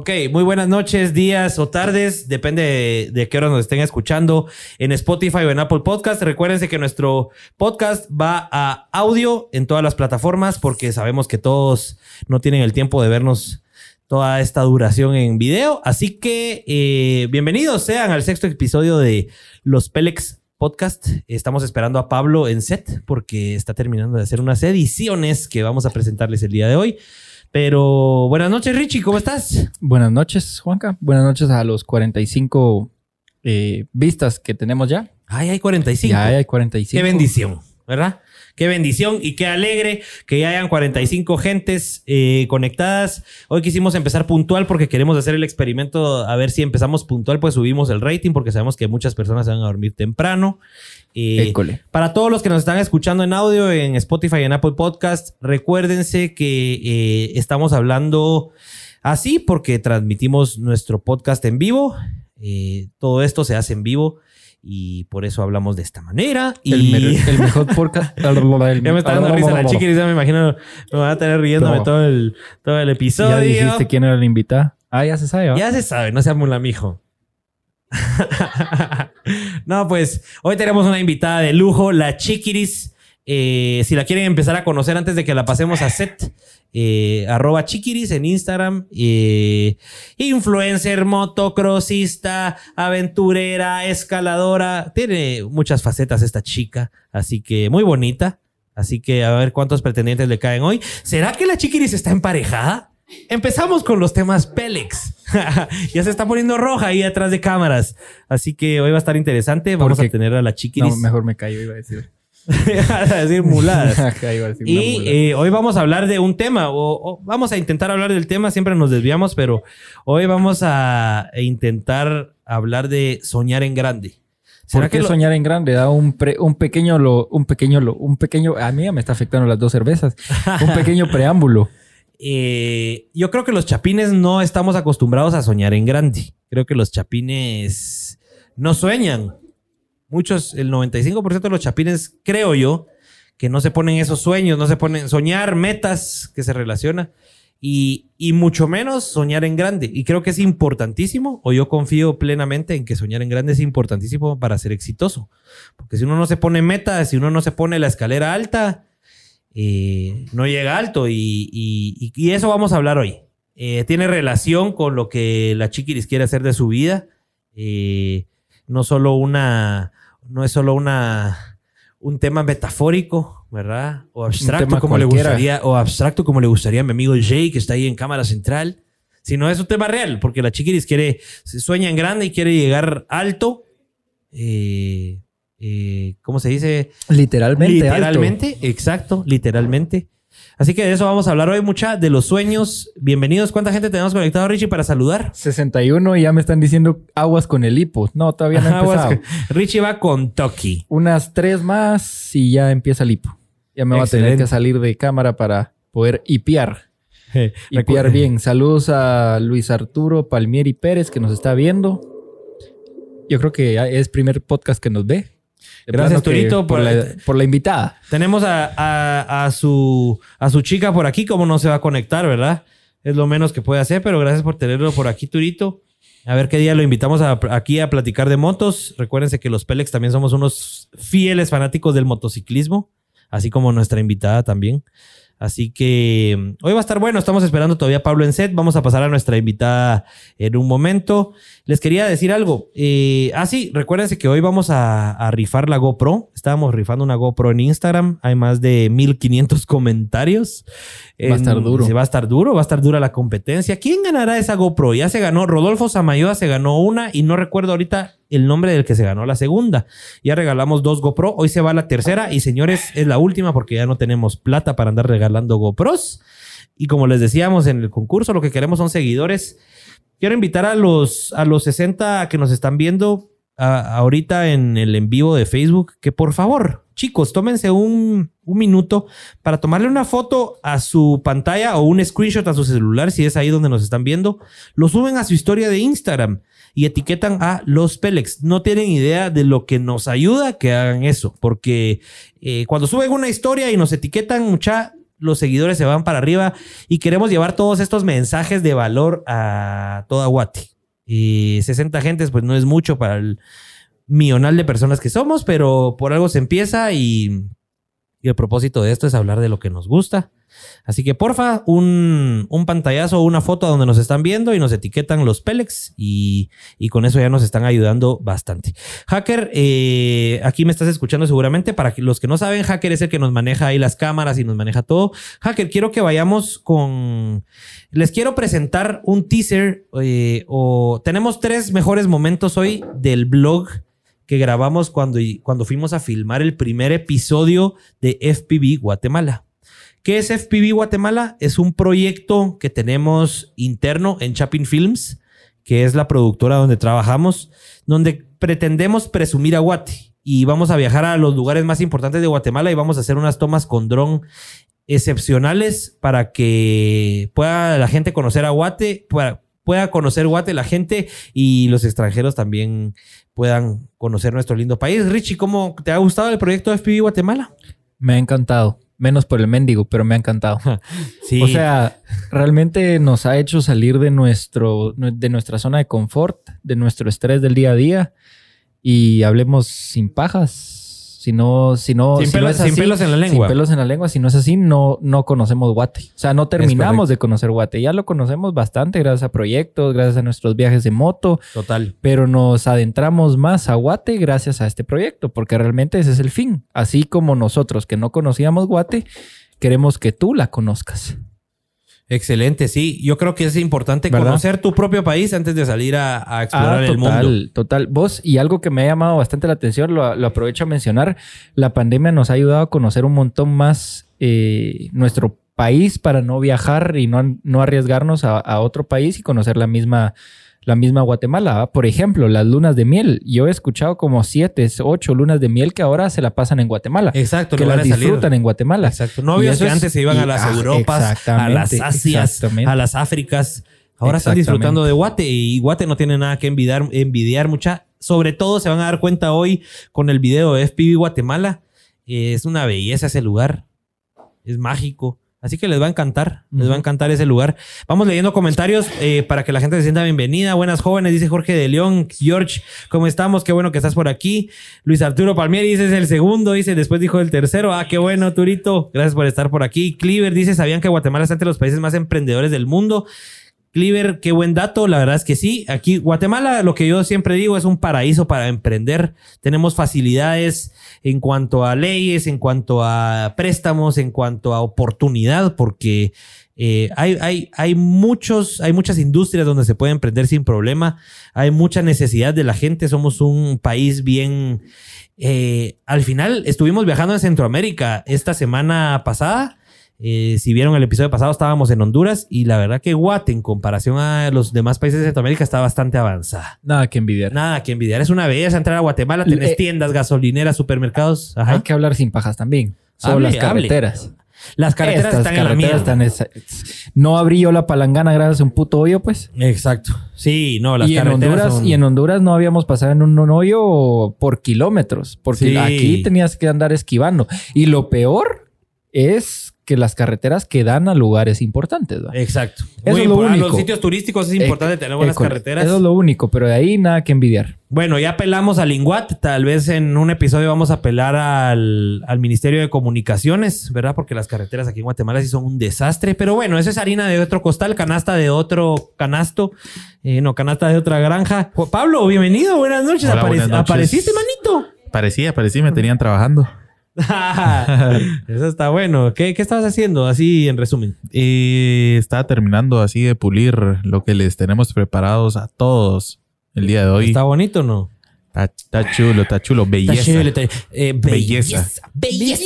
Ok, muy buenas noches, días o tardes, depende de, qué hora nos estén escuchando en Spotify o en Apple Podcast. Recuérdense que nuestro podcast va a audio en todas las plataformas porque sabemos que todos no tienen el tiempo de vernos toda esta duración en video. Así que eh, bienvenidos sean al sexto episodio de Los Pelex Podcast. Estamos esperando a Pablo en set porque está terminando de hacer unas ediciones que vamos a presentarles el día de hoy. Pero buenas noches, Richie, ¿cómo estás? Buenas noches, Juanca. Buenas noches a los 45 eh, vistas que tenemos ya. Ay, hay 45. Ya hay 45. Qué bendición, ¿verdad? Qué bendición y qué alegre que ya hayan 45 gentes eh, conectadas. Hoy quisimos empezar puntual porque queremos hacer el experimento a ver si empezamos puntual, pues subimos el rating porque sabemos que muchas personas se van a dormir temprano. Eh, para todos los que nos están escuchando en audio en Spotify y en Apple Podcast, recuérdense que eh, estamos hablando así porque transmitimos nuestro podcast en vivo. todo esto se hace en vivo y por eso hablamos de esta manera. Y... El, mejor podcast. ya me está dando risa la chica y ya me imagino, me van a tener riéndome todo, el, todo el episodio. Ya dijiste quién era la invitada. Ah, ya se sabe. Ya se sabe, no seas mulamijo. no, pues hoy tenemos una invitada de lujo, la Chiquiris. Eh, si la quieren empezar a conocer antes de que la pasemos a set, eh, arroba chiquiris en Instagram, eh, influencer, motocrossista, aventurera, escaladora, tiene muchas facetas esta chica, así que muy bonita. Así que a ver cuántos pretendientes le caen hoy. ¿Será que la chiquiris está emparejada? Empezamos con los temas Pélex. ya se está poniendo roja ahí atrás de cámaras. Así que hoy va a estar interesante. Vamos a tener a la chiquiris. No, mejor me callo, iba a decir. a decir muladas. y eh, hoy vamos a hablar de un tema, o, vamos a intentar hablar del tema, siempre nos desviamos, pero hoy vamos a intentar hablar de soñar en grande. ¿Será que soñar en grande? Da un, un pequeño, lo, un pequeño, lo, un pequeño, a mí me está afectando las dos cervezas, un pequeño preámbulo. Eh, yo creo que los chapines no estamos acostumbrados a soñar en grande. Creo que los chapines no sueñan muchos, el 95% de los chapines, creo yo, que no se ponen esos sueños, no se ponen soñar metas que se relacionan y, y, mucho menos soñar en grande. Y creo que es importantísimo, o yo confío plenamente en que soñar en grande es importantísimo para ser exitoso. Porque si uno no se pone metas, si uno no se pone la escalera alta, eh, no llega alto. Y, y, y, eso vamos a hablar hoy. Eh, tiene relación con lo que la chiquiris quiere hacer de su vida. Eh, no solo una, no es solo una, un tema metafórico, ¿verdad? O abstracto como le gustaría, o abstracto como le gustaría a mi amigo Jay, que está ahí en cámara central, sino es un tema real, porque la chiquiris quiere, sueña en grande y quiere llegar alto. Eh, eh, ¿Cómo se dice? Literalmente. Literalmente, exacto, literalmente. Así que de eso vamos a hablar hoy, mucha, de los sueños. Bienvenidos. ¿Cuánta gente tenemos conectado, Richie, para saludar? 61 y ya me están diciendo aguas con el hipo. No, todavía no ha empezado. Richie va con Toki. Unas tres más y ya empieza el hipo. Ya me va a tener que salir de cámara para poder hipear. hipear bien. Saludos a Luis Arturo Palmieri Pérez que nos está viendo. Yo creo que es primer podcast que nos ve. Gracias, Turito, por, la, invitada. Tenemos a, su, a su chica por aquí, como no se va a conectar, ¿verdad? Es lo menos que puede hacer, pero gracias por tenerlo por aquí, Turito. A ver qué día lo invitamos aquí a platicar de motos. Recuérdense que los Pelex también somos unos fieles fanáticos del motociclismo, así como nuestra invitada también. Así que mm, hoy va a estar bueno. Estamos esperando todavía a Pablo en set. Vamos a pasar a nuestra invitada en un momento. Les quería decir algo. Eh, ah, sí, recuérdense que hoy vamos a, rifar la GoPro. Estábamos rifando una GoPro en Instagram. Hay más de 1500 comentarios. Va a estar duro. Se va a estar duro, va a estar dura la competencia. ¿Quién ganará esa GoPro? Ya se ganó. Rodolfo Samayoa se ganó una y no recuerdo ahorita el nombre del que se ganó la segunda. Ya regalamos dos GoPro. Hoy se va la tercera y señores, es la última porque ya no tenemos plata para andar regalando GoPros. Y como les decíamos en el concurso, lo que queremos son seguidores. Quiero invitar a los, a los 60 que nos están viendo ahorita en el en vivo de Facebook que por favor, chicos, tómense un, un, minuto para tomarle una foto a su pantalla o un screenshot a su celular, si es ahí donde nos están viendo. Lo suben a su historia de Instagram y etiquetan a los Pelex. No tienen idea de lo que nos ayuda que hagan eso, porque eh, cuando suben una historia y nos etiquetan, mucha, los seguidores se van para arriba y queremos llevar todos estos mensajes de valor a toda Guati. Y 60 gentes, pues no es mucho para el millonal de personas que somos, pero por algo se empieza y, y el propósito de esto es hablar de lo que nos gusta Así que porfa, un, un pantallazo o una foto donde nos están viendo y nos etiquetan los Pelex y, con eso ya nos están ayudando bastante. Hacker, eh, aquí me estás escuchando seguramente. Para los que no saben, Hacker es el que nos maneja ahí las cámaras y nos maneja todo. Hacker, quiero que vayamos con... Les quiero presentar un teaser eh, o tenemos tres mejores momentos hoy del blog que grabamos cuando, cuando fuimos a filmar el primer episodio de FPV Guatemala. ¿Qué es FPV Guatemala? Es un proyecto que tenemos interno en Chapin Films, que es la productora donde trabajamos, donde pretendemos presumir a Guate y vamos a viajar a los lugares más importantes de Guatemala y vamos a hacer unas tomas con dron excepcionales para que pueda la gente conocer a Guate, pueda, pueda conocer Guate la gente y los extranjeros también puedan conocer nuestro lindo país. Richie, ¿cómo te ha gustado el proyecto de FPV Guatemala? Me ha encantado menos por el mendigo, pero me ha encantado. sí. O sea, realmente nos ha hecho salir de, nuestro, de nuestra zona de confort, de nuestro estrés del día a día y hablemos sin pajas si no, si no, sin, pelos, en la lengua. Sin pelos en la lengua. Si no es así, no, no conocemos Guate. O sea, no terminamos de conocer Guate. Ya lo conocemos bastante gracias a proyectos, gracias a nuestros viajes de moto. Total. Pero nos adentramos más a Guate gracias a este proyecto, porque realmente ese es el fin. Así como nosotros que no conocíamos Guate, queremos que tú la conozcas. Excelente, sí. Yo creo que es importante conocer tu propio país antes de salir a, explorar ah, el mundo. Total, vos, y algo que me ha llamado bastante la atención, lo, aprovecho a mencionar, la pandemia nos ha ayudado a conocer un montón más eh, nuestro país para no viajar y no, no arriesgarnos a otro país y conocer la misma la misma Guatemala. Por ejemplo, las lunas de miel. Yo he escuchado como siete, ocho lunas de miel que ahora se la pasan en Guatemala. Exacto. Que las disfrutan en Guatemala. Exacto. Novios que antes se iban a las ah, Europas, a las Asias, a las Áfricas. Ahora están disfrutando de Guate y Guate no tiene nada que envidiar, envidiar mucha. Sobre todo se van a dar cuenta hoy con el video de FPV Guatemala. Es una belleza ese lugar. Es mágico. Así que les va a encantar, les va a encantar ese lugar. Vamos leyendo comentarios eh, para que la gente se sienta bienvenida. Buenas jóvenes, dice Jorge de León. George, ¿cómo estamos? Qué bueno que estás por aquí. Luis Arturo Palmieri dice es el segundo, dice después dijo el tercero. Ah, qué bueno, Turito. Gracias por estar por aquí. Cleaver dice, ¿sabían que Guatemala está entre los países más emprendedores del mundo? Cleaver, qué buen dato, la verdad es que sí. Aquí, Guatemala, lo que yo siempre digo, es un paraíso para emprender. Tenemos facilidades en cuanto a leyes, en cuanto a préstamos, en cuanto a oportunidad, porque eh, hay, hay, hay, muchos, hay muchas industrias donde se puede emprender sin problema. Hay mucha necesidad de la gente. Somos un país bien. Eh, al final estuvimos viajando en Centroamérica esta semana pasada eh, si vieron el episodio pasado, estábamos en Honduras y la verdad que Guate, en comparación a los demás países de Centroamérica, está bastante avanzada. Nada que envidiar. Nada que envidiar. Es una belleza entrar a Guatemala, tenés tiendas, gasolineras, supermercados. Hay que hablar sin pajas también. Sobre las carreteras. Las carreteras están en la mierda. No abrí yo la palangana gracias a un puto hoyo, pues. Exacto. Sí, no, las y carreteras en Honduras, Y en Honduras no habíamos pasado en un, hoyo por kilómetros. Porque aquí tenías que andar esquivando. Y lo peor es que las carreteras que dan a lugares importantes. Exacto. Eso es lo único. A los sitios turísticos es importante tener buenas carreteras. Eso es lo único, pero de ahí nada que envidiar. Bueno, ya apelamos al Linguat. Tal vez en un episodio vamos a apelar al, Ministerio de Comunicaciones, ¿verdad? Porque las carreteras aquí en Guatemala sí son un desastre. Pero bueno, eso es harina de otro costal, canasta de otro canasto. Eh, no, canasta de otra granja. Pablo, bienvenido. Buenas noches. ¿Apareciste, manito? Parecía, parecía, me tenían trabajando. Eso está bueno. ¿Qué, ¿Qué, estabas haciendo así en resumen? Eh, estaba terminando así de pulir lo que les tenemos preparados a todos el día de hoy. ¿Está bonito o no? Está, chulo, está chulo. Belleza. Eh, belleza. belleza.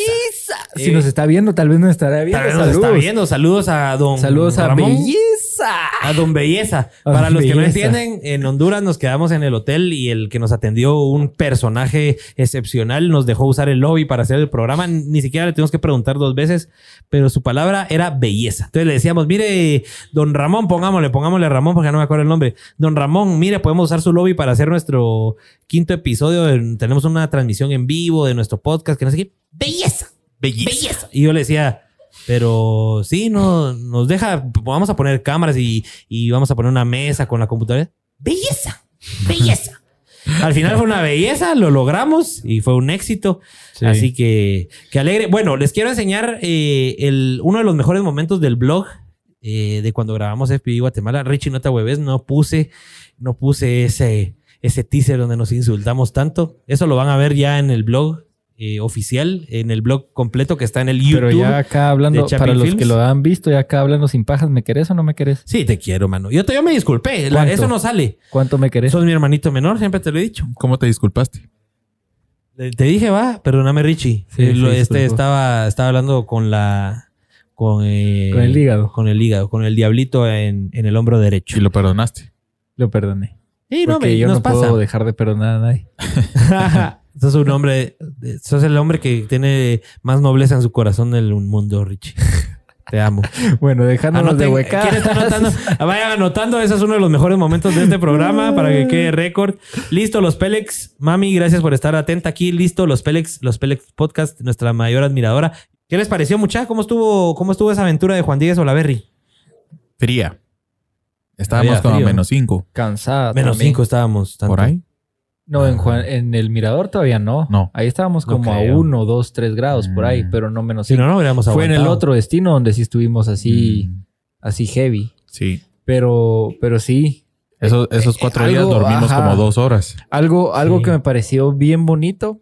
Si nos está viendo, tal vez nos estará viendo. Tal vez nos está viendo. Saludos a don Saludos a Belleza. A don Belleza. Para los que no entienden, en Honduras nos quedamos en el hotel y el que nos atendió, un personaje excepcional, nos dejó usar el lobby para hacer el programa. Ni siquiera le tuvimos que preguntar dos veces, pero su palabra era belleza. Entonces le decíamos, mire, don Ramón, pongámosle, pongámosle Ramón porque no me acuerdo el nombre. Don Ramón, mire, podemos usar su lobby para hacer nuestro quinto episodio. tenemos una transmisión en vivo de nuestro podcast, que no sé qué. Belleza. Belleza. Y yo le decía, Pero sí, no, nos deja, vamos a poner cámaras y, y vamos a poner una mesa con la computadora. Belleza, belleza. Al final fue una belleza, lo logramos y fue un éxito. Sí. Así que, que alegre. Bueno, les quiero enseñar eh, el, uno de los mejores momentos del blog eh, de cuando grabamos FPI Guatemala. Richie Nota Hueves, no puse, no puse ese, ese teaser donde nos insultamos tanto. Eso lo van a ver ya en el blog eh, oficial, en el blog completo que está en el YouTube. Pero ya acá hablando, para los Films. que lo han visto, ya acá hablando sin pajas, ¿me querés o no me querés? Sí, te quiero, mano. Yo, te, yo me disculpé. eso no sale. ¿Cuánto me querés? Sos mi hermanito menor, siempre te lo he dicho. ¿Cómo te disculpaste? Te te dije, va, perdóname, Richie. Sí, Eh, sí, este estaba, estaba hablando con la. Con, eh, Con el hígado. Con el hígado, con el diablito en, en el hombro derecho. Y lo perdonaste. Lo perdoné. Sí, no, Porque me, yo nos no pasa. puedo dejar de perdonar a nadie. sos un hombre, sos el hombre que tiene más nobleza en su corazón del mundo, Richie. Te amo. Bueno, dejándonos de huecar. ¿Quién está anotando? Vayan anotando. Ese es uno de los mejores momentos de este programa para que quede récord. Listo, los Pélex. Mami, gracias por estar atenta aquí. Listo, los Pélex, los Pélex Podcast, nuestra mayor admiradora. ¿Qué les pareció, mucha? ¿Cómo estuvo, cómo estuvo esa aventura de Juan Díaz Olaverri? Fría. Estábamos Había como menos 5. Cansada. Menos también. cinco estábamos. tanto. ¿Por ahí? No, en, Juan- en el mirador todavía no. No. Ahí estábamos No como creo. a uno, dos, tres grados por ahí, Mm. pero no menos Si cinco. no, no hubiéramos Fue en el otro destino donde sí estuvimos así, Mm, así heavy. Sí. Pero, pero sí. Esos, esos cuatro días algo, dormimos ajá. como dos horas. Algo, algo Sí. que me pareció bien bonito,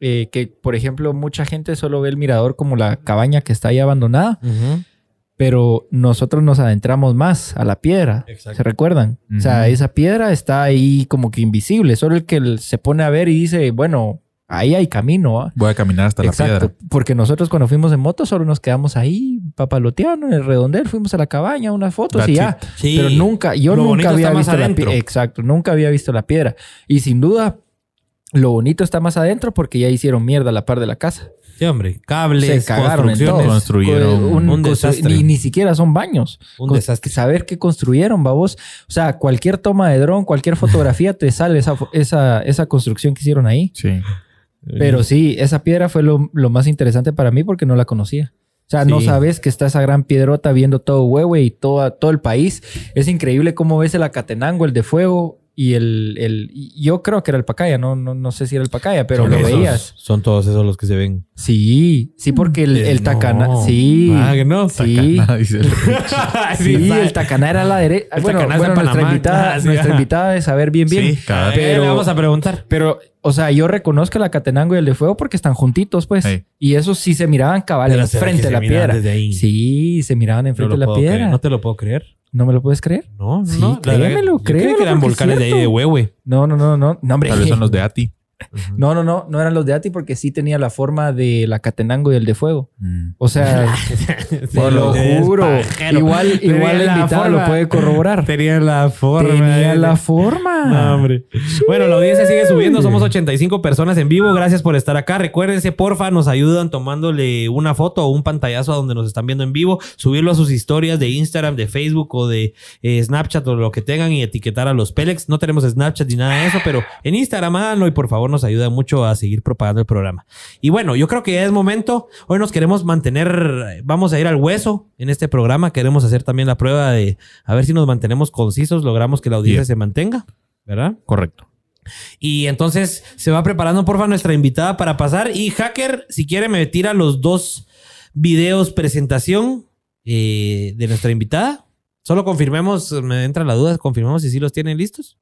eh, que por ejemplo mucha gente solo ve el mirador como la cabaña que está ahí abandonada, Ujú. Pero nosotros nos adentramos más a la piedra. Exacto. ¿Se recuerdan? O sea, esa piedra está ahí como que invisible. Solo el que se pone a ver y dice, bueno, ahí hay camino. ¿ah?". Voy a caminar hasta la Exacto. piedra. Porque nosotros cuando fuimos en moto solo nos quedamos ahí papaloteando en el redondel. Fuimos a la cabaña, unas fotos That's y ya. Sí. Pero nunca, yo Lo nunca había visto la piedra. Exacto, nunca había visto la piedra. Y sin duda, lo bonito está más adentro porque ya hicieron mierda a la par de la casa. Sí, hombre. Cables, Se construcciones. Construyeron Un- desastre. Ni, ni siquiera son baños. Un Con- desastre. Saber qué construyeron, babos. O sea, cualquier toma de dron, cualquier fotografía te sale esa, esa, esa construcción que hicieron ahí. Sí. Pero sí, esa piedra fue lo, lo más interesante para mí porque no la conocía. O sea, no sabes que está esa gran piedrota viendo todo Huehue y toda, todo el país. Es increíble cómo ves el Acatenango, el de fuego y el... el y yo creo que era el Pacaya, no, no, no sé si era el Pacaya, pero Son lo esos- veías. Son todos esos los que se ven. Sí, sí, porque el, Eh, el no. Tacaná... Sí, Ah, que no. sí. Dice el- Sí, el Tacaná era la derecha. El Bueno, Tacaná es bueno, nuestra invitada, Ah, sí, nuestra invitada de saber bien, bien. Sí, cada- Pero Pero- le vamos a preguntar. Pero, o sea, yo reconozco el Acatenango y el de Fuego porque están juntitos, pues. Sí. Y esos sí se miraban cabal enfrente de la piedra. Sí, se miraban No enfrente lo de la piedra. creer, No te lo puedo creer. ¿No me lo puedes creer? No, Sí, no. verdad, créemelo, yo créemelo, que eran volcanes de ahí de. Huehue. No, no, no, no. No, hombre. Tal vez son los de Ati. No, no, no. No eran los de Ati porque sí tenía la forma del Acatenango y el de Fuego. Mm. O sea, te lo juro. pajero. Igual, Tenía igual la la invitada forma. lo puede corroborar. Tenía la forma. Tenía eh. la forma. No, hombre. Bueno, la audiencia sigue subiendo. Somos 85 personas en vivo. Gracias por estar acá. Recuérdense, porfa, nos ayudan tomándole una foto o un pantallazo a donde nos están viendo en vivo. Subirlo a sus historias de Instagram, de Facebook o de eh, Snapchat o lo que tengan y etiquetar a los Pélex. No tenemos Snapchat ni nada de eso, pero en Instagram háganlo y por favor nos ayuda mucho a seguir propagando el programa. Y bueno, yo creo que ya es momento. Hoy nos queremos mantener, vamos a ir al hueso en este programa. Queremos hacer también la prueba de a ver si nos mantenemos concisos, logramos que la audiencia Bien. se mantenga, ¿verdad? Correcto. Y entonces se va preparando, porfa, nuestra invitada para pasar. Y Hacker, si quiere, me tira los dos videos presentación eh, de nuestra invitada. Solo confirmemos, me entra la duda, confirmemos si sí los tienen listos.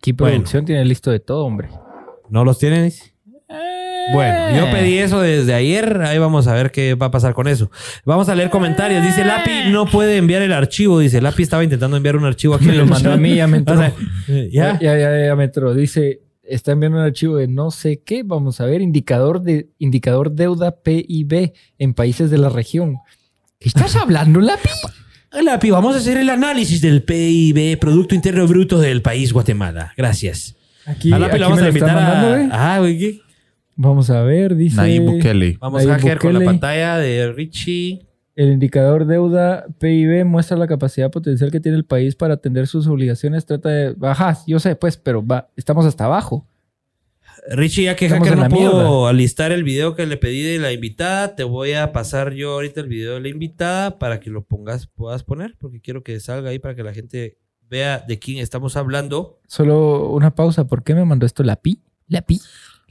Aquí Bueno. producción tiene listo de todo, hombre. ¿No los tienen? Bueno, yo pedí eso desde ayer. Ahí vamos a ver qué va a pasar con eso. Vamos a leer comentarios. Dice Lapi no puede enviar el archivo. Dice Lapi estaba intentando enviar un archivo aquí. Me lo mandó a mí, ya me entró. O sea, ya. Ya, ya, ya me entró. Dice, está enviando un archivo de no sé qué. Vamos a ver, indicador de indicador deuda PIB en países de la región. ¿Qué estás hablando, Lapi? Lapi, vamos a hacer el análisis del PIB, Producto Interno Bruto del país Guatemala. Gracias. Aquí, a Lapi aquí vamos me a invitar mandando, a... ¿eh? Ah, güey, ¿qué? Vamos a ver, dice Nayib Bukele. Vamos Nayib Hacker con la Bukele. pantalla de Richie. el indicador deuda PIB muestra la capacidad potencial que tiene el país para atender sus obligaciones. Trata de... Ajá, yo sé, pues, pero va, estamos hasta abajo. Richie, ya que Hacker en no mierda. alistar el video que le pedí de la invitada, te voy a pasar yo ahorita el video de la invitada para que lo pongas, puedas poner, porque quiero que salga ahí para que la gente vea de quién estamos hablando. Solo una pausa. ¿Por qué me mandó esto la pi? La pi.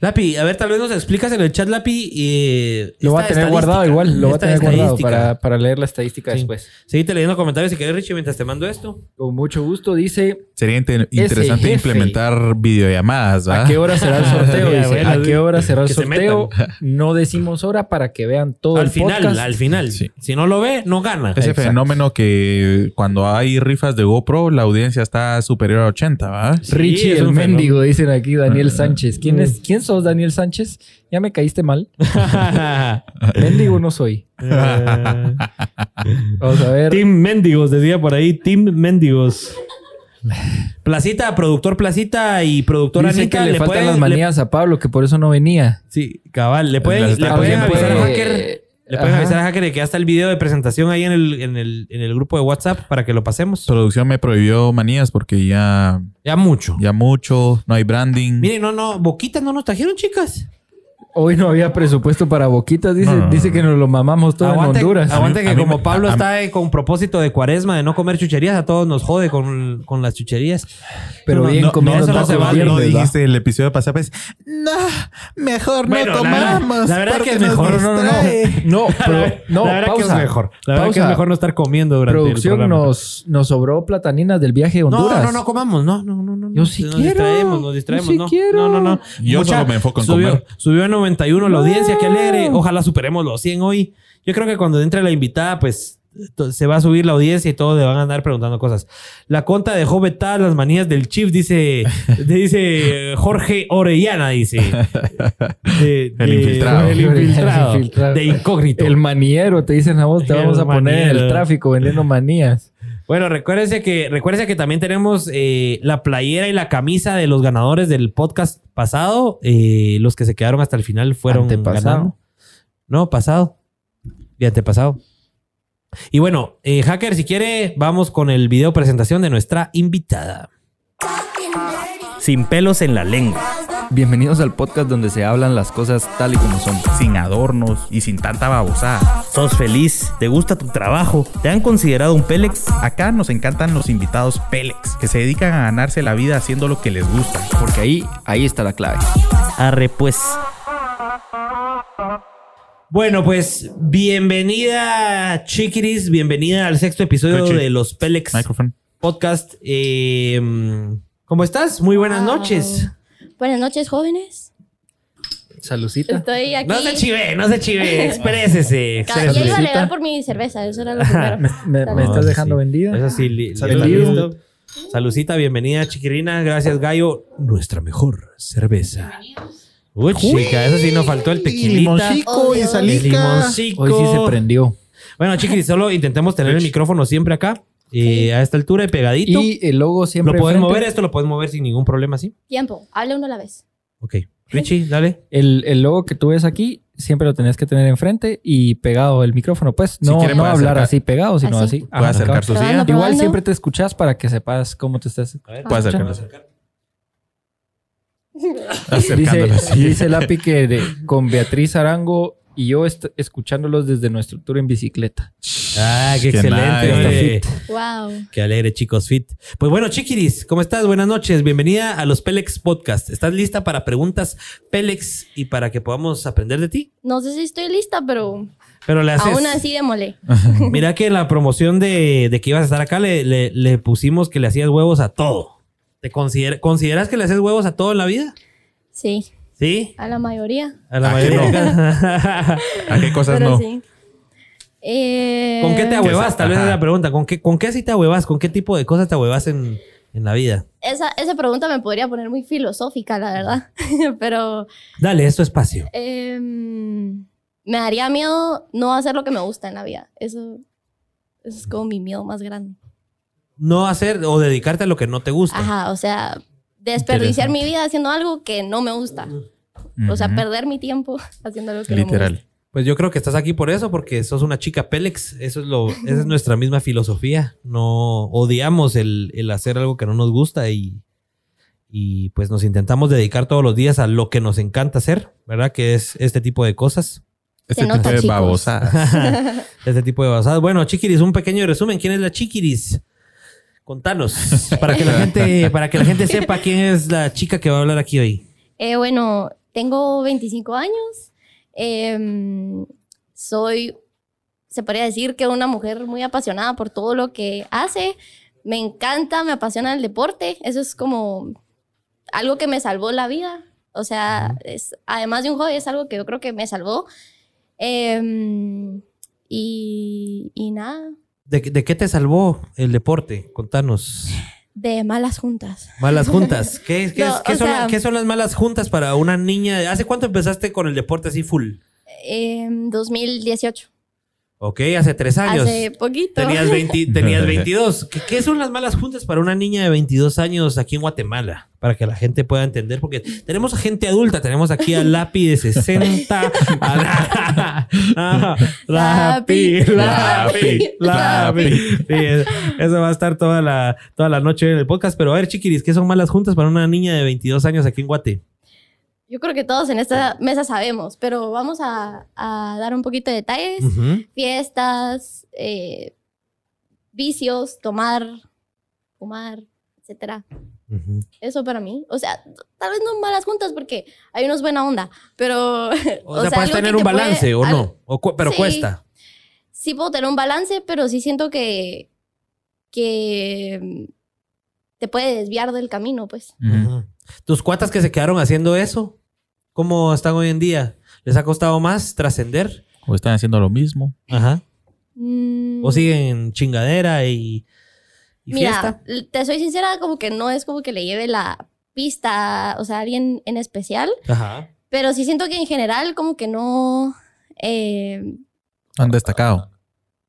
Lapi, a ver, tal vez nos explicas en el chat, Lapi. eh, Lo voy a tener guardado igual. Lo voy a tener guardado para, para leer la estadística Sí. después. Seguite leyendo comentarios si querés, Richie, mientras te mando esto. Con mucho gusto. Dice, Sería inter- interesante jefe. implementar videollamadas, ¿va? ¿a qué hora será el sorteo? Dice, ¿a qué hora será el que se sorteo? No decimos hora para que vean todo al el final, podcast. al final. Sí. Si no lo ve, no gana. Ese Exacto. fenómeno que cuando hay rifas de GoPro, la audiencia está superior a 80, ¿va? Sí, Richie es el un mendigo, dicen aquí Daniel Ah. Sánchez. ¿Quién, es, ¿Quién sos, Daniel Sánchez? Ya me caíste mal. Mendigo no soy. Vamos a ver. Team Mendigos, decía por ahí. Team Mendigos. Placita, productor Placita y productor Dice Anita. que le, faltan pueden- las le- manías a Pablo, que por eso no venía. sí, cabal. Le pueden, le pueden avisar Hacker. Le pueden Ajá. avisar a Hacker de que ya está el video de presentación ahí en el, en el, en el grupo de WhatsApp para que lo pasemos. Producción me prohibió manías porque ya, Ya mucho. ya mucho, no hay branding. Miren, no, no, boquitas no nos trajeron, chicas. Hoy no había presupuesto para boquitas, dice, No, no, no. dice que nos lo mamamos todo Aguante, en Honduras. aguante que como me- Pablo a- a- está eh, con propósito de cuaresma de no comer chucherías, a todos nos jode con, con las chucherías. Pero No, bien no, comiendo no se el vale, no dijiste el episodio pasado, pues, no, mejor Bueno, no la verdad- comamos. la verdad que es mejor, no, no, no. distrae". No, pero no, la verdad que es pausa. mejor. La verdad que es Pausa. mejor no estar comiendo durante el Producción programa. nos, nos sobró plataninas del viaje a Honduras. No, no, no comamos. No, no, no, no. Yo sí nos quiero. distraemos, nos distraemos. Yo sí no. quiero. no, no, no. Yo solo me enfoco en subió, comer. Subió a 91 la audiencia, qué alegre. Ojalá superemos los 100 hoy. Yo creo que cuando entre la invitada, pues se va a subir la audiencia y todos le van a andar preguntando cosas. La conta dejó vetadas las manías del chief, dice, dice Jorge Orellana, dice. De- El de- infiltrado. El infiltrado. El infiltrado. De incógnito. El maniero, te dicen a vos, te El vamos a poner en el tráfico vendiendo manías. Bueno, recuérdense que, recuérdense que también tenemos eh, la playera y la camisa de los ganadores del podcast pasado. Eh, los que se quedaron hasta el final fueron Antepasado. ganando. No, pasado. Y antepasado. Y bueno, eh, Hacker, si quiere, vamos con el video presentación de nuestra invitada. Sin pelos en la lengua. Bienvenidos al podcast donde se hablan las cosas tal y como son. Sin adornos y sin tanta babosada. ¿Sos feliz? ¿Te gusta tu trabajo? ¿Te han considerado un Pélex? Acá nos encantan los invitados Pélex, que se dedican a ganarse la vida haciendo lo que les gusta. Porque ahí, ahí está la clave. Arre, pues. Bueno, pues bienvenida, Chiquiris. Bienvenida al sexto episodio de los Pélex Microphone. Podcast. Eh, ¿Cómo estás? Muy buenas Ah. noches. Buenas noches, jóvenes. Salucita. Estoy aquí. No se chive, no se chive. Exprésese. Ca- Ya iba a alegar por mi cerveza, eso era lo primero. ¿Me, me- me No, estás dejando sí. vendida? Eso sí, li- Salud. Salucita, bienvenida, Chiquirina. Gracias, Gallo. Nuestra mejor cerveza. Uy, chica, eso sí nos faltó el tequilita. Limoncico y Obvio. El salica. limoncico. Hoy sí se prendió. Bueno, chiquis, solo intentemos tener el micrófono siempre acá, eh, a esta altura y pegadito. Y el logo siempre. lo puedes frente. mover, esto lo puedes mover sin ningún problema, ¿sí? Tiempo, hable uno a la vez. Ok. Richie, dale. El, el logo que tú ves aquí siempre lo tenías que tener enfrente y pegado el micrófono. Pues Si no, quiere, no hablar acercar. así pegado, sino Así. así. Puede Ajá, acercar acá. silla. Igual probando. siempre te escuchas para que sepas cómo te estás. A ver, Puede acercarlo. Acercándolo Dice, dice Lapi que de- con Beatriz Arango y yo est- escuchándolos desde nuestro tour en bicicleta. Ah, qué Qué excelente. oye. wow. Qué alegre, chicos, fit. Pues bueno, Chiquiris, ¿cómo estás? Buenas noches. Bienvenida a los Pélex Podcast. ¿Estás lista para preguntas Pélex y para que podamos aprender de ti? No sé si estoy lista, pero Pero le haces. aún así démosle. Mira que en la promoción de, de que ibas a estar acá le, le- le pusimos que le hacías huevos a todo. ¿Te consider- consideras que le haces huevos a todo en la vida? Sí, ¿Sí? a la mayoría. A la ¿A mayoría. qué de- ¿A qué cosas pero no? sí. Eh, ¿Con qué te ahuevas? Tal vez es la pregunta. ¿Con qué, ¿Con qué así te ahuevas? ¿Con qué tipo de cosas te ahuevas en, en la vida? Esa, esa pregunta me podría poner muy filosófica, la verdad. pero Dale, es tu espacio. em, me daría miedo no hacer lo que me gusta en la vida. Eso, eso es como mi miedo más grande. No hacer o dedicarte a lo que no te gusta. Ajá, o sea, desperdiciar mi vida haciendo algo que no me gusta. O sea, perder mi tiempo haciendo algo que no me Literal. gusta. Pues yo creo que estás aquí por eso, porque sos una chica Pélex. Eso es lo, esa es nuestra misma filosofía. No odiamos el, el hacer algo que no nos gusta y, y pues nos intentamos dedicar todos los días a lo que nos encanta hacer, ¿verdad? Que es este tipo de cosas. Este nota, tipo de babosadas. este tipo de babosadas. Bueno, Chiquiris, un pequeño resumen. ¿Quién es la Chiquiris? Contanos, para que la gente, para que la gente sepa quién es la chica que va a hablar aquí hoy. Eh, bueno, tengo 25 años. Em, soy, se podría decir que una mujer muy apasionada por todo lo que hace. Me encanta, me apasiona el deporte. Eso es como algo que me salvó la vida. O sea, es, además de un hobby, es algo que yo creo que me salvó. Em, y, y nada, ¿De, de qué te salvó el deporte? Contanos. de malas juntas. Malas juntas. ¿Qué, qué- No, qué o son, sea- qué son las malas juntas para una niña? ¿Hace cuánto empezaste con el deporte así full? En 2018. Ok, hace tres años. Hace poquito. Tenías, 20 tenías 22. ¿Qué, qué son las malas juntas para una niña de 22 años aquí en Guatemala? Para que la gente pueda entender, porque tenemos a gente adulta, tenemos aquí a Lapi de 60, a la- a Lapi, Lapi, Lapi. Eso va a estar toda la, toda la noche en el podcast. Pero a ver, chiquiris, ¿qué son malas juntas para una niña de 22 años aquí en Guate? Yo creo que todos en esta mesa sabemos, pero vamos a, a dar un poquito de detalles. Fiestas, eh, vicios, tomar, fumar, etcétera. Eso para mí. O sea, tal vez no malas juntas porque hay unos buena onda, pero... O, sea, puedes tener te un puede- balance o no, O cu- pero Sí. cuesta. Sí puedo tener un balance, pero sí siento que... que te puede desviar del camino, pues. Tus cuatas que se quedaron haciendo eso, ¿cómo están hoy en día? ¿Les ha costado más trascender? O están haciendo lo mismo. Ajá. Mm, ¿O siguen chingadera y, y Mira, fiesta? te soy sincera, como que no es como que le lleve la pista, o sea, a alguien en especial, Ajá. pero sí siento que en general como que no, eh, Han destacado.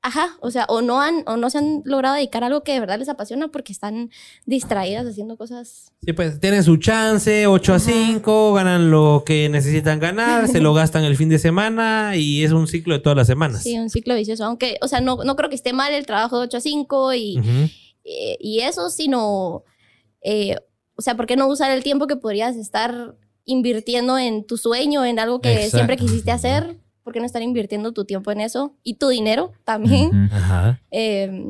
Ajá, o sea, o no han, o no se han logrado dedicar a algo que de verdad les apasiona porque están distraídas haciendo cosas. Sí, pues tienen su chance, 8 a 5, ganan lo que necesitan ganar, se lo gastan el fin de semana y es un ciclo de todas las semanas. Sí, un ciclo vicioso, aunque, o sea, no, no creo que esté mal el trabajo de 8 a 5 y, eh, y eso, sino, eh, o sea, ¿por qué no usar el tiempo que podrías estar invirtiendo en tu sueño, en algo que Exacto. siempre quisiste hacer? ¿Por qué no estar invirtiendo tu tiempo en eso? Y tu dinero también. Ajá. Eh,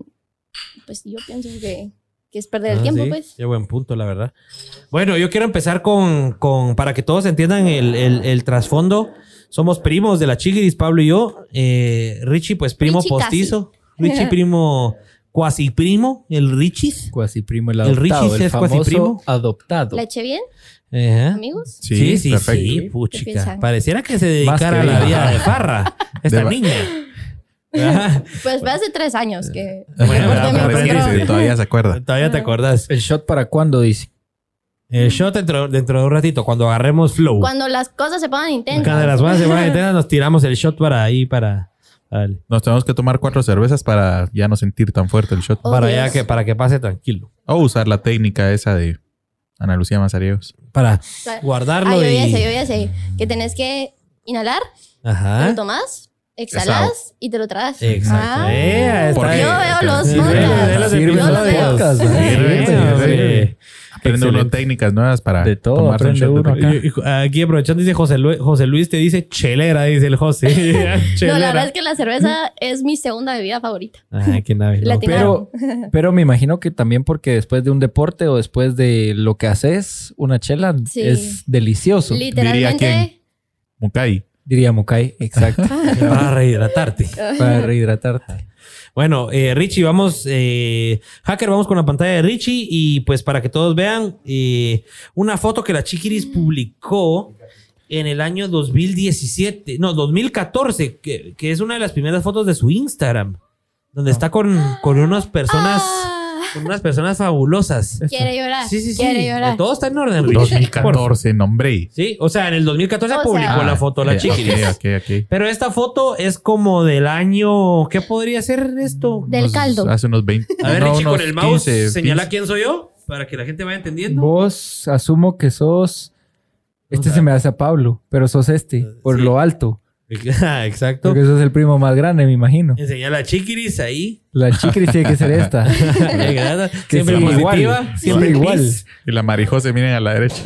pues yo pienso que, que es perder el Ah, tiempo, sí. pues. Qué buen punto, la verdad. Bueno, yo quiero empezar con, con para que todos entiendan el, el- el trasfondo. Somos primos de la Chiquiris, Pablo y yo. Eh, Richie, pues primo Richie postizo. Richie, primo, cuasi primo, el Richis. Cuasi primo el El adoptado. Richie El, es cuasi famoso primo. adoptado. ¿La eché bien, Ajá. amigos? Sí, Sí, sí, perfecto. Pareciera que se dedicara que a la vida de farra, esta De- niña. Ajá. Pues fue hace tres años que... Bueno, todavía se acuerda. Todavía te acordás. ¿El shot para cuándo, dice? El shot dentro, dentro de un ratito, cuando agarremos flow. Cuando las cosas se pongan intensas. De las buenas semanas enteras nos tiramos el shot para ahí, para, Nos tenemos que tomar cuatro cervezas para ya no sentir tan fuerte el shot. Oh, para Dios. allá que, para que pase tranquilo. O usar la técnica esa de Ana Lucía Mazariegos. Para guardarlo Ah, yo y... ya sé, yo ya sé. Que tenés que inhalar, Ajá. lo tomas, exhalas y te lo tragas. Exacto. Ah. Eh. Yo veo los podcasts. Yo los. Aprende uno técnicas nuevas para De todo tomarse un aprende shot de uno acá. Aquí aprovechando, dice José Luis, José Luis, te dice chelera, dice el José. No, la Chelera. verdad es que la cerveza es mi segunda bebida favorita. Ay, qué nave. No. Pero, pero me imagino que también porque después de un deporte o después de lo que haces, una chela Sí. es delicioso. Literalmente. Mukai. Diría Mukai, exacto. Para rehidratarte. para rehidratarte. Bueno, eh, Richie, vamos, eh, hacker, vamos con la pantalla de Richie y pues para que todos vean eh, una foto que la Chiquiris publicó en el año 2017, no, 2014, que, que es una de las primeras fotos de su Instagram, donde está con, con unas personas, Con unas personas fabulosas. quiere llorar. Sí, sí, sí. Quiere llorar. Todo está en orden, Richie. 2014, nombre. Sí, o sea, en el 2014 O publicó sea- la foto la Eh, Chiquiris. Ok, ok, ok. Pero esta foto es como del año. ¿Qué podría ser esto? Del Unos- caldo. Hace unos 20. A ver, no, Richie, con el mouse, 15, señala 15. quién soy yo para que la gente vaya entendiendo. Vos asumo que sos. Este O sea- se me hace a Pablo, pero sos este, por Sí. lo alto. Ah, Exacto. Porque eso es el primo más grande, me imagino. Enseña la chiquiris ahí. La chiquiris tiene que ser esta. siempre sí, positiva. igual, siempre igual. Y la Marijose miren a la derecha.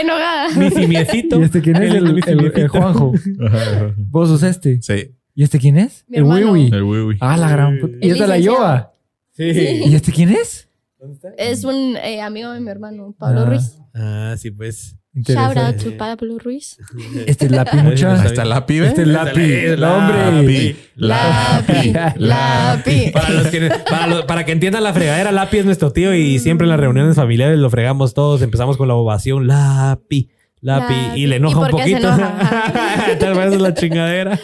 Enojada. Mi simiecito. ¿Y este quién es? El, el- el simiecito. Juanjo. Vos sos este. Sí, ¿Y este quién es? Mi el. Wiwi. el Wiwi. Ah, la gran puta. ¿Y El esta la. Yoba? Sí. ¿Y este quién es? Es un eh, amigo de mi hermano, Pablo Ah. Ruiz. Ah, sí, pues. Shout out to Pablo Ruiz. Este es la Ahí mucha. está la pibe. Este es Lapi. La- hombre. Lapi. Lapi. Para, los que, para, los- para que entiendan la fregadera, Lapi es nuestro tío y siempre en las reuniones familiares lo fregamos todos. Empezamos con la ovación, Lapi, Lapi, Lapi. y le enoja ¿Y un poquito. enoja? Tal vez es la chingadera.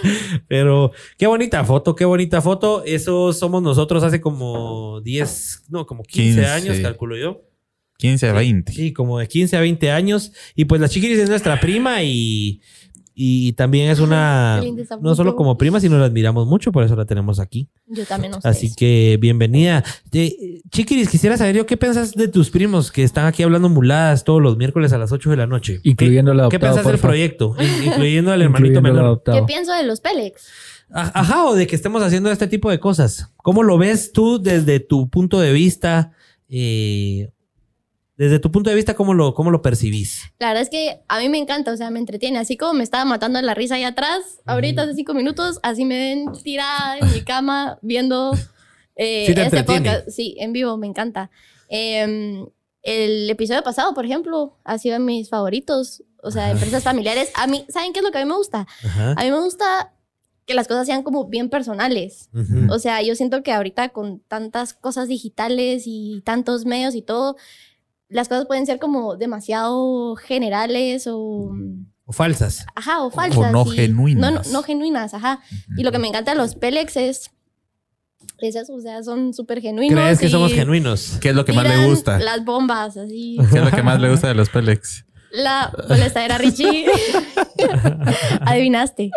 Pero qué bonita foto, qué bonita foto. Eso somos nosotros hace como 10, no, como 15, 15. años, calculo yo. 15 a 20. Sí, como de 15 a 20 años. Y pues la chiquiris es nuestra prima y, y también es una... No solo como prima, sino la admiramos mucho, por eso la tenemos aquí. Yo también no sé. Así que bienvenida. Chiquiris, quisiera saber yo qué piensas de tus primos que están aquí hablando muladas todos los miércoles a las 8 de la noche. Incluyendo el ¿Qué, ¿Qué adoptado, piensas del proyecto? In- Incluyendo al hermanito menor. adoptado. ¿Qué pienso de los Pélex? A- Ajá, o de que estemos haciendo este tipo de cosas. ¿Cómo lo ves tú desde tu punto de vista? eh, desde tu punto de vista, ¿cómo lo, cómo lo percibís? La verdad es que a mí me encanta, o sea, me entretiene. Así como me estaba matando la risa ahí atrás, ahorita hace cinco minutos, así me ven tirada en mi cama viendo eh, Sí te este entretiene. podcast. Sí, en vivo, me encanta. Eh, el episodio pasado, por ejemplo, ha sido de mis favoritos. O sea, empresas familiares. A mí, ¿saben qué es lo que a mí me gusta? Ajá. A mí me gusta que las cosas sean como bien personales. Ujú. O sea, yo siento que ahorita con tantas cosas digitales y tantos medios y todo, las cosas pueden ser como demasiado generales o... O falsas. Ajá, o falsas. no y- genuinas. No, no, no genuinas, ajá. Y lo que me encanta de los Pélex es, es eso, o sea, son súper genuinos. ¿Crees que y somos genuinos? ¿Qué es lo que más le gusta? Las bombas, así. ¿Qué es lo que más le gusta de los Pélex? La molestadera Richie. Adivinaste.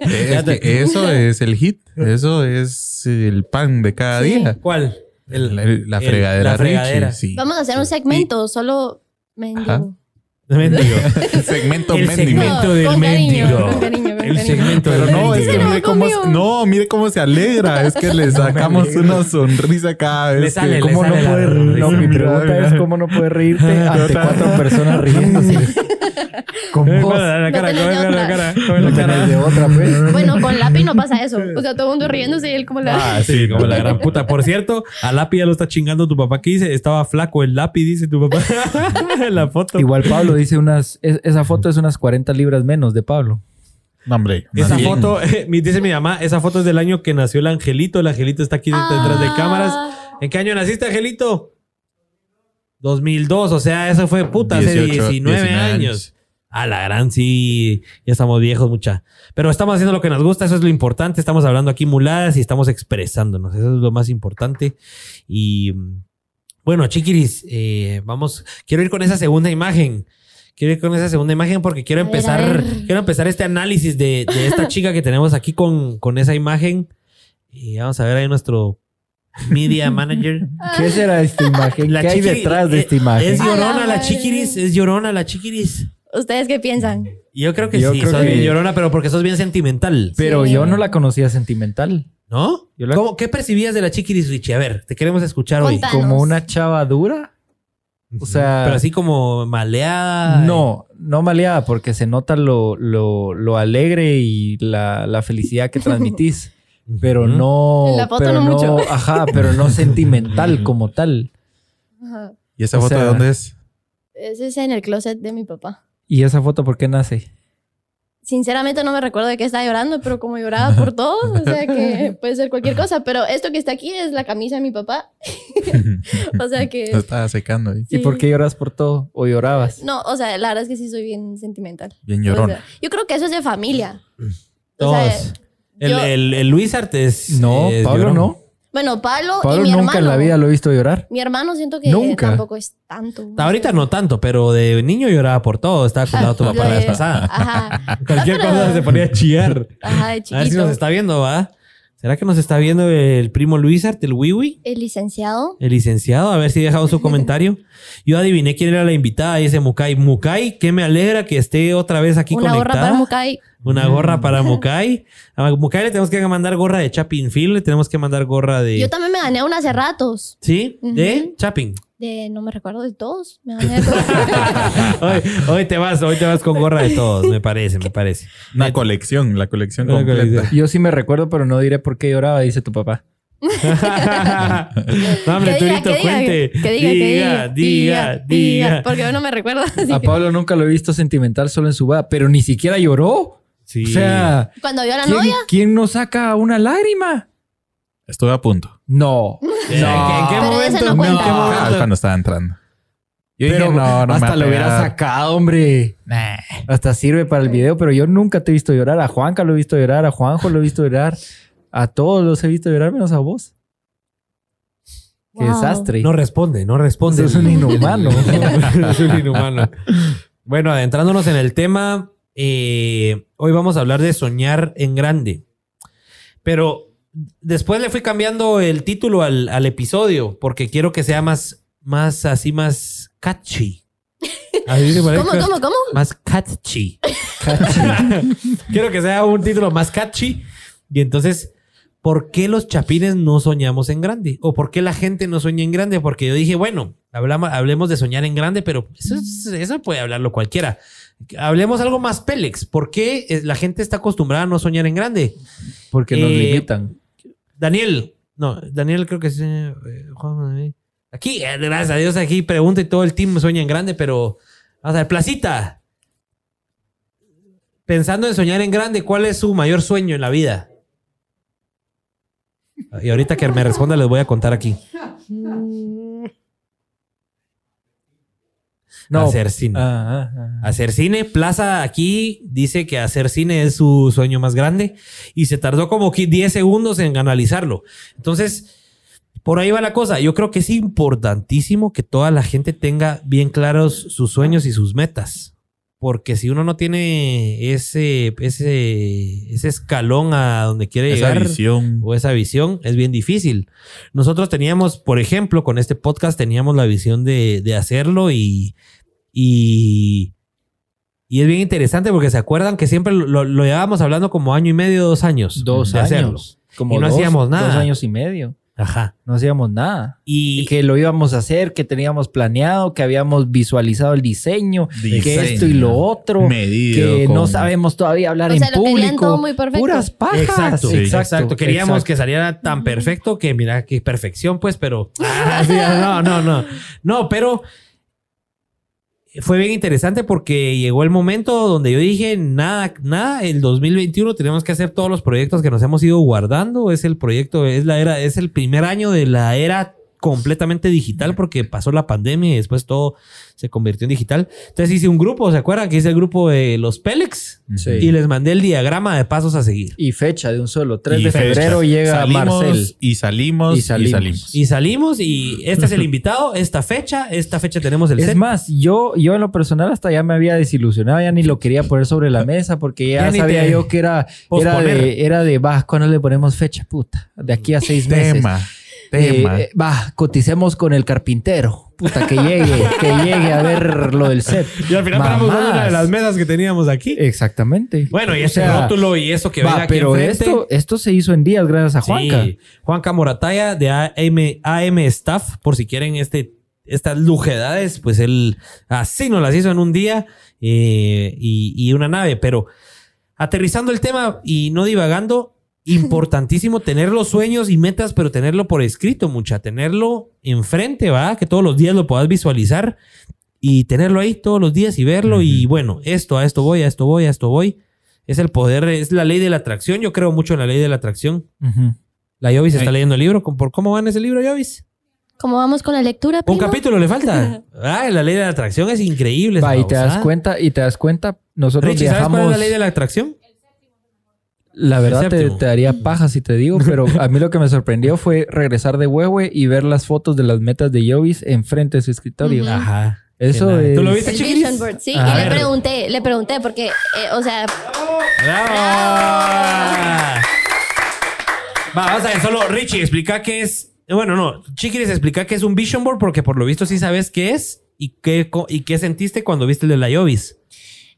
Es que eso es el hit. Eso es el pan de cada Sí. día. ¿Cuál? El- la, la el- fregadera, la fregadera. Richie, sí. Vamos a hacer un segmento, solo mendigo. Mendigo. segmento El mendigo. segmento del con cariño, mendigo. con cariño, con El cariño. segmento Pero del no, es que mire cómo, no, mire cómo se alegra. Es que le sacamos una sonrisa cada vez. Le sale, que, ¿Cómo no sale puede. No, mi pregunta es cómo no puedes reírte ante cuatro personas riéndose. Con Eh, vos. ¿cómo la cara? No ¿Cómo tenés de la cara? ¿Cómo No la cara? tenés de otra, pues. Bueno, con Lápiz no pasa eso. O sea, todo el mundo riéndose y él como la... Ah, sí, como la gran puta. Por cierto, a Lapi ya lo está chingando tu papá. ¿Qué dice? Estaba flaco el Lapi, dice tu papá. en la foto. Igual Pablo dice unas... es- esa foto es unas 40 libras menos de Pablo. No, hombre. Esa bien. foto, me dice mi mamá, esa foto es del año que nació el angelito. El angelito está aquí detrás de Ah. cámaras. ¿En qué año naciste, angelito? 2002, o sea, eso fue puta, hace 18, 19, 19 años. A la gran, sí, ya estamos viejos, mucha. Pero estamos haciendo lo que nos gusta, eso es lo importante. Estamos hablando aquí muladas y estamos expresándonos, eso es lo más importante. Y bueno, chiquiris, eh, vamos, quiero ir con esa segunda imagen. Quiero ir con esa segunda imagen porque quiero A ver, empezar, a ver. quiero empezar este análisis de, de esta chica que tenemos aquí con, con esa imagen. Y vamos a ver ahí nuestro media manager. ¿Qué será esta imagen? La ¿Qué hay detrás de eh, esta imagen? Es llorona la chiquiris, es llorona la chiquiris. ¿Ustedes qué piensan? Yo creo que Yo sí, creo sos que- bien llorona, pero porque sos bien sentimental. Pero Sí. yo no la conocía sentimental. ¿No? Yo la- ¿Cómo- ¿Qué percibías de la chiquiris, Richie? A ver, te queremos escuchar hoy. Como una chava dura. O sea... Pero así como maleada. No, no maleada, porque se nota lo, lo, lo alegre y la, la felicidad que transmitís. Pero no. En la foto pero no mucho. Ajá, pero no sentimental como tal. Ajá. ¿Y esa O foto sea- de dónde es? Ese es en el closet de mi papá. ¿Y esa foto por qué nace? Sinceramente no me recuerdo de qué estaba llorando, pero como lloraba por todo, o sea que puede ser cualquier cosa. Pero esto que está aquí es la camisa de mi papá. o sea que... Lo estaba secando ahí. ¿Y Sí. por qué lloras por todo? ¿O llorabas? No, o sea, la verdad es que sí soy bien sentimental. Bien O llorona. sea, yo creo que eso es de familia. O Todos. sea, el, yo- el, el Luis Artes. No, es Pablo llorón. no. bueno, Pablo, Pablo y mi nunca hermano. en la vida lo he visto llorar. Mi hermano siento que Nunca. tampoco es tanto. Ahorita no tanto, pero de niño lloraba por todo. Estaba contado tu papá la vez pasada. Ajá. Cualquier pero- cosa se ponía a chillar. Ajá, de A ver si chiquito. nos está viendo, ¿va? ¿Será que nos está viendo el primo Luis Art, el Wiwi? El licenciado. El licenciado, a ver si dejado su comentario. Yo adiviné quién era la invitada, dice Mukai. Mukai, que me alegra que esté otra vez aquí Una gorra conectada. para Mukai. Una gorra para Mukai. A Mukai le tenemos que mandar gorra de Chapin Film, le tenemos que mandar gorra de. Yo también me gané una hace ratos. ¿Sí? ¿De. Chapin? De, no me recuerdo de todos. Me gané de hoy, hoy te vas, hoy te vas con gorra de todos, me parece, me parece. Una colección, la colección Una completa. colección. Yo sí me recuerdo, pero no diré por qué lloraba, dice tu papá. no, hombre, Que diga, que diga, cuente. que diga, que diga, diga, diga. Porque yo no me recuerdo. A Pablo nunca lo he visto sentimental solo en su boda, pero ni siquiera lloró. Sí. O sea, Cuando vio a la ¿quién, novia, quién no saca una lágrima? Estuve a punto. No. ¿En qué- ¿En qué Pero momento? no cuenta. ¿En qué Ah, momento? cuando estaba entrando. Yo Pero dije, no, no hasta lo hubiera sacado, hombre. Nah. Hasta sirve para el video, pero yo nunca te he visto llorar. A Juanca lo he visto llorar, a Juanjo lo he visto llorar. A todos los he visto llorar, menos a vos. Qué desastre. No responde, no responde. Es un inhumano. es un inhumano. Bueno, adentrándonos en el tema, eh, hoy vamos a hablar de soñar en grande. Pero después le fui cambiando el título al, al episodio porque quiero que sea más, más así, más catchy. ¿Cómo, cómo, cómo? Más catchy. quiero que sea un título más catchy. Y entonces, ¿por qué los chapines no soñamos en grande? ¿O por qué la gente no sueña en grande? Porque yo dije, bueno, hablamos, hablemos de soñar en grande, pero eso, es- eso puede hablarlo cualquiera. Hablemos algo más Pélex. ¿Por qué eh, la gente está acostumbrada a no soñar en grande? Porque nos Eh, limitan. Daniel, no, Daniel creo que sí. eh, Juan. Aquí, eh, gracias a Dios, aquí pregunta y todo el team sueña en grande, pero vamos a ver, Placita. Pensando en soñar en grande, ¿cuál es su mayor sueño en la vida? Y ahorita que me responda les voy a contar aquí. No. Hacer cine. Ah, ah, ah. Hacer cine. Plaza aquí dice que hacer cine es su sueño más grande y se tardó como que 10 segundos en analizarlo. Entonces, por ahí va la cosa. Yo creo que es importantísimo que toda la gente tenga bien claros sus sueños y sus metas. Porque si uno no tiene ese, ese, ese escalón a donde quiere Esa llegar visión. o esa visión es bien difícil. Nosotros teníamos, por ejemplo, con este podcast teníamos la visión de, de hacerlo y, y, y es bien interesante porque se acuerdan que siempre lo, lo- llevábamos hablando como año y medio, dos años. Dos de hacerlo. años. Como Y no dos- hacíamos nada. Dos años y medio. Ajá. No hacíamos nada. Y, Y que lo íbamos a hacer, que teníamos planeado, que habíamos visualizado el diseño, que Diseño. esto y lo otro, Medido. que con- no sabemos todavía hablar O sea, en lo público. todo muy perfecto. Puras pajas. Exacto, Sí. exacto, Queríamos exacto. que saliera tan perfecto que mira qué perfección, pues, pero Ah, sí, no, no, no, no, pero fue bien interesante porque llegó el momento donde yo dije nada, nada. El 2021 tenemos que hacer todos los proyectos que nos hemos ido guardando. Es el proyecto, es la era, es el primer año de la era completamente digital porque pasó la pandemia y después todo se convirtió en digital. Entonces hice un grupo, ¿se acuerdan? Que hice el grupo de los Pélex Sí. y les mandé el diagrama de pasos a seguir. Y fecha de un solo. 3 y de fecha. febrero llega Salimos Marcel. Y salimos Y y salimos. Y salimos y este es el invitado, esta fecha, esta fecha tenemos el Es set. más, yo, yo en lo personal hasta ya me había desilusionado, ya ni lo quería poner sobre la mesa porque ya, sabía te- yo que era, era de, era de, va, ¿cuándo le ponemos fecha? Puta, de aquí a seis meses. Tema. Eh, Tema. eh, va, coticemos con el carpintero. Puta, que llegue, que llegue a ver lo del set. Y al final paramos una de las mesas que teníamos aquí. Exactamente. Bueno, y O ese sea, rótulo y eso que va, venga aquí pero enfrente. esto, esto se hizo en días gracias a Juanca. Sí, Juanca Morataya de AM, AM Staff, por si quieren este, estas lujedades, pues él así nos las hizo en un día eh, y, y una nave. Pero aterrizando el tema y no divagando, importantísimo tener los sueños y metas, pero tenerlo por escrito, mucha, tenerlo enfrente, ¿va? Que todos los días lo puedas visualizar y tenerlo ahí todos los días y verlo. Y bueno, esto, a esto voy, a esto voy, a esto voy. Es el poder, es la ley de la atracción. Yo creo mucho en la ley de la atracción. La Jovis está leyendo el libro. ¿Con- ¿Por cómo va en ese libro, Jovis? ¿Cómo vamos con la lectura? Un capítulo le falta. Ah, la ley de la atracción es increíble. Va, y te das cuenta, y te das cuenta, nosotros Richie, ¿sabes cuál es la ley de la atracción? La verdad te, daría paja si te digo, pero a mí lo que me sorprendió fue regresar de Huehue y ver las fotos de las metas de Jovis enfrente de su escritorio. Ajá. Eso es- ¿Tú lo viste, vision board, sí. A y ver. le pregunté, le pregunté porque, eh, o sea, ¡Bravo! Va, vamos a ver, solo Richie, explica qué es. Bueno, no, Chiquiris, explica qué es un vision board porque por lo visto sí sabes qué es y qué, y qué sentiste cuando viste el de la Jovis.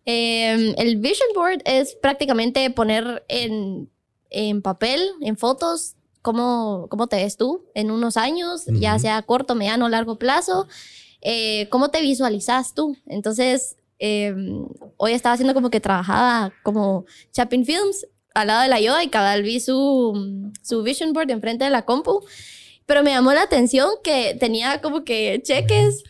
Em, el vision board es prácticamente poner en, en papel, en fotos, cómo, cómo te ves tú en unos años, ya Ujú. sea corto, mediano largo plazo. eh, cómo te visualizas tú. Entonces, em, hoy estaba haciendo como que trabajaba como Chapin Films al lado de la Yoda y cabal vi su, su vision board enfrente de la compu. Pero me llamó la atención que tenía como que cheques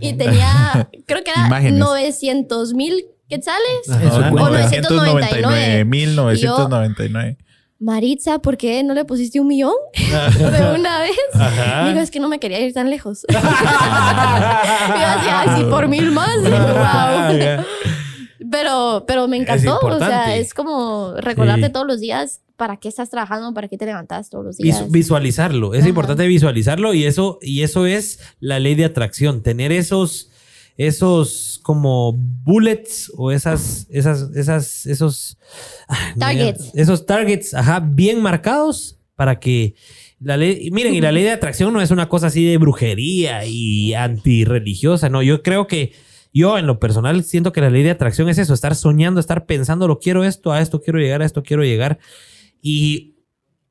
y tenía, creo que era Imágenes. 900 mil quetzales. En su Ajá, cuenta. 999. 999.999. Maritza, ¿por qué no le pusiste un millón de una vez? Digo, es que no me quería ir tan lejos. y yo así, "Ay, sí, por mil más. Wow. Pero, pero me encantó. o sea, es como recordarte Sí. todos los días para qué estás trabajando, para qué te levantas todos los Vis- días. visualizarlo. Es Ajá. importante visualizarlo y eso, y eso es la ley de atracción. Tener esos, esos como bullets o esas, esas, esas, esos Targets. esos targets, ajá, bien marcados para que la ley, miren, y la ley de atracción no es una cosa así de brujería y antirreligiosa, no. Yo creo que yo en lo personal siento que la ley de atracción es eso, estar soñando, estar pensando, lo quiero esto, a esto quiero llegar, a esto quiero llegar. Y,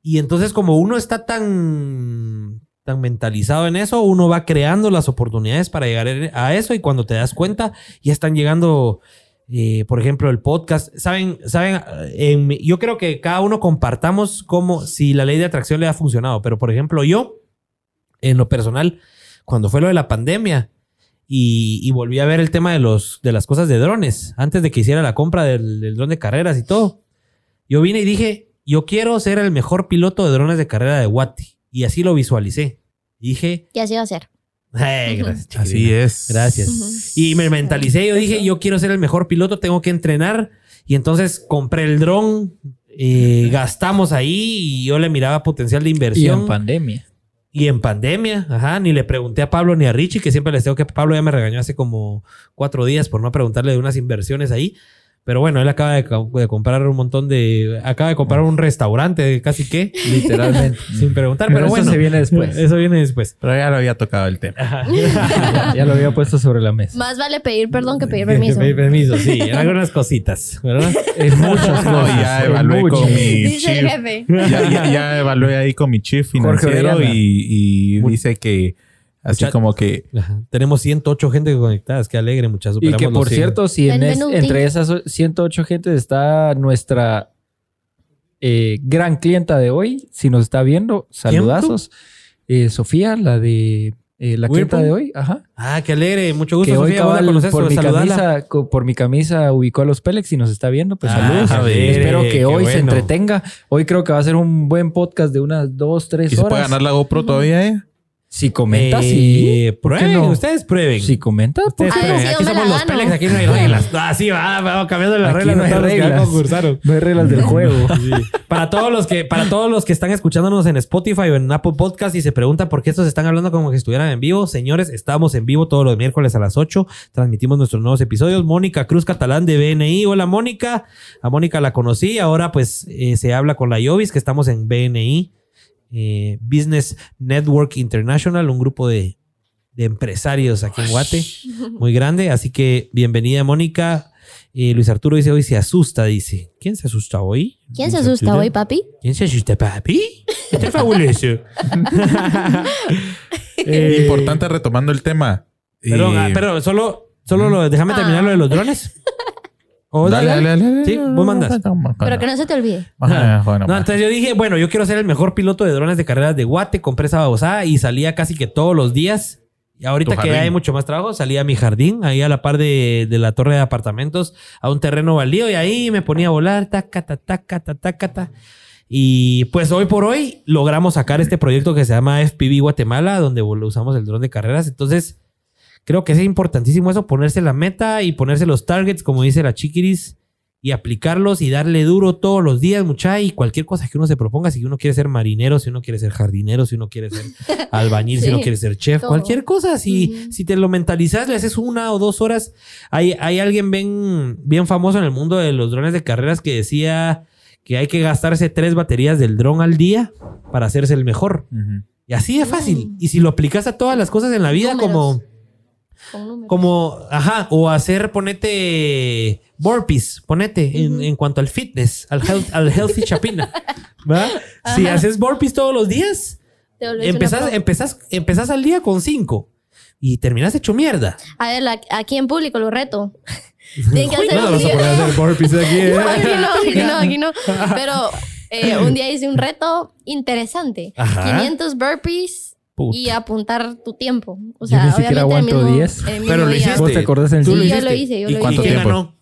y entonces como uno está tan, tan mentalizado en eso, uno va creando las oportunidades para llegar a eso y cuando te das cuenta ya están llegando, eh, por ejemplo, el podcast. Saben, saben, En mi- yo creo que cada uno compartamos como si la ley de atracción le ha funcionado, pero por ejemplo yo, en lo personal, cuando fue lo de la pandemia, y, volví a ver el tema de, los, de las cosas de drones, antes de que hiciera la compra del, del dron de carreras y todo. Yo vine y dije, yo quiero ser el mejor piloto de drones de carrera de Wati. Y así lo visualicé. Dije, Y así va a ser. "Ay, gracias. Así es. Gracias. Y me mentalicé, yo dije, yo quiero ser el mejor piloto, tengo que entrenar. Y entonces compré el dron, eh, gastamos ahí y yo le miraba potencial de Y inversión. en pandemia. Y en pandemia, ajá, ni le pregunté a Pablo ni a Richie, que siempre les tengo que Pablo ya me regañó hace como cuatro días por no preguntarle de unas inversiones ahí. Pero bueno, él acaba de, co- de comprar un montón de. Acaba de comprar un restaurante, casi que, Literalmente. sin preguntar. Pero Pero, eso bueno, se viene después. Eso viene después. Pero ya lo había tocado el tema. ya lo había puesto sobre la mesa. Más vale pedir perdón que pedir permiso. Pedir permiso, sí, algunas cositas, ¿verdad? En muchas No, cosas. ya evalué con mi Dice el jefe. Ya, ya- ya evalué ahí con mi chief financiero y, dice que así Mucha- como que Ajá. Tenemos 108 gente conectadas, qué alegre, muchas Y que por cierto, si en es- entre esas 108 gentes está nuestra eh, gran clienta de hoy, si nos está viendo, saludazos. Eh, Sofía, la de eh, la clienta de hoy, ajá. Ah, qué alegre, mucho gusto, que hoy Sofía. ¿Vos la cabal, por, mi camisa, co- por mi camisa ubicó a los Pélex y nos está viendo, pues Ah, saludos. a ver, Espero que hoy se entretenga. Hoy creo que va a ser un buen podcast de unas dos, tres ¿y se horas. puede ganar la GoPro todavía eh? Si comenta, Eh, sí. ¿Por qué Prueben, no? ustedes prueben. Si comenta, pues. Ustedes Ay, prueben. sí, Aquí yo me somos los. Pelex, aquí no hay reglas. Ah, sí, va, va cambiando las Aquí reglas. no hay reglas. No hay reglas del juego. Sí. Para todos los que, para todos los que están escuchándonos en Spotify o en Apple Podcast y se preguntan por qué estos están hablando como que estuvieran en vivo, señores, estamos en vivo todos los miércoles a las 8. Transmitimos nuestros nuevos episodios. Mónica Cruz Catalán de BNI. Hola, Mónica. A Mónica la conocí. Ahora, pues, eh, se habla con la Yovis, que estamos en BNI, eh, Business Network International, un grupo de, de empresarios aquí en Guate, muy grande. Así que bienvenida, Mónica. Eh, Luis Arturo dice hoy se asusta, dice. ¿Quién se asusta hoy? ¿Quién se asusta Arturo. hoy, papi? ¿Quién se asusta, papi? Está fabuloso. Eh, Importante retomando el tema. Perdón, Eh, ah, pero solo, solo lo, déjame terminar lo de los drones. O dale, dale, dale, dale. Sí, vos mandas. Pero que no se te olvide. Ajá, No, entonces yo dije, bueno, yo quiero ser el mejor piloto de drones de carreras de Guate. Compré esa babosada y salía casi que todos los días. Y ahorita que hay mucho más trabajo, salía a mi jardín, ahí a la par de, de la torre de apartamentos, a un terreno baldío. Y ahí me ponía a volar, tacata, tacata, tacata. Y pues hoy por hoy logramos sacar este proyecto que se llama FPV Guatemala, donde usamos el dron de carreras. Entonces, creo que es importantísimo eso, ponerse la meta y ponerse los targets, como dice la chiquiris, y aplicarlos y darle duro todos los días, mucha, y cualquier cosa que uno se proponga, si uno quiere ser marinero, si uno quiere ser jardinero, si uno quiere ser albañil, si uno quiere ser chef, todo. cualquier cosa, si, si te lo mentalizas, le haces una o dos horas. Hay, hay alguien bien, bien famoso en el mundo de los drones de carreras que decía que hay que gastarse tres baterías del dron al día para hacerse el mejor. Y así de fácil. Mm. Y si lo aplicas a todas las cosas en la vida, Números. como, Con. Como, ajá, o hacer, ponete burpees, ponete en, en cuanto al fitness, al, health- al healthy chapina. ¿Va? Si haces burpees todos los días, Te empezás, empezás, empezás al día con cinco y terminas hecho mierda. A ver, aquí en público lo reto. Tienen que No, un día- hacer burpees aquí. ¿eh? No, aquí no, aquí no, aquí no. Pero eh, un día hice un reto interesante. Ajá. 500 burpees Puta. y apuntar tu tiempo. O Yo sea, ni siquiera obviamente el aguanto mismo- 10. el mismo Pero lo hiciste. ¿Vos te acordás en lo Sí, yo lo hice, yo ¿Y lo cuánto hice. ganó?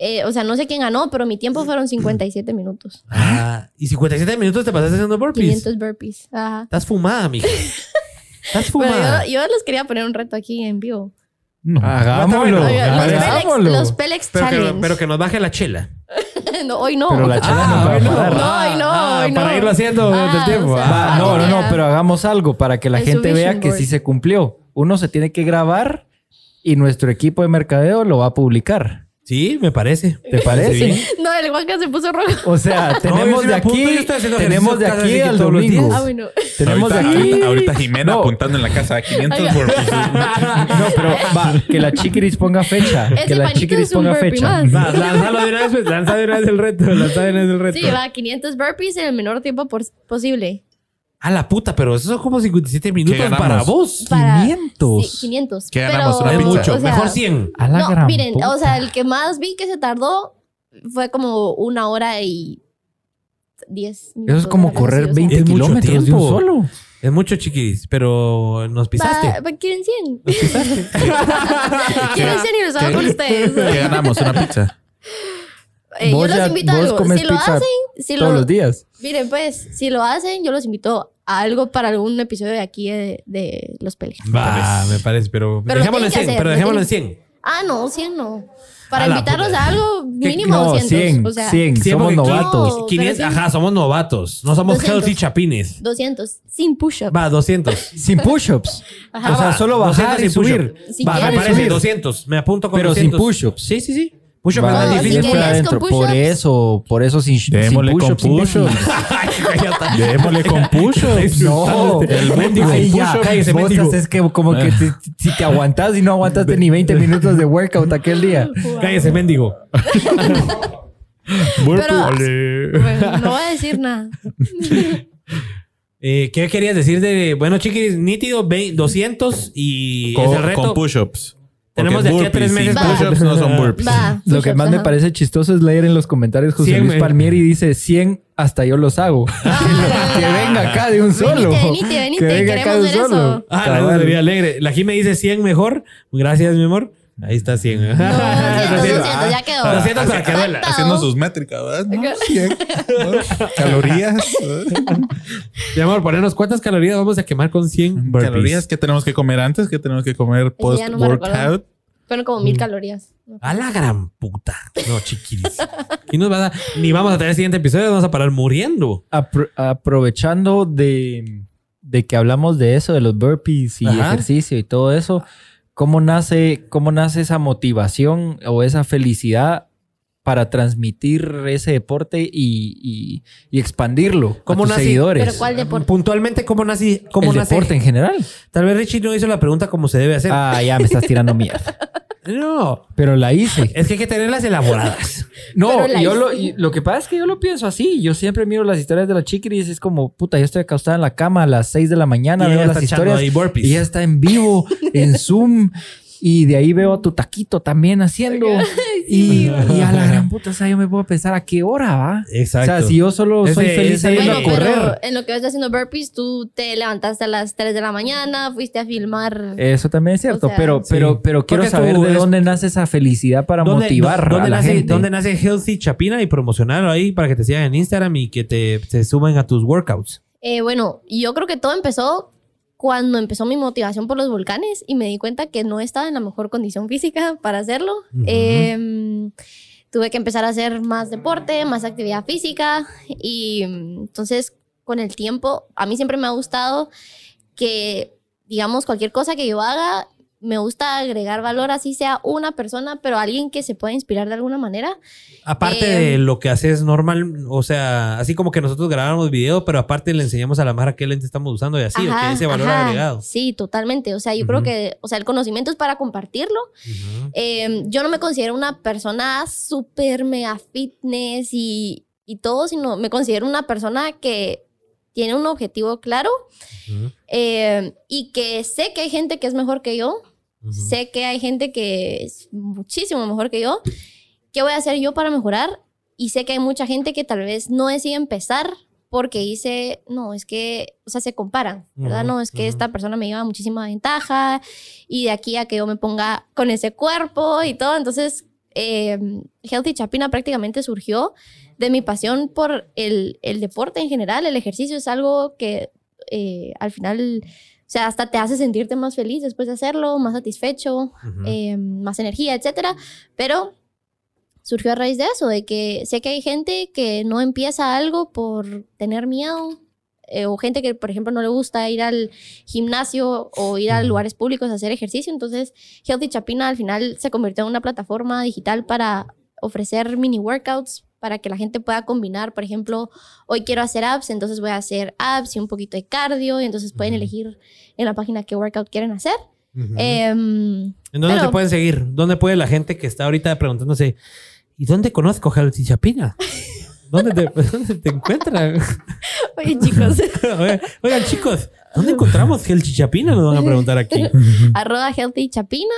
Eh, o sea, no sé quién ganó, pero mi tiempo fueron 57 minutos. Ah, y 57 minutos te pasaste haciendo burpees. 500 burpees. Ajá. Estás fumada, mija. Estás Pero fumada. yo, yo les quería poner un reto aquí en vivo. No. Hagámoslo. Hagámoslo. los Pelex pero, que, pero que nos baje la chela. no, hoy no. Pero la chela Ah, no va hoy a no. parar. No, hoy no, hoy no. Para irlo haciendo Ah, del tiempo. o sea, Ah, Va, no, no, no, pero hagamos algo para que la El gente vea que sí se cumplió. Uno se tiene que grabar y nuestro equipo de mercadeo lo va a publicar. Sí, me parece. ¿Te parece? bien. No, el Juanca se puso rojo. O sea, tenemos sí de aquí, tenemos de aquí al domingo. Ah, bueno. Tenemos de ahorita, aquí. ahorita, ahorita Jimena No. apuntando en la casa 500 Oiga. burpees. No, pero va, que la chiquiris ponga fecha. Ese que la chiquiris ponga fecha. Va, lánzalo de una vez, pues, lanza de una vez el reto. Lanza de una vez el reto. Sí, va, 500 burpees en el menor tiempo por- posible. A la puta, pero eso son como 57 minutos para vos. Para, 500. Sí, 500. ¿Qué Pero, ganamos? Una pizza. mucho. o sea, Mejor 100. A la no, gran miren, puta. o sea, el que más vi que se tardó fue como una hora y 10 minutos. Eso es como correr o sea. 20 Es mucho kilómetros de un solo. Es mucho, chiquis, pero nos pisaste. Va, va, ¿Quieren 100? ¿Quieren 100 y los hago por ustedes? ¿Qué ganamos? ¿Una pizza? Eh, yo los ya- invito a algo. Si lo hacen, si Todos lo, los días. Miren, pues, si lo hacen, yo los invito a algo para algún episodio de aquí de, de Los Peleas. Va, me parece, pero, Pero lo dejémoslo en tienen que 100. hacer, Pero lo dejémoslo en tienen- 100. Ah, no, 100 no. Para A invitarlos a algo, mínimo no, 200. 100, o sea, 100. Sí, Somos porque novatos. No, 500, pero sí. ajá, somos novatos. No somos 200. healthy chapines. 200. Sin push-up. Va, 200. Sin push-ups. Ajá. O sea, solo bajar 200 y sin subir. Si Va, me parece subir. 200. Me apunto con Pero sin 200. push-ups. Sí, sí, sí. Push-up es más difícil. adentro. con Por eso, por eso sin, sin Démosle con push-ups. imbécil. push-ups. Démosle con push-ups. No, El mendigo. Sin ya. push-up, cállese, mendigo. haces que como que te- si te aguantas y no aguantaste ni 20 minutos de workout aquel día. Cállese, mendigo. Pero, bueno, no voy a decir nada. Eh, ¿Qué querías decir de, bueno, chiquis, nítido, ve- 200 y es el Con, reto? con push-ups. Tenemos de aquí a tres meses para- push-ups no son burpees. Va. Lo que más me ajá. parece chistoso es leer en los comentarios José 100, Luis. Palmieri dice 100 hasta yo los hago. que venga acá de un solo. Venite, venite, venite, Que venga acá de un queremos ver eso. solo. Ah, Cabal. no, sería alegre. La Jime dice 100 mejor. Gracias, mi amor. Ahí está 100. No, 200, 200, ya quedó. 200 para que duela. Pactado. Haciendo sus métricas, ¿verdad? No, Acá. 100, ¿no? Calorías. Mi amor, ponernos cuántas calorías vamos a quemar con 100 burpees? Calorías que tenemos que comer antes, que tenemos que comer post-workout. Fueron como mil calorías. A la gran puta. No, chiquiris. Y nos va a dar, ni vamos a tener el siguiente episodio, vamos a parar muriendo. Apro- aprovechando de, de que hablamos de eso, de los burpees y Ajá. ejercicio y todo eso, ¿cómo nace, ¿cómo nace esa motivación o esa felicidad para transmitir ese deporte y, y- y expandirlo ¿Cómo a tus nace? seguidores? ¿Pero cuál deporte? Puntualmente, ¿cómo nace? ¿Cómo El nace? deporte en general. Tal vez Richie no hizo la pregunta como se debe hacer. Ah, ya me estás tirando mierda. No, Pero la hice. es que hay que tenerlas elaboradas. No, yo lo, y lo que pasa es que yo lo pienso así. Yo siempre miro las historias de la chiquiris y es como, puta, yo estoy acostada en la cama a las 6 de la mañana, Y veo las historias y ella está en vivo, en Zoom. Y de ahí veo a tu taquito también haciendo. y, y a la gran puta, o sea, yo me puedo pensar a qué hora va. Exacto. O sea, si yo solo soy Ese- feliz ir Bueno, a correr. pero en lo que vas haciendo burpees, tú te levantaste a las 3 de la mañana, fuiste a filmar. Eso también es cierto, O sea, pero, sí. pero, pero quiero Porque saber tú de es- dónde nace esa felicidad para ¿Dónde- motivar dónde a la nace, gente. ¿Dónde nace Healthy Chapina y promocionarlo ahí para que te sigan en Instagram y que te se suben a tus workouts? Eh, bueno, yo creo que todo empezó cuando empezó mi motivación por los volcanes y me di cuenta que no estaba en la mejor condición física para hacerlo. Eh, tuve que empezar a hacer más deporte, más actividad física y mm, entonces con el tiempo a mí siempre me ha gustado que digamos cualquier cosa que yo haga me gusta agregar valor, así sea una persona, pero alguien que se pueda inspirar de alguna manera. Aparte Eh, de lo que haces normal, o sea, así como que nosotros grabamos video, pero aparte le enseñamos a la Mara qué lente estamos usando y así, o que ese valor ajá. agregado. Sí, totalmente. O sea, yo creo que, o sea, el conocimiento es para compartirlo. Eh, yo no me considero una persona súper mega fitness y, y todo, sino me considero una persona que tiene un objetivo claro eh, y que sé que hay gente que es mejor que yo, Sé que hay gente que es muchísimo mejor que yo. ¿Qué voy a hacer yo para mejorar? Y sé que hay mucha gente que tal vez no decide empezar porque dice, no, es que, o sea, se comparan, ¿verdad? No, es que esta persona me lleva muchísima ventaja y de aquí a que yo me ponga con ese cuerpo y todo. Entonces, eh, Healthy Chapina prácticamente surgió de mi pasión por el, el deporte en general. El ejercicio es algo que eh, al final, sea, hasta te hace sentirte más feliz después de hacerlo, más satisfecho, eh, más energía, etcétera. Pero surgió a raíz de eso, de que sé que hay gente que no empieza algo por tener miedo. eh, o gente que, por ejemplo, no le gusta ir al gimnasio o ir a lugares públicos a hacer ejercicio. Entonces, Healthy Chapina al final se convirtió en una plataforma digital para ofrecer mini workouts para que la gente pueda combinar, por ejemplo, hoy quiero hacer abs, entonces voy a hacer abs y un poquito de cardio, y entonces pueden Ujú. elegir en la página qué workout quieren hacer. Ujú. Em, ¿En dónde pero- te pueden seguir? ¿Dónde puede la gente que está ahorita preguntándose, ¿y dónde conozco Healthy Chapina? ¿Dónde te, dónde te encuentran? Oye, chicos, Oigan, chicos, ¿dónde encontramos Healthy Chapina? Nos van a preguntar aquí. arroba Healthy Chapina.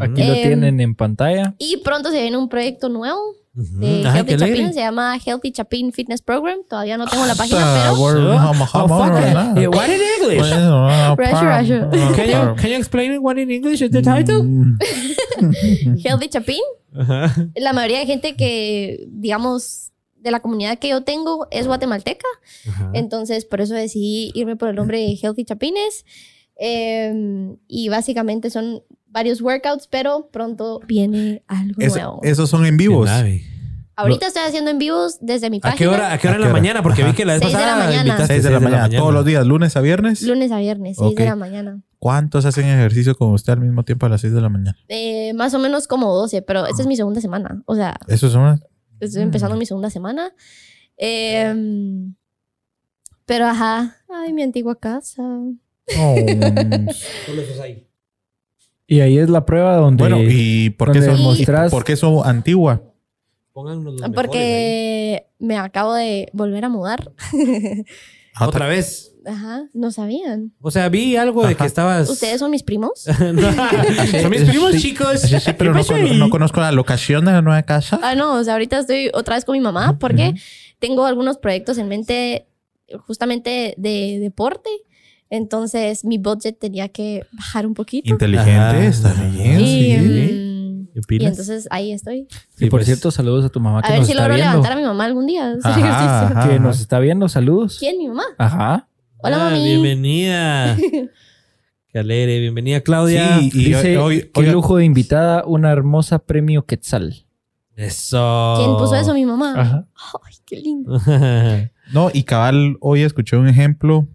Aquí lo Em, tienen en pantalla. Y pronto se viene un proyecto nuevo Ujú. de Ay, qué Healthy. Chapin. Se llama Healthy Chapin Fitness Program. Todavía no tengo la página, pero it. Eh, what in English? Russia, Russia. Can you, can you explain what in English is the title? Mm. Healthy Chapin. La mayoría de gente que, digamos, de la comunidad que yo tengo es guatemalteca. Ajá. Entonces, por eso decidí irme por el nombre de Healthy Chapines. Em, y básicamente son varios workouts, pero pronto viene algo Eso- nuevo. esos son en vivos. Ahorita estoy haciendo en vivos desde mi ¿A página. qué hora, a qué hora ¿A en qué la hora? mañana? Porque vi que la vez Seis de la pasada mañana. invitaste 6 de la mañana. Todos los días, lunes a viernes. Lunes a viernes, 6 Ok. de la mañana. ¿Cuántos hacen ejercicio con usted al mismo tiempo a las 6 de la mañana? Eh, más o menos como 12, pero esta es mi segunda semana. O sea, Eso es una. estoy empezando mi segunda semana. Em, pero ajá, ay, mi antigua casa. Oh. Solo esos ahí. Y ahí es la prueba donde... bueno, ¿y por qué, donde son, mostras- por qué son antigua? Los ahí. Porque me acabo de volver a mudar. Otra vez. Ajá, no sabían. O sea, vi algo de que estabas. ¿Ustedes son mis primos? Son mis primos, Sí. chicos. Sí, sí, pero ¿Qué no, con- conozco la locación de la nueva casa. Ah, no, o sea, ahorita estoy otra vez con mi mamá porque tengo algunos proyectos en mente justamente de deporte. Entonces mi budget tenía que bajar un poquito. Inteligente, Ajá. está bien. Y, sí. mm, ¿Qué y entonces ahí estoy. Y por pues. cierto, saludos a tu mamá que A ver nos si está logro viendo. levantar a mi mamá algún día. Ajá, ajá. Que nos está viendo, saludos. ¿Quién? Mi mamá. Ajá. Hola, Ah, mami. Bienvenida. Qué alegre. Bienvenida, Claudia. Sí, y Dice, hoy- qué lujo de invitada, una hermosa premio Quetzal. Eso. ¿Quién puso eso? Mi mamá. Ajá. Ay, qué lindo. No, y cabal, hoy escuché un ejemplo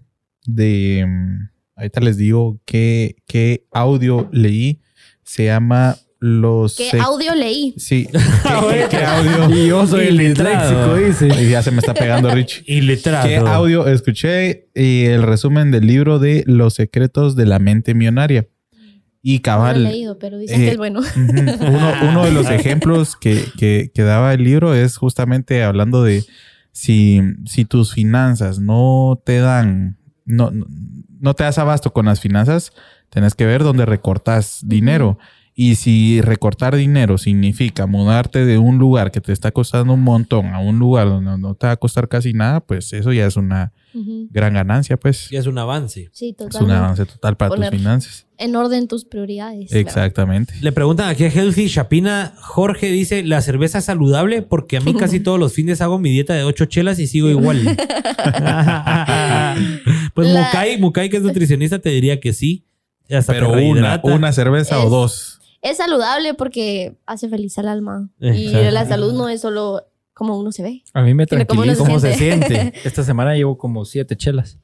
de. mm, Ahorita les digo qué, qué audio leí. Se llama Los. ¿Qué audio leí? Sí. ¿Qué, qué audio? Y yo soy el disléxico, dice. Y ya se me está pegando Rich. Iletrado. ¿Qué audio escuché? Y el resumen del libro de Los secretos de la mente millonaria. Y No lo cabal. he leído, pero dicen eh, que es bueno. Ujú. Uno, uno de los ejemplos que, que- que daba el libro es justamente hablando de si, si tus finanzas no te dan, no, no- no te das abasto con las finanzas, tenés que ver dónde recortas dinero. Y si recortar dinero significa mudarte de un lugar que te está costando un montón a un lugar donde no te va a costar casi nada, pues eso ya es una gran ganancia, pues. Ya es un avance. Sí, Es un avance total para Poner- tus finanzas. En orden tus prioridades. Exactamente. Le preguntan aquí a Healthy Chapina. Jorge dice: La cerveza es saludable porque a mí casi todos los fines hago mi dieta de ocho chelas y sigo igual. pues La- Mukai, Mukai, que es nutricionista, te diría que sí. Hasta Pero una, una cerveza o dos. Es saludable porque hace feliz al alma. Y la salud no es solo como uno se ve. A mí me tranquiliza. uno ¿Cómo se siente. Esta semana llevo como siete chelas.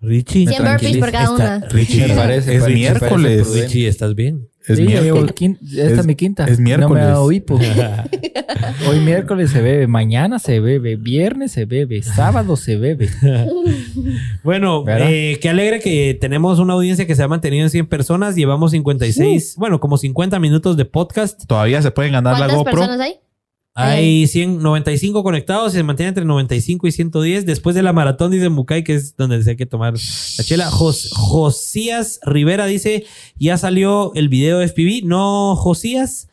Richie. 100 burpees por cada una. Richie, Me parece, es parece- miércoles. Richie, ¿estás bien? Es Sí, miércoles. esta es, Es- mi quinta. es No me ha miércoles. dado hipo. Hoy miércoles se bebe, mañana se bebe, viernes se bebe, sábado se bebe. Bueno, eh, qué alegre que tenemos una audiencia que se ha mantenido en 100 personas. Llevamos 56, bueno, como 50 minutos de podcast. Todavía se pueden ganar la ¿Cuántas GoPro. personas hay? Hay 100, 95 conectados y se mantiene entre 95 y 110. Después de la maratón, dice Mukai, que es donde se hay que tomar la chela. Jos- Josías Rivera dice: Ya salió el video de FPV. No, Josías.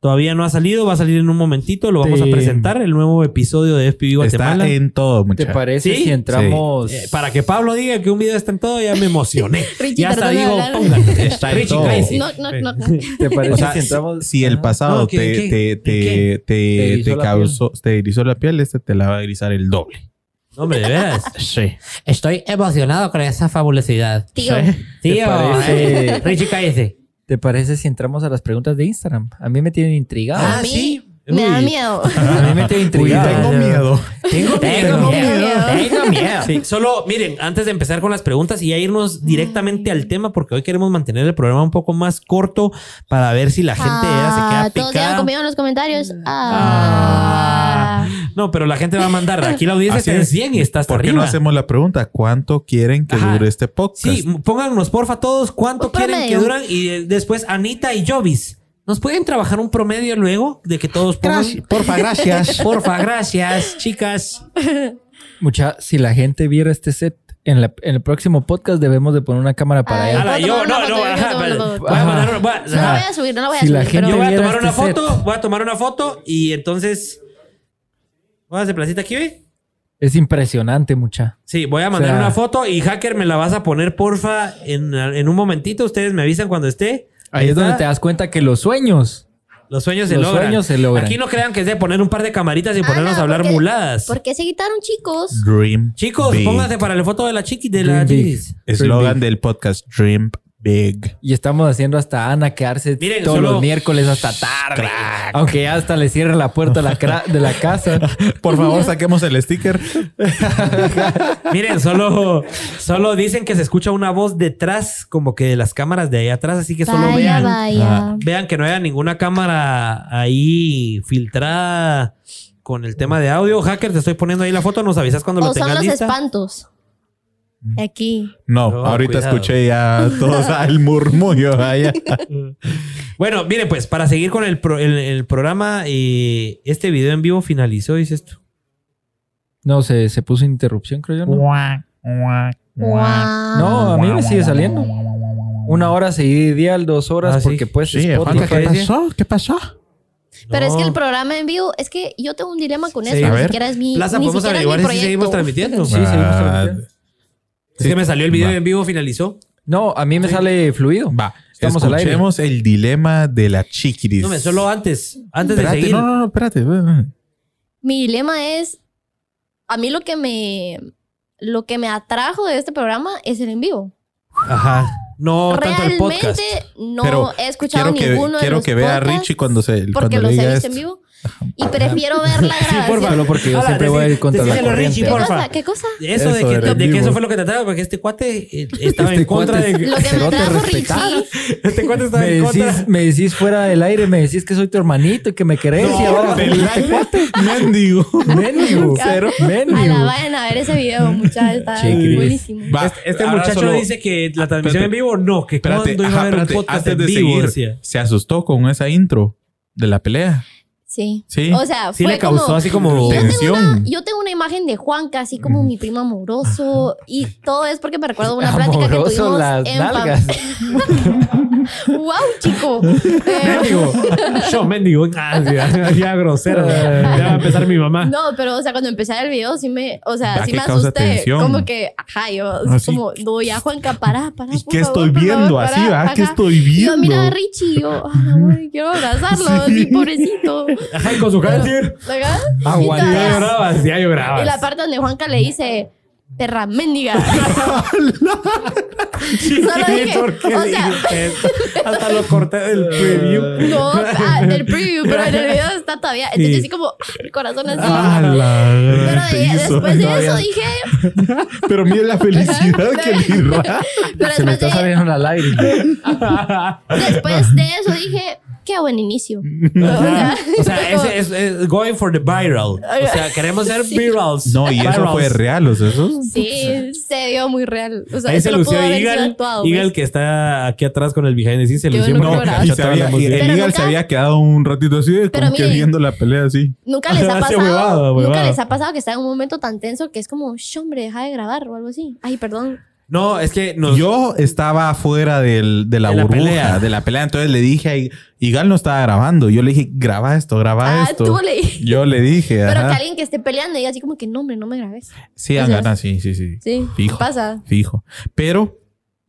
Todavía no ha salido, va a salir en un momentito. Lo vamos Te- a presentar, el nuevo episodio de FPV Guatemala. Está en todo, ¿Te muchachos. parece ¿Sí? si entramos? Eh, para que Pablo diga que un video está en todo, ya me emocioné. Richie, ya hasta perdona digo, póngale. Está en Richie, todo. No, no, no. no. ¿Te parece O sea, si entramos? si el Ajá. pasado No, ¿qué- te, qué? te, te, ¿Qué? te, te, causó, te erizó la piel, este te la va a erizar el doble. Hombre, de veras. Sí. Estoy emocionado con esa fabulosidad. Tío. Tío, parece? eh, Richie, cállese. ¿Te parece si entramos a las preguntas de Instagram? A mí me tienen intrigado. A Ah, sí. Me da miedo. A mí me tienen intrigado. tengo miedo. Tengo, Tengo miedo. Tengo miedo. Sí, solo miren, antes de empezar con las preguntas y ya irnos directamente al tema, porque hoy queremos mantener el programa un poco más corto para ver si la gente ya se Ah, queda Todos ya picada. conmigo en los comentarios. Ah. Ah. No, pero la gente va a mandar. Aquí la audiencia está en es. 100 y está hasta ¿Por qué arriba. no hacemos la pregunta? ¿Cuánto quieren que Ajá. dure este podcast? Sí, pónganos porfa todos cuánto quieren que duran y eh, después Anita y Jovis. ¿Nos pueden trabajar un promedio luego de que todos pongan? Gracias. Porfa, gracias. Porfa, gracias, chicas. Mucha, si la gente viera este set en, la- en el próximo podcast, debemos de poner una cámara para Ay, él. Ala, ¿puedo yo, una no, no, una una- No la voy a subir, no la voy a Si la subir. gente yo voy a tomar una este set. foto, voy a tomar una foto y entonces. ¿Vas a hacer placita aquí, ve? Es impresionante, mucha. Sí, voy a mandar O sea- una foto y hacker me la vas a poner, porfa, en, en un momentito. Ustedes me avisan cuando esté. Ahí es donde te das cuenta que los sueños. Los sueños se Los logran. sueños se logran. Aquí no crean que es de poner un par de camaritas y Ah, ponernos no, a hablar porque- muladas. ¿Por qué se quitaron, chicos? Dream. Chicos, big. pónganse para la foto de la chiqui de Dream la chiquis. Eslogan del podcast Dream Big. Y estamos haciendo hasta Ana quedarse Miren, todos solo- los miércoles hasta tarde. Aunque ya hasta le cierren la puerta de la, cra- de la casa. Por favor, saquemos el sticker. Miren, solo, solo dicen que se escucha una voz detrás, como que de las cámaras de ahí atrás, así que solo Vaya, vean. vaya. Vean que no haya ninguna cámara ahí filtrada con el tema de audio. Hacker, te estoy poniendo ahí la foto. Nos avisas cuando lo O son tengas los lista. espantos. Aquí. No, No, ahorita cuidado. escuché ya todos el murmullo allá. Bueno, miren, pues para seguir con el, pro- el- el programa, eh, este video en vivo finalizó, dice esto. No, se, se puso interrupción, creo yo, ¿no? No, a mí me sigue saliendo. Una hora seguidial, dos horas, Ah, sí. porque pues Sí, Spotify- ¿qué pasó? ¿Qué pasó? Pero es que el programa en vivo, es que yo tengo un dilema con Sí. eso. A Ni ver. siquiera es mi. Plaza, ni podemos averiguar si seguimos transmitiendo. Sí, seguimos Ah, transmitiendo. Es que me salió el video Va. en vivo, finalizó. No, a mí me sale fluido. Va, Estamos al aire. escuchemos el dilema de la chiquiris. No, me solo antes, antes Espérate, de seguir. no, no, no, espérate. Mi dilema es. A mí lo que me. Lo que me atrajo de este programa es el en vivo. Ajá. No tanto el podcast. Realmente no Pero he escuchado quiero que, ninguno de quiero los que vea a podcasts Richie cuando se porque cuando los le he diga visto esto. en vivo. Y prefiero ver la grabación. Solo porque yo Hola, siempre decí- voy a ir contra la Richie. ¿Qué porfa. cosa? ¿Qué cosa? Eso, de, que, de eso fue lo que te atrajo, porque este cuate eh, estaba Este en contra cuate- de. Lo que me respetado. Richie. Este cuate estaba Me en decís, contra. me decís fuera del aire, me decís que soy tu hermanito y que me querés y ahora del este cuate. Mendigo. Mendigo. Cero. Mendigo. Ala, vayan a ver ese video, muchachos. Está Chiquis. buenísimo. Va, Este, este muchacho solo- dice que la transmisión Espérate. en vivo no, que Espérate, cuando iba ajá, a un espérate, podcast antes en de vivo. seguir, se asustó con esa intro de la pelea. Sí. Sí. O sea, Sí fue le causó como, así como Yo tengo, una, yo tengo una imagen de Juanca, así como mi primo amoroso. Y todo es porque me recuerdo una plática que Amoroso tuvimos las en nalgas. ¡Wow, chico! Eh, Mendigo. Yo, mendigo. Ah, sí, ya, ya grosero. Ya va a empezar mi mamá. no, pero o sea, cuando empecé el video sí me, o sea, sí me asusté. tensión. Como que, ajá, yo, Ah, sí. como, no, ya Juanca, para, para. ¿Y por qué favor, estoy viendo? favor, Así, ¿va? ¿Qué estoy Y yo viendo? mira a Richie yo, ah, güey, quiero abrazarlo, así, pobrecito. Con su. ¿Verdad? Aguanta. Ya llorabas, ya llorabas. Y la parte donde Juanca le dice, perra mendiga. Solo dije, ¿por qué o sea? Hasta lo corté del preview. no, ah, del preview, pero en el video está todavía. Entonces, Sí. así como el corazón así. Ah, la pero de- después de Todavía. eso dije, Pero mire la felicidad que le pero Se me después está de, saliendo la lágrima. después de eso dije, qué buen inicio. O sea, O sea, ese es, es going for the viral. O sea, queremos ser Sí. virals. No, y eso Virals. fue real, o sea, eso. Sí, se vio muy real. O sea, Ahí eso se lució haber sido Eagle. actuado. Eagle pues. que está aquí atrás con el behind the scenes se Yo lució no y se la había, y el Eagle nunca- se había quedado un ratito así, como que viendo la pelea así. Nunca les ha pasado, nunca les ha pasado que está en un momento tan tenso que es como, "Sh, hombre, deja de grabar o algo así. Ay, perdón. No, es que nos, Yo estaba fuera del, de la De la burbuja, pelea. de la pelea. Entonces le dije a I- Igal no estaba grabando. Yo le dije, graba esto, graba Ah, esto. tú le Yo le dije, Pero que alguien que esté peleando y diga así como que, no, hombre, no me grabes. Sí, ganas, sí, sí, sí. Sí, Fijo. pasa. Fijo. Pero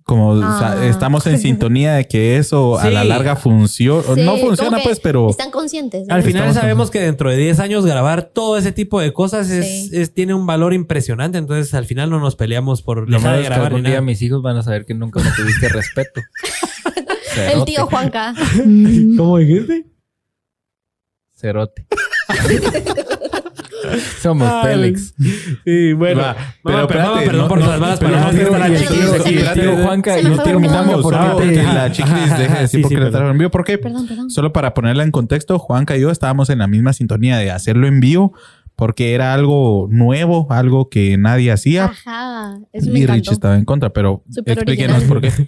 como o sea, Ah. estamos en sintonía de que eso a la larga funciona. Sí, no funciona, pues, pero Están conscientes. ¿no? al final Estamos sabemos que dentro de 10 años grabar todo ese tipo de cosas es, Sí. es- tiene un valor impresionante. Entonces al final no nos peleamos por Lo malo de es que grabar ni algún día nada. mis hijos van a saber que nunca me tuviste respeto. El tío Juanca. ¿Cómo dijiste? Cerote. Somos Ay, Pélex. Sí, bueno. Va, Mamá, pero perdón, espérate, perdón no, por no, las malas pero palabras no la chiquis aquí. tío Juanca no terminamos porque la chiquis deje de decir Sí, porque perdón. trajo en vivo. ¿Por qué? Perdón, perdón. Solo para ponerla en contexto, Juanca y yo estábamos en la misma sintonía de hacerlo en vivo porque era algo nuevo, algo que nadie hacía. Ajá. Eso me y encantó. Rich estaba en contra, pero explíquenos por qué.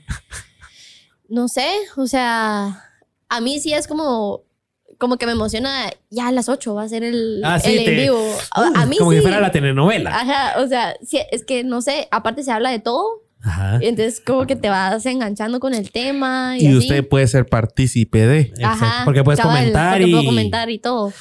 No sé, o sea, a mí sí es como, como que me emociona. Ya a las 8 va a ser el, Ah, sí, el en vivo. A, a mí Como sí. que fuera la telenovela. Ajá, o sea, sí, es que no sé, aparte se habla de todo. Ajá. Entonces, como que te vas enganchando con el tema. Y, Y así. usted puede ser partícipe de. Ajá, Porque puedes cabal, comentar porque y. puedo comentar y todo.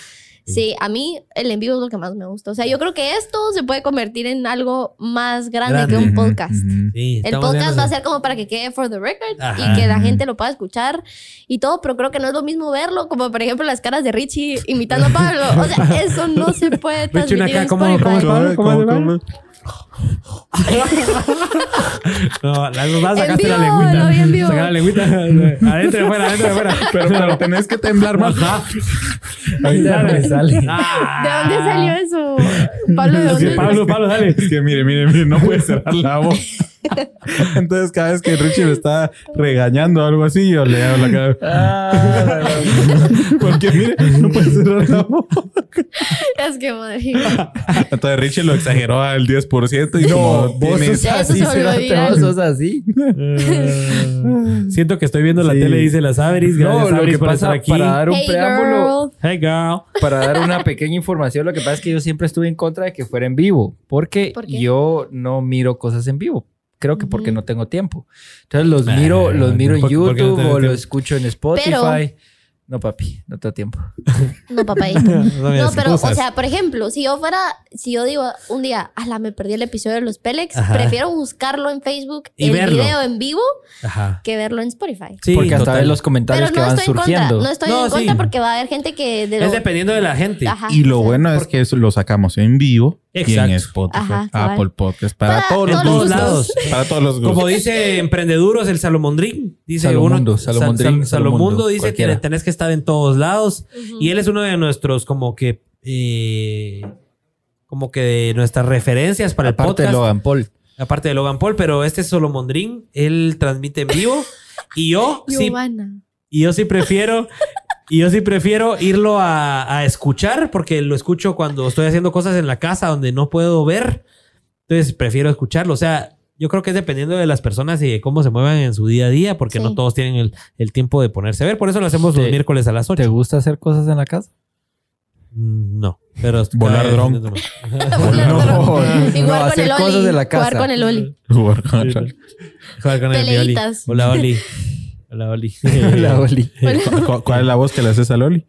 Sí, a mí el en vivo es lo que más me gusta. O sea, yo creo que esto se puede convertir en algo más grande, Grande. que un podcast. ujú. Sí, El podcast viendo va a ser como para que quede for the record Ajá. y que la gente lo pueda escuchar y todo, pero creo que no es lo mismo verlo, como por ejemplo las caras de Richie imitando a Pablo. O sea, eso no se puede Richie, transmitir acá, en ¿cómo- Spotify. cómo es Pablo? ¿Cómo ¿Cómo- No, las En sacaste la vivo, lengüita. lo vi en vivo. Saca la lengüita. Adentro y afuera, adentro y afuera. Pero, pero tenés que temblar más. Me sale. Ah. ¿De dónde salió eso? Pablo, ¿de dónde? Pablo, Pablo, dale. Es que mire, mire, mire, no puede cerrar la boca. Entonces, cada vez que Richie me está regañando o algo así, yo le hago la cara. Ah, Porque mire, no puede cerrar la boca. Es que madre. Entonces, Richie lo exageró al 10% y no, como vos sos Eso así, vos sos así. Eh, Siento que estoy viendo la Sí. tele, dice las Averis. No, Gracias, lo Averis, que por pasa estar aquí. para dar un Hey preámbulo, girl. Hey, girl. para dar una pequeña información, lo que pasa es que yo siempre estuve en contra de que fuera en vivo, porque yo no miro cosas en vivo. Creo que porque no tengo tiempo. Entonces los Ah, miro, los miro en ¿por- por qué no YouTube o lo tiempo? escucho en Spotify. Pero- no, papi, no tengo tiempo. No, papá. No, pero, o sea, por ejemplo, si yo fuera, si yo digo un día, ala, me perdí el episodio de los Pélex, Ajá. prefiero buscarlo en Facebook, Y el verlo. video en vivo, Ajá. que verlo en Spotify. Sí, porque hasta ves los comentarios Pero que no van estoy en surgiendo. contra, no estoy No, en contra sí. porque va a haber gente que... De lo- Es dependiendo de la gente. Ajá, Y lo o sea, bueno es que eso lo sacamos en vivo y Exacto. en Spotify, Ajá, cabal. Apple Podcast, para, Para todos los todos los gustos. lados. Para todos los gustos. Como dice Emprendeduros, el Salomondrín. Dice Salomundo, uno, Salomondrín, Sal- Sal- Salomundo Salomundo, dice cualquiera. que tenés que estar en todos lados. Ujú. Y él es uno de nuestros, como que. eh, como que de nuestras referencias para Aparte el de podcast. Logan Paul. Aparte de Logan Paul, pero este es Solomondrín. Él transmite en vivo. y yo sí, y yo sí prefiero. Y yo sí prefiero irlo a, a escuchar porque lo escucho cuando estoy haciendo cosas en la casa donde no puedo ver. Entonces prefiero escucharlo. O sea, yo creo que es dependiendo de las personas y de cómo se muevan en su día a día porque Sí. no todos tienen el, el tiempo de ponerse a ver. Por eso lo hacemos los miércoles a las 8. ¿Te gusta hacer cosas en la casa? Mm, No, pero... Volar dron. no. Y no, jugar con hacer el Oli. cosas de la Jugar con el Oli. Jugar con el Oli. Hola, Oli. Hola, Oli. La Oli. ¿Cu- cu- ¿Cuál es la voz que le haces a Loli?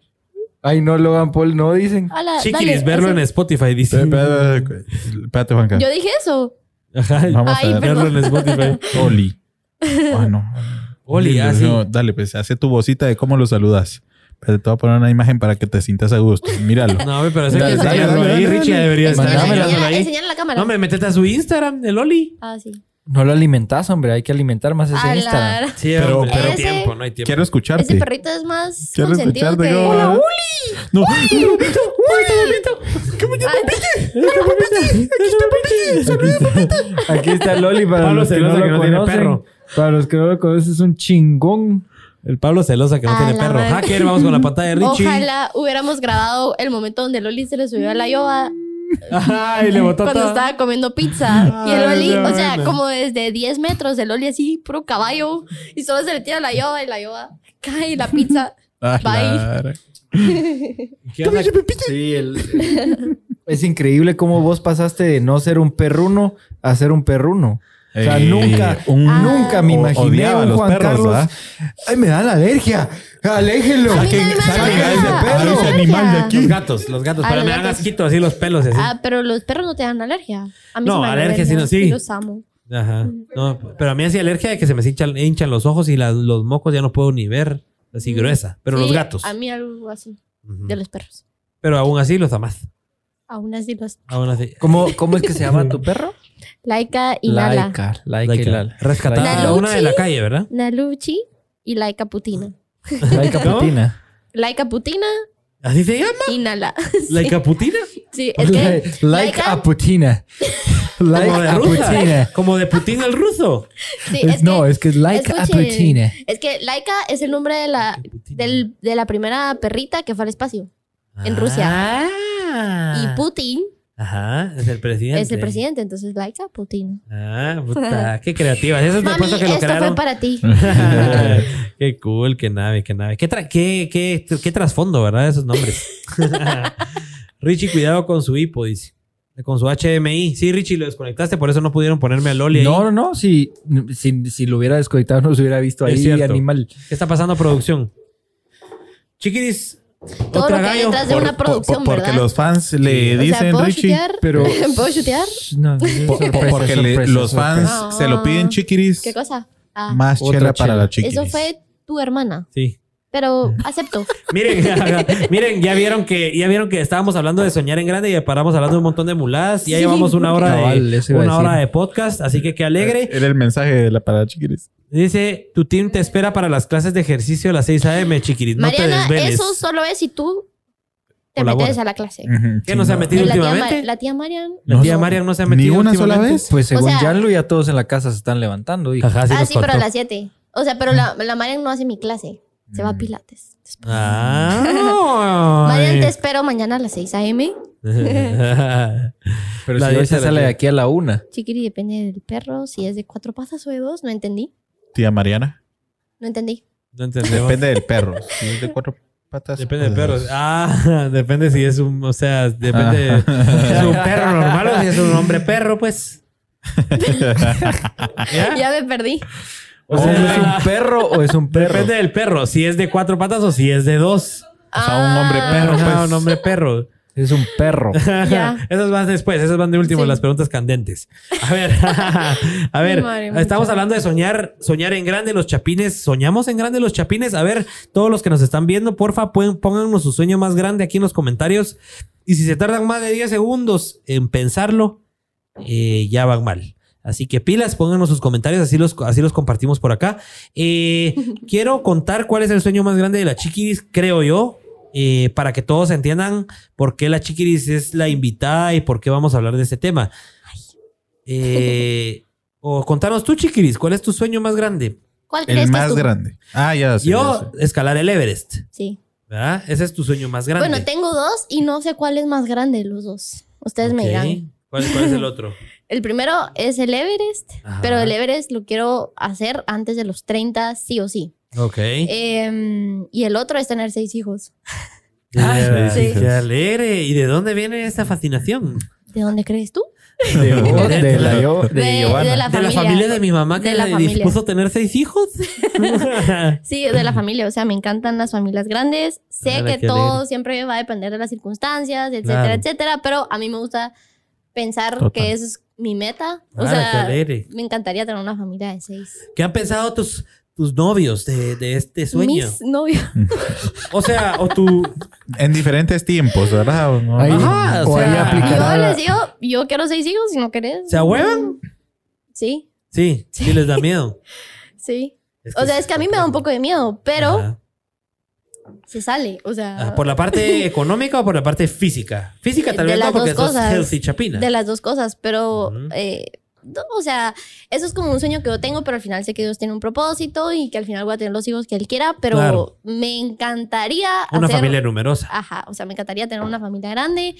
Ay, no, Logan Paul, no dicen. Hola, Chiquiris, dale, verlo así. en Spotify, dice. Espérate, espérate, Juanca. Yo dije eso. Ajá. Vamos Ay, a ver. Verlo en Spotify. Oli. Ah, no. Oli, No, así. Dale, pues, hace tu vocita de cómo lo saludas. Pero te voy a poner una imagen para que te sientas a gusto. Míralo. No, hombre, pero ese que ahí, Richie debería estar enseñala la cámara. No, me metete a su Instagram, el Oli. Ah, sí. No lo alimentas, hombre. Hay que alimentar más ese A Instagram. Sí, Pero- hombre, pero- no hay tiempo, no hay tiempo. Quiero escucharte. Ese perrito es más Quiero consentido que... ¿cómo? Hola, No. Aquí está Loli para Pablo los que no que lo no tiene conocen. perro. Para los que no lo conocen, es un chingón. El Pablo celosa que no A tiene perro. madre. Hacker, vamos con la pantalla de Richie. Ojalá hubiéramos grabado el momento donde Loli se le subió a la yoba Ay, le botó cuando todo. estaba comiendo pizza. y el Ay, no, o sea, como desde 10 metros, el Loli así, puro caballo. Y solo se le tira la yoba y la yoba cae la pizza. Ah, Bye. ¿Qué onda? Sí, el- el- es increíble cómo vos pasaste de no ser un perruno a ser un perruno. O sea, Eh, nunca, un- nunca me imaginé un a los Juan perros, Carlos. ¿verdad? Ay, me da la alergia. Aléjenlo. Saquen a ese perro. ese animal de aquí. Los gatos, los gatos. Pero me dan asquito así los pelos. Así. Ah, pero los perros no te dan alergia. A mí No, me dan alergia sí no- sí. Yo los amo. Ajá. No, pero a mí hacía alergia de que se me hinchan, hinchan los ojos y la- los mocos ya no puedo ni ver. Así Mm. gruesa. Pero Sí, los gatos. A mí algo así, de los perros. Pero aún así los amas. Aún así los... Aún así. ¿Cómo, ¿Cómo es que se llama tu perro? Laika y Nala. Laika. Laika y Laika. Lala. Rescatada Laika. una de la calle, ¿verdad? Naluchi y Laika Putina. Laika ¿Cómo? Putina. Laika Putina ¿Así se llama? y Nala. ¿La caputina? Sí, es que... Like Laika- a Putina. Como Like de a rusa. Putina. Como de Putin el ruso. sí, Es- es no, que- es que es like a escuchen, Putina. Es que Laika es el nombre de la, del- de la primera perrita que fue al espacio. En Rusia. Ah. Y Putin Ajá, es el presidente. es el presidente, entonces Laika Putin. Ah, puta, qué creativa. Eso es Mami, que lo esto crearon. fue para ti. qué cool, qué nave, qué nave. Qué, tra- qué, qué, qué trasfondo, ¿verdad? Esos nombres. Richie, cuidado con su hipo, dice. Con su HMI. Sí, Richie, lo desconectaste, por eso no pudieron ponerme a Loli ahí. No, no, no. Si, si, si lo hubiera desconectado, no se hubiera visto Es ahí cierto. animal. ¿Qué está pasando, producción? Chiquiris, Todo otra lo que hay gallo. detrás de Por- una por- producción, porque ¿verdad? los fans le O sea, dicen, ¿puedo Richie. chutear? pero- ¿Puedo chutear? No, po- sorpresa, porque le- sorpresa, los fans sorpresa. se lo piden, chiquiris. ¿Qué cosa? Ah, Más Otra chela para chela. la chiquiris. eso fue tu hermana. Sí. Pero acepto. Miren, miren, ya vieron que ya vieron que estábamos hablando de soñar en grande y paramos hablando de un montón de muladas. Ya Sí. llevamos una hora Cabal, de eso iba a una decir. hora de podcast, así que qué alegre. Era el mensaje de la para la chiquiris. Dice, tu team te espera para las clases de ejercicio a las 6 a.m., chiquiris. No te Mariana, desveles. eso solo es si tú te Colabora. metes a la clase. ¿Qué sí, no se ha metido La tía, Ma- últimamente? la tía Marian. La tía No. Marian no se ha Ni metido una sola vez. Pues según sea- Janlo ya todos en la casa se están levantando. hijo. Ajá, sí ah, sí, pero a las 7. O sea, pero la, la Marian no hace mi clase. Se va a Mm. Pilates. Ah. Marian, te espero mañana a las 6 a.m. Pero La si se sale de aquí a la una. Chiquiri, depende del perro. Si es de cuatro patas o de dos. No entendí. Tía Mariana. No entendí. No entendemos. Depende del perro. Si es de cuatro patas. Depende del pues, perro. Ah, depende si es un, o sea, depende Ah. si es un perro normal o si es un hombre perro, pues. ¿Ya? Ya me perdí. O O sea, ¿Es un perro o es un perro? Depende del perro, si es de cuatro patas o si es de dos. O sea, un hombre Ah, perro, pues. un hombre perro. Es un perro. Ya. Esas van después, esas van de último, Sí. las preguntas candentes. A ver, a ver, Madre estamos hablando de soñar, soñar en grande los chapines. ¿Soñamos en grande los chapines? A ver, todos los que nos están viendo, porfa, pueden, pónganos su sueño más grande aquí en los comentarios. Y si se tardan más de 10 segundos en pensarlo, eh, ya van mal. Así que pilas, pónganos sus comentarios, así los, así los compartimos por acá. Eh, quiero contar cuál es el sueño más grande de la chiquiris, creo yo, eh, para que todos entiendan por qué la chiquiris es la invitada y por qué vamos a hablar de este tema. Eh, o contanos tú, chiquiris, ¿cuál es tu sueño más grande? ¿Cuál crees El que más es tu? grande. Ah, ya sé. ya yo, sé. escalar el Everest. Sí. ¿Verdad? Ese es tu sueño más grande. Bueno, tengo dos y no sé cuál es más grande de los dos. Ustedes me dirán. ¿Cuál, cuál es el otro? El primero es el Everest, Ajá. pero el Everest lo quiero hacer antes de los 30, sí o sí. Ok. Em, y el otro es tener seis hijos. Ay, sí. Qué alegre. ¿Y de dónde viene esta fascinación? ¿De dónde crees tú? De, vos, de, la, yo- de, De- la ¿De la familia. familia de mi mamá que De la le familia. dispuso tener seis hijos? Sí, de la familia. O sea, me encantan las familias grandes. Sé que todo alegre. siempre va a depender de las circunstancias, etcétera, Claro. etcétera. Pero a mí me gusta pensar Total. que eso es mi meta. O Ah, sea, alegre. me encantaría tener una familia de seis. ¿Qué han pensado tus, tus novios de, de este sueño? Mis novios. O sea, o tu... En diferentes tiempos, ¿verdad? ¿O no? Ahí, Ajá, o o ahí sea, Yo la- les digo, yo quiero seis hijos si no querés. ¿Se ahuevan? Sí, Sí, sí les da miedo. sí. Es O sea, es que a mí me da un poco de miedo, pero Ajá. se sale. O sea, Ah, ¿Por la parte económica o por la parte física? Física tal De vez no, porque dos sos cosas. healthy chapina. de las dos cosas, pero, eh, o sea, eso es como un sueño que yo tengo, pero al final sé que Dios tiene un propósito y que al final voy a tener los hijos que Él quiera, pero Claro. me encantaría Una hacer- familia numerosa. Ajá, o sea, me encantaría tener una familia grande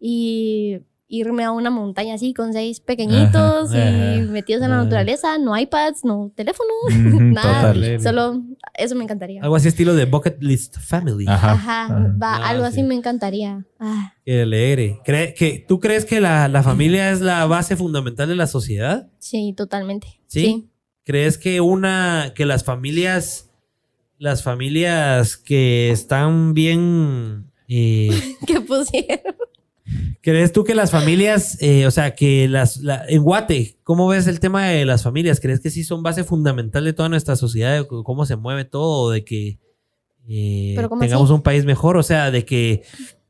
y irme a una montaña así con seis pequeñitos Ajá, y ajá. metidos en la naturaleza, no iPads, no teléfono, nada, total. solo eso me encantaría. Algo así estilo de Bucket List Family. Ajá. Ajá, ajá. va, Ah, algo sí. así me encantaría. Ah, Qué alegre. ¿Cree- que, ¿Tú crees que la, la familia es la base fundamental de la sociedad? sí, totalmente. ¿Sí? ¿Crees que una, que las familias, las familias que están bien, eh, ¿Qué pusieron? ¿Crees tú que las familias, eh, o sea, que las, la- en Guate, ¿cómo ves el tema de las familias? ¿Crees que sí son base fundamental de toda nuestra sociedad, de cómo se mueve todo, de que eh, ¿Pero cómo tengamos así? un país mejor? O sea, de que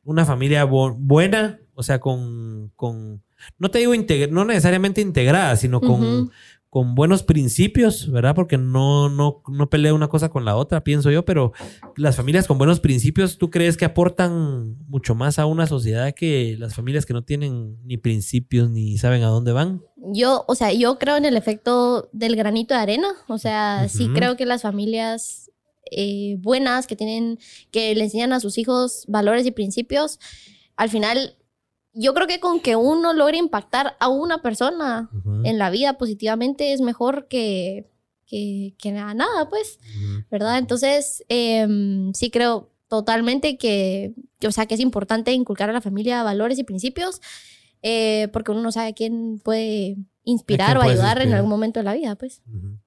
una familia bu- buena, o sea, con, con no te digo no necesariamente integrada, sino con. Con buenos principios, ¿verdad? Porque no, no, no pelea una cosa con la otra, pienso yo, pero las familias con buenos principios, ¿tú crees que aportan mucho más a una sociedad que las familias que no tienen ni principios ni saben a dónde van? Yo, o sea, yo creo en el efecto del granito de arena. O sea, sí creo que las familias eh, buenas que tienen, que le enseñan a sus hijos valores y principios, al final, yo creo que con que uno logre impactar a una persona Ujú. en la vida positivamente es mejor que, que, que nada, pues. Ujú. ¿verdad? Entonces, em, sí creo totalmente que, o sea, que es importante inculcar a la familia valores y principios, eh, porque uno no sabe a quién puede inspirar quién o ayudar en inspirar. algún momento de la vida, pues. Ujú.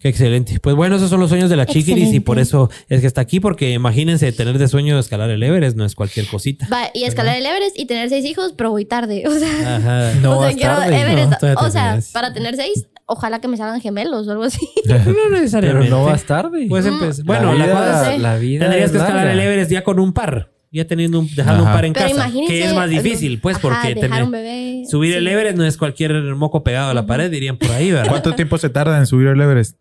Qué excelente. Pues bueno, esos son los sueños de la chiquiris y Excelente. por eso es que está aquí, porque imagínense tener de sueño escalar el Everest, no es cualquier cosita. Va, y escalar el Everest y tener seis hijos, pero voy tarde. O sea, Ajá. No o sea vas quiero tarde, Everest. no, todavía o sea, para tener seis, ojalá que me salgan gemelos o algo así. No Pero necesariamente. no vas tarde. Puedes Mm. empezar. Bueno, la, vida, cosa es es- la vida tendrías que escalar larga. el Everest ya con un par, ya teniendo un, dejando un par en Pero casa, que es más difícil, pues, Ajá, porque dejar tener- un bebé. subir el. Everest no es cualquier moco pegado a la pared, dirían por ahí, ¿verdad? ¿Cuánto tiempo se tarda en subir el Everest?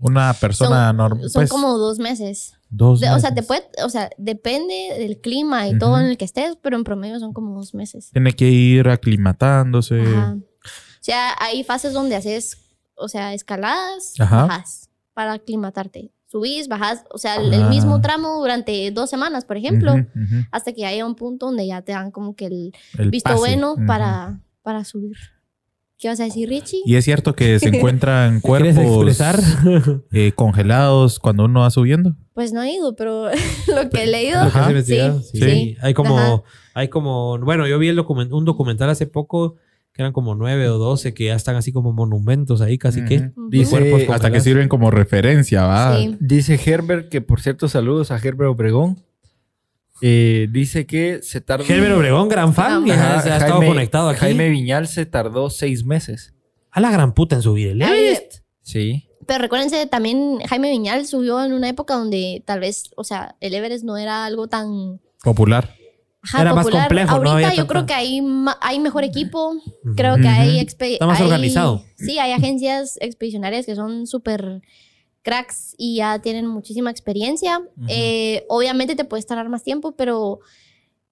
Una persona Son- normal. Son Pues, como dos meses. dos De- o sea, te meses. puede, o sea, depende del clima y todo en el que estés, pero en promedio son como dos meses. Tiene que ir aclimatándose. Ajá. O sea, hay fases donde haces, o sea, escaladas, Ajá. bajas para aclimatarte. Subís, bajás, o sea, el, el Ah. mismo tramo durante dos semanas, por ejemplo, hasta que haya un punto donde ya te dan como que el El visto pase. bueno para, para subir. ¿Qué vas a decir, Richie? Y es cierto que se encuentran ¿Quieres cuerpos eh, congelados cuando uno va subiendo. Pues no he ido, pero lo que he leído, que Ajá. Sí, sí. sí. Hay como, Ajá. hay como, bueno, yo vi el document- un documental hace poco que eran como nueve o doce que ya están así como monumentos ahí, casi que. Ujú. Dice, Cuerpos Hasta que sirven como referencia, ¿va? sí. dice Herbert, que por cierto, saludos a Herbert Obregón. Eh, dice que se tardó. Herbert Obregón, gran fan, ya Ajá, se ha estado conectado aquí. Jaime Viñal se tardó seis meses. A la gran puta en subir el Ay, Everest. Sí. Pero recuérdense, también Jaime Viñal subió en una época donde tal vez, o sea, el Everest no era algo tan Popular. ajá, Era más complejo, no Ahorita había yo creo que hay, hay mejor equipo. Creo que Ujú. hay, expe- Está más hay- organizado. Sí, hay agencias expedicionarias que son súper cracks y ya tienen muchísima experiencia. Ujú. Eh, obviamente te puedes tardar más tiempo, pero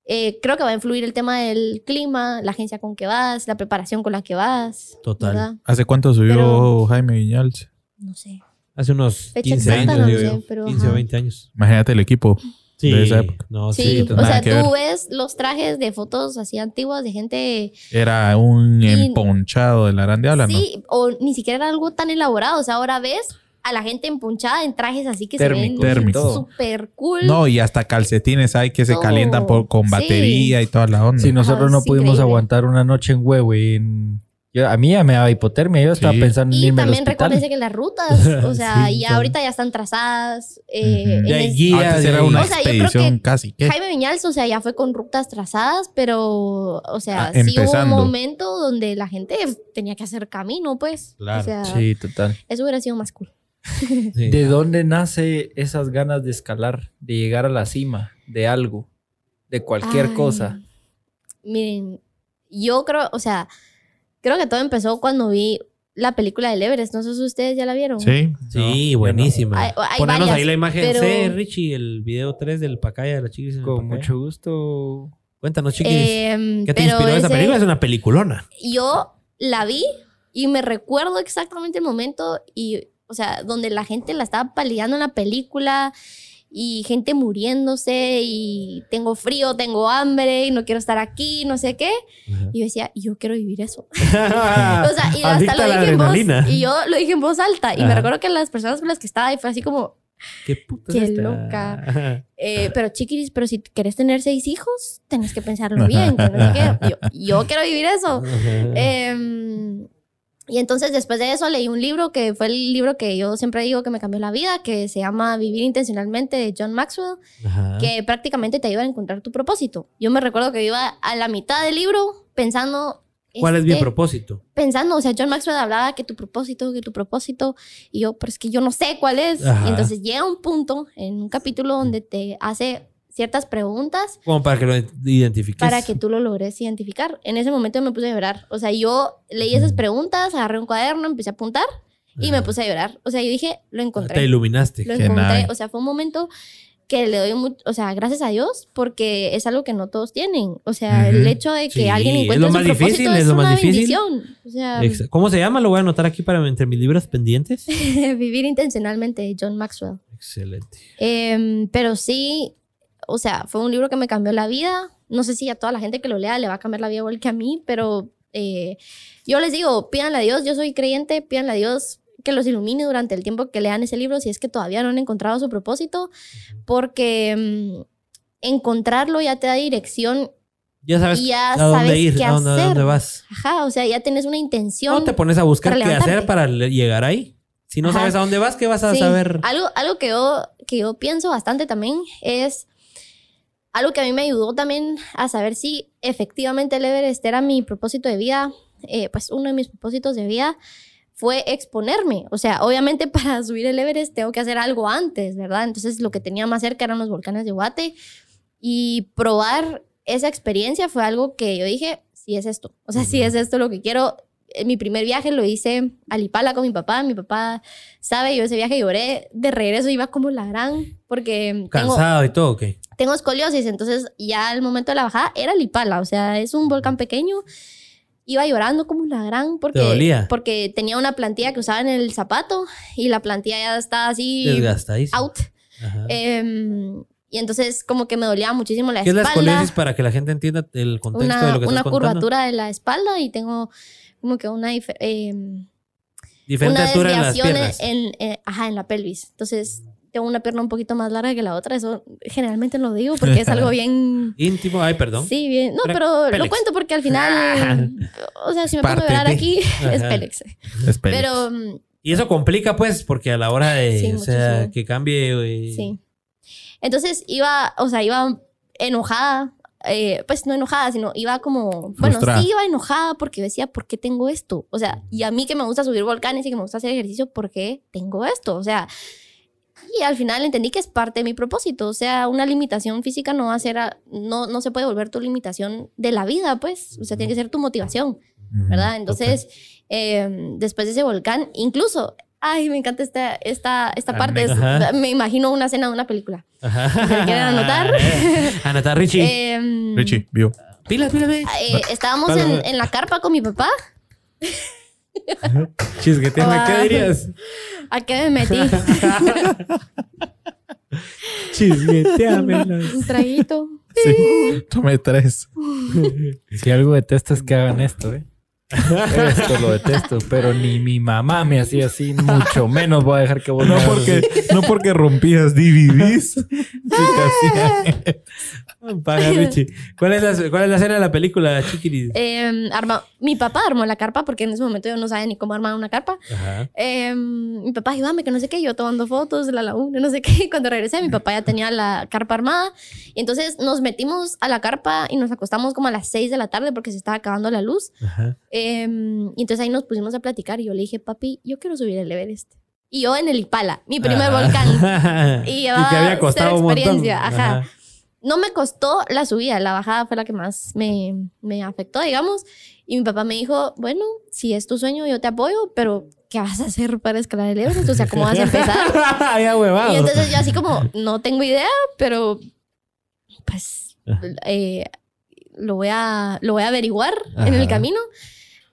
eh, creo que va a influir el tema del clima, la agencia con que vas, la preparación con la que vas. Total. ¿verdad? ¿Hace cuánto subió Pero- Jaime Viñals? No sé. Hace unos Fecha 15 exacta años, no sé, pero 15 o ajá. 20 años. Imagínate el equipo. Sí, De esa época. no, sí. Sí, o sea, tú ver. ves los trajes de fotos así antiguas de gente Era un Y- emponchado de la grande habla, ¿no? Sí, o ni siquiera era algo tan elaborado. O sea, ahora ves a la gente empunchada en trajes así que Térmicos se y ven súper cool. No, y hasta calcetines hay que se Todo. calientan por, con Sí. batería y toda la onda. Si nosotros no es pudimos increíble. aguantar una noche en Huehue en- a mí ya me daba hipotermia. Yo estaba Sí. pensando en Y irme al también recuérdense que las rutas, o sea, Sí, ya ahorita ya están trazadas. eh, Ujú. en Ya hay guías, era una O sea, yo creo expedición que casi. ¿qué? Jaime Viñals, o sea, ya fue con rutas trazadas, pero, o sea, Ah, sí hubo un momento donde la gente tenía que hacer camino, pues. Claro. O sea, Sí, total. eso hubiera sido más cool. Sí. ¿De dónde nace esas ganas de escalar, de llegar a la cima, de algo, de cualquier Ay, cosa? Miren, yo creo, o sea, creo que todo empezó cuando vi la película del Everest. No sé si ustedes ya la vieron. Sí. Sí, No, buenísima. Hay- hay Ponernos varias, ahí la imagen pero- C, Richie, el video 3 del Pacaya de la chiquis. Con Pacaya. mucho gusto. Cuéntanos, chiquis. Em, ¿Qué te inspiró esa película? Es una peliculona. yo la vi y me recuerdo exactamente el momento y, o sea, donde la gente la estaba paliando en la película y gente muriéndose y tengo frío, tengo hambre y no quiero estar aquí, no sé qué. Y yo decía, yo quiero vivir eso. O sea, y hasta lo dije en voz. Y yo lo dije en voz alta. Y me recuerdo que las personas con las que estaba ahí fue así como, Qué puta Qué esta? loca. eh, pero chiquiris, pero si querés tener seis hijos, tenés que pensarlo bien. que no sé qué. Yo, yo quiero vivir eso. Em, y entonces después de eso leí un libro que fue el libro que yo siempre digo que me cambió la vida, que se llama Vivir Intencionalmente de John Maxwell, Ajá. que prácticamente te ayuda a encontrar tu propósito. Yo me recuerdo que iba a la mitad del libro pensando... ¿Cuál es mi este, propósito? pensando, o sea, John Maxwell hablaba que tu propósito, que tu propósito, y yo, pero es que yo no sé cuál es. Ajá. Y entonces llega un punto en un capítulo donde te hace ciertas preguntas Como para que lo identifiques. para que tú lo logres identificar. En ese momento me puse a llorar. O sea, yo leí esas preguntas, agarré un cuaderno, empecé a apuntar y me puse a llorar. O sea, yo dije, lo Te encontré. iluminaste. Lo encontré. O sea, fue un momento que le doy mucho, o sea, gracias a Dios, porque es algo que no todos tienen. O sea, el Ujú. hecho de que Sí, alguien es encuentre lo su más propósito difícil, es, es lo más una difícil. bendición. O sea, ¿Cómo se llama? Lo voy a anotar aquí para entre mis libros pendientes. Vivir intencionalmente John Maxwell. Excelente. Em, pero sí, o sea, fue un libro que me cambió la vida. No sé si a toda la gente que lo lea le va a cambiar la vida igual que a mí, pero eh, yo les digo, pídanle a Dios, yo soy creyente, pídanle a Dios que los ilumine durante el tiempo que lean ese libro, si es que todavía no han encontrado su propósito, porque mm, encontrarlo ya te da dirección, Ya sabes y ya a dónde sabes ir, qué a dónde, a hacer. dónde vas. ajá, o sea, ya tienes una intención. No te pones a buscar qué hacer para le- llegar ahí. Si no Ajá. sabes a dónde vas, ¿qué vas a Sí. saber? Algo, algo que, yo, que yo pienso bastante también es algo que a mí me ayudó también a saber si efectivamente el Everest era mi propósito de vida. eh, pues uno de mis propósitos de vida fue exponerme. O sea, obviamente para subir el Everest tengo que hacer algo antes, ¿verdad? Entonces lo que tenía más cerca eran los volcanes de Guate y probar esa experiencia fue algo que yo dije, sí es esto. O sea, sí es esto lo que quiero. En mi primer viaje lo hice a Lipala con mi papá. Mi papá sabe, yo ese viaje lloré. De regreso iba como la gran, porque tengo, Cansado y todo, ok. Tengo escoliosis. Entonces, ya al momento de la bajada era Lipala. O sea, es un volcán pequeño. Iba llorando como la gran porque, ¿Te dolía? porque tenía una plantilla que usaba en el zapato y la plantilla ya estaba así Desgastadísimo. out. Ajá. Em, y entonces, como que me dolía muchísimo la ¿Qué es la espalda escoliosis para que la gente entienda el contexto de una, lo que una estás contando? curvatura de la espalda y tengo como que una, em, Diferente una altura en las piernas. en, eh, ajá, en la pelvis. Entonces, tengo una pierna un poquito más larga que la otra. Eso generalmente lo digo porque es algo bien... Íntimo, ay, perdón. Sí, bien. No, pero Pélex. lo cuento porque al final... o sea, si me pongo a llorar aquí, es. Pélex. Espera. Pero mm, Y eso complica, pues, porque a la hora de, Sí, o sea, que cambie. Sí. Entonces iba, o sea, iba enojada. eh, pues no enojada, sino iba como, bueno, sí iba enojada porque decía, ¿por qué tengo esto? O sea, y a mí que me gusta subir volcanes y que me gusta hacer ejercicio, ¿por qué tengo esto? O sea, y al final entendí que es parte de mi propósito. O sea, una limitación física no va a ser, a- no, no se puede volver tu limitación de la vida, pues. O sea, tiene que ser tu motivación. ¿verdad? Entonces, eh, después de ese volcán, incluso, ay, me encanta esta, esta, esta parte, es- Ajá. me imagino una escena de una película. Ajá. ¿Se quieren anotar? Anotar, Richie. Em, Richie, vio. Pilas, pilas, pilas. eh, estábamos en, en la carpa con mi papá. Chisqueteame, Ah. ¿qué dirías? ¿A qué me metí? Chisqueteame. Un traguito. Sí. Tomé tres. Si algo detesto es que hagan esto, ¿eh? Esto lo detesto, pero ni mi mamá me hacía así, mucho menos voy a dejar que vos No porque, así. no porque rompías DVDs. Paja, Richie. ¿Cuál es, la, ¿Cuál es la escena de la película, Chiquiris? Em, arma- mi papá armó la carpa porque en ese momento yo no sabía ni cómo armar una carpa. Ajá. Em, mi papá ayúdame, que no sé qué, yo tomando fotos de la laguna, no sé qué. Cuando regresé, mi papá ya tenía la carpa armada. Y entonces nos metimos a la carpa y nos acostamos como a las 6 de la tarde porque se estaba acabando la luz. Ajá. Em, y entonces ahí nos pusimos a platicar y yo le dije, papi, yo quiero subir el Everest. Y yo en el Ipala, mi primer Ajá. volcán. y Y que había costado un montón. experiencia, ajá. No me costó la subida, la bajada fue la que más me, me afectó, digamos. Y mi papá me dijo, bueno, si es tu sueño, yo te apoyo, pero ¿qué vas a hacer para escalar el Everest? O sea, ¿cómo vas a empezar? Y entonces yo así como, no tengo idea, pero pues eh, lo, voy a, lo voy a averiguar en Ajá. el camino.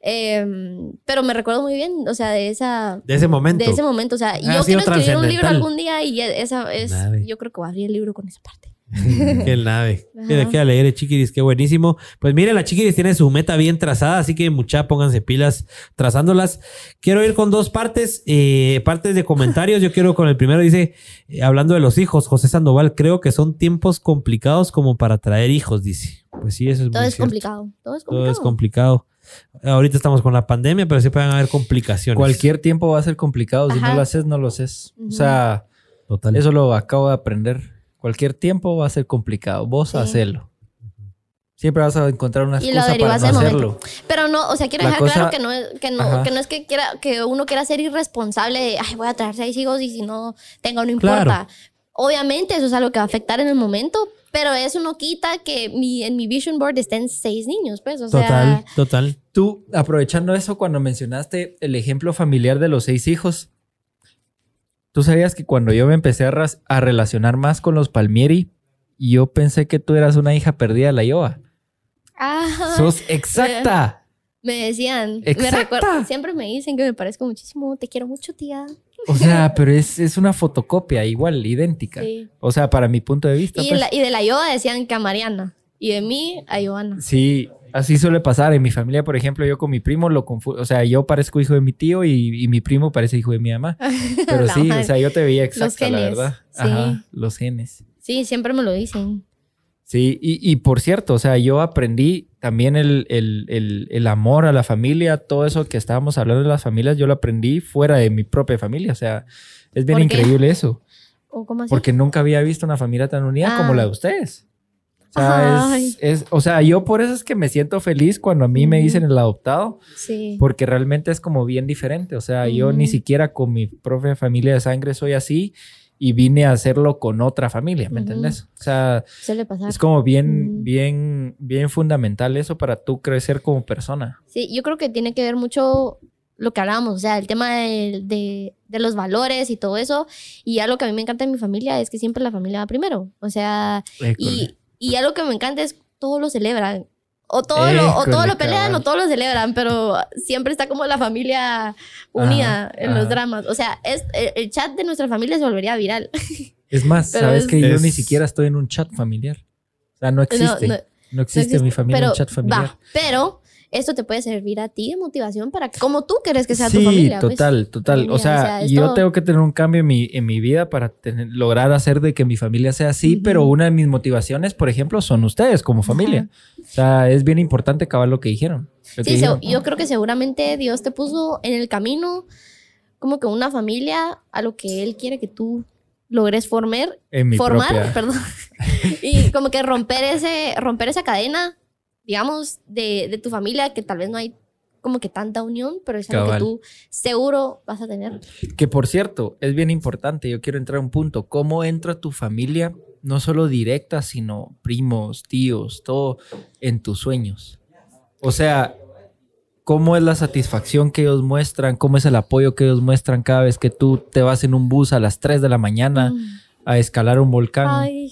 Em, pero me recuerdo muy bien, o sea, de esa... de ese momento. De ese momento, o sea, Ha yo quiero escribir un libro algún día y esa es, yo creo que voy a abrir el libro con esa parte. Qué nave. Ajá. Qué, qué alegre, Chiquiris. Qué buenísimo. Pues miren, la Chiquiris tiene su meta bien trazada, así que mucha pónganse pilas trazándolas. Quiero ir con dos partes, eh, partes de comentarios. Yo quiero con el primero, dice, eh, hablando de los hijos, José Sandoval, creo que son tiempos complicados como para traer hijos, dice. Pues sí, eso es Todo muy es cierto. complicado, todo es complicado. Todo es complicado. Ahorita estamos con la pandemia, pero siempre van a haber complicaciones. Cualquier tiempo va a ser complicado. Si Ajá. no lo haces, no lo haces. O sea, Total. eso lo acabo de aprender. Cualquier tiempo va a ser complicado. Vos Sí. hacelo. Siempre vas a encontrar una Y lo excusa para no hacerlo. Pero no, o sea, quiero La dejar claro que no, es, que, no, Ajá. que no es que, quiera, que uno quiera ser irresponsable de, ay, voy a traer seis hijos y si no tengo, no importa. Claro. Obviamente eso es algo que va a afectar en el momento, pero eso no quita que mi, en mi vision board estén seis niños, pues, o Total, sea... total. Tú, aprovechando eso, cuando mencionaste el ejemplo familiar de los seis hijos, tú sabías que cuando yo me empecé a, a relacionar más con los Palmieri, yo pensé que tú eras una hija perdida de la Iowa. Ah, Sos exacta. me decían, me recuerdo, siempre me dicen que me parezco muchísimo, te quiero mucho, tía. O sea, pero es, es una fotocopia igual, idéntica. Sí. O sea, para mi punto de vista. Y, pues. la- y de la Yoda decían que a Mariana, y de mí a Joana. Sí, así suele pasar. En mi familia, por ejemplo, yo con mi primo lo confundo. O sea, yo parezco hijo de mi tío y, y mi primo parece hijo de mi mamá. Pero sí, madre. o sea, yo te veía exacta, la genes, verdad. sí. Ajá, los genes. Sí, siempre me lo dicen. Sí, y, y por cierto, o sea, yo aprendí también el, el- el- el amor a la familia, todo eso que estábamos hablando de las familias, yo lo aprendí fuera de mi propia familia. O sea, es bien increíble eso. ¿O cómo así? Porque nunca había visto una familia tan unida Ah. como la de ustedes. O sea, es, es- o sea, yo por eso es que me siento feliz cuando a mí me Ujú. dicen el adoptado, Sí. porque realmente es como bien diferente. O sea, yo ni siquiera con mi propia familia de sangre soy así y vine a hacerlo con otra familia, ¿me Ujú. entendés? O sea, es como bien, bien, bien fundamental eso para tú crecer como persona. Sí, yo creo que tiene que ver mucho lo que hablábamos, o sea, el tema de, de- de los valores y todo eso. Y algo que a mí me encanta de mi familia es que siempre la familia va primero. O sea, y, y algo que me encanta es todo lo celebran. O todo, lo, o todo lo pelean cabal. o todo lo celebran, pero siempre está como la familia unida Ajá, en los dramas. O sea, es, el, el chat de nuestra familia se volvería viral. Es más, Pero sabes es- que yo Es- ni siquiera estoy en un chat familiar. O sea, no existe. No, no- no existe, existe, mi familia pero, un chat familiar. Va, pero esto te puede servir a ti de motivación para como tú quieres que sea sí, tu familia. pues. total, total. Familia, O sea, o sea, es yo tengo que tener un cambio en mi, en mi vida para tener- lograr hacer de que mi familia sea así, Ujú. pero una de mis motivaciones, por ejemplo, son ustedes como familia. O sea, es bien importante acabar lo que dijeron. Lo que Sí, se- dijeron. yo creo que seguramente Dios te puso en el camino como que una familia a lo que Él quiere que tú logres formar, en mi formar, propia- perdón, y como que romper ese, romper esa cadena, digamos, de, de tu familia que tal vez no hay como que tanta unión, pero es algo que tú seguro vas a tener. Que por cierto, es bien importante, yo quiero entrar a un punto. ¿Cómo entra tu familia, no solo directa, sino primos, tíos, todo, en tus sueños? O sea, ¿cómo es la satisfacción que ellos muestran? ¿Cómo es el apoyo que ellos muestran cada vez que tú te vas en un bus a las 3 de la mañana Mm. a escalar un volcán? Ay,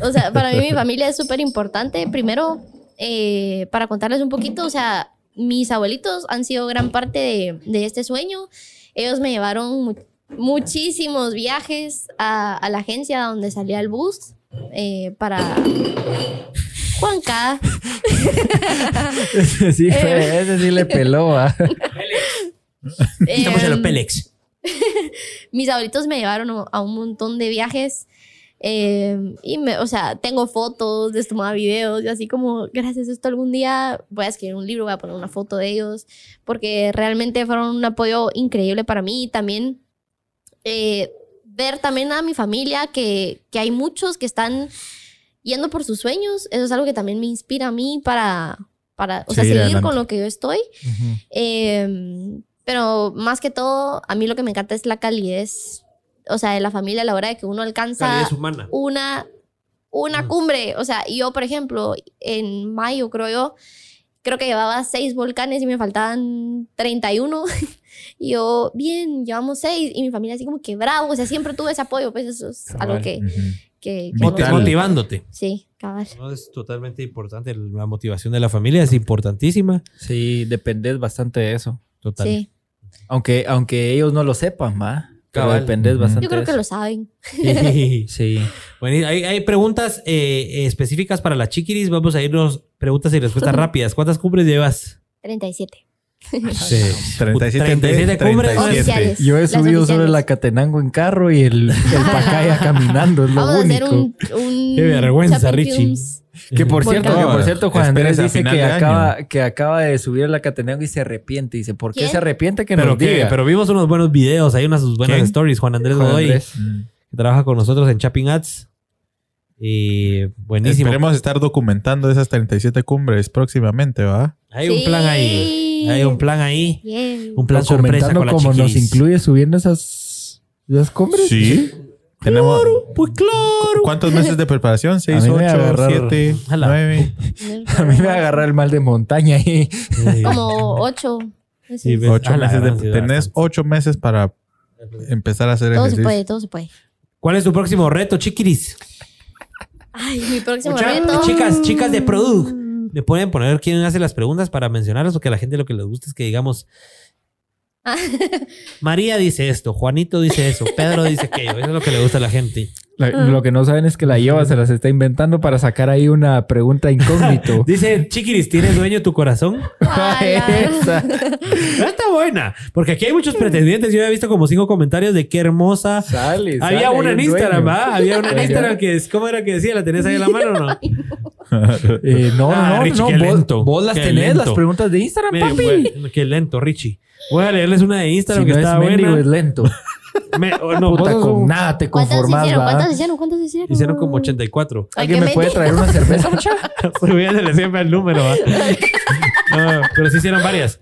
o sea, para mí mi familia es súper importante. Primero, eh, para contarles un poquito, o sea, mis abuelitos han sido gran parte de, de este sueño. Ellos me llevaron mu- muchísimos viajes a, a la agencia donde salía el bus eh, para Juanca. Ese sí, fue- ese sí le peló. ¿ah? Estamos en los Pélex. mis abuelitos me llevaron a un montón de viajes Eh, y me, o sea, tengo fotos, les tomaba videos y así como, gracias a esto algún día voy a escribir un libro, voy a poner una foto de ellos, porque realmente fueron un apoyo increíble para mí y también eh, ver también a mi familia que, que hay muchos que están yendo por sus sueños, eso es algo que también me inspira a mí para, para o sea, Seguir seguir adelante. con lo que yo estoy. Eh, pero más que todo, a mí lo que me encanta es la calidez, o sea, de la familia a la hora de que uno alcanza humana. una, una cumbre. O sea, yo, por ejemplo, en mayo, creo yo, creo que llevaba seis volcanes y me faltaban 31. y yo, bien, llevamos seis. Y mi familia así como que bravo. O sea, siempre tuve ese apoyo. Pues eso es algo Cabal. que... Ujú. que, que Vital. no- Motivándote. Sí, cabal. No, es totalmente importante. La motivación de la familia es importantísima. Sí, dependes bastante de eso. Total. Sí. Aunque, aunque ellos no lo sepan, ¿va? Pero dependes bastante Yo creo que lo saben. Sí. Bueno, hay, hay preguntas eh, específicas para la chiquiris. Vamos a irnos preguntas y respuestas rápidas. ¿Cuántas cumbres llevas? 37. Sí. 37, 37 cumbres. 37. Oficiales. Yo he Las subido solo oficiales. el Acatenango en carro y el, el Pacaya caminando, es lo Vamos a hacer único. un, un Qué vergüenza, Richie. Que por Volcán. cierto, que por cierto, Juan Andrés dice que acaba, que acaba de subir el Acatenango y se arrepiente. Dice, ¿por qué ¿Quién? se arrepiente? Que Pero, nos diga. pero vimos unos buenos videos. Hay unas sus buenas ¿Quién? stories. Juan Andrés Juan Godoy, Andrés. Mm. que trabaja con nosotros en Chapping Ads. Y buenísimo. Esperemos estar documentando esas 37 cumbres próximamente, ¿va? Hay un plan ahí. Hay un plan ahí. Un plan sorpresa Documentando con la como nos incluye subiendo esas, esas cumbres. Sí. Tenemos. Pues claro. ¿Cuántos meses de preparación? ¿6, mí me va a 8, agarrar- 7, Jala. 9? A mí me va a agarrar el mal de montaña ahí. Como ocho. Sí, ves. 8 A la meses de, tenés 8 meses para empezar a hacer Todo se ejercicio. puede, todo se puede. ¿Cuál es tu próximo reto, chiquiris? Ay, mi próximo Mucha- reto. Chicas, chicas de Produ. ¿Me pueden poner quién hace las preguntas para mencionarlas? Porque a la gente lo que les gusta es que digamos. María dice esto, Juanito dice eso, Pedro dice aquello. Eso es lo que le gusta a la gente. La- Lo que no saben es que la lleva se las está inventando para sacar ahí una pregunta incógnito. Dice, Chiquiris, ¿tienes dueño tu corazón? Esa. Ah, Está buena. Porque aquí hay muchos pretendientes. Yo he visto como cinco comentarios de qué hermosa. Sale, Había sale, una en Instagram. ¿va? Había una en. Instagram que es, ¿cómo era que decía? ¿La tenés ahí en la mano o no? Eh, no, Ah, no, Richie, no. qué vos, lento, vos las qué tenés, lento. las preguntas de Instagram, Miren, papi. bueno, qué lento, Richie. Voy a leerles una de Si Instagram no que es está mendigo, es buena. lento. Me- oh, no, Puta, con un- nada te ¿Cuántas conformas, hicieron? ¿va? ¿Cuántas hicieron? ¿Cuántas hicieron? Hicieron como 84. Ay, ¿Alguien me puede traer una cerveza, mucha? Subiéndole siempre el número. ¿va? No, pero sí hicieron varias.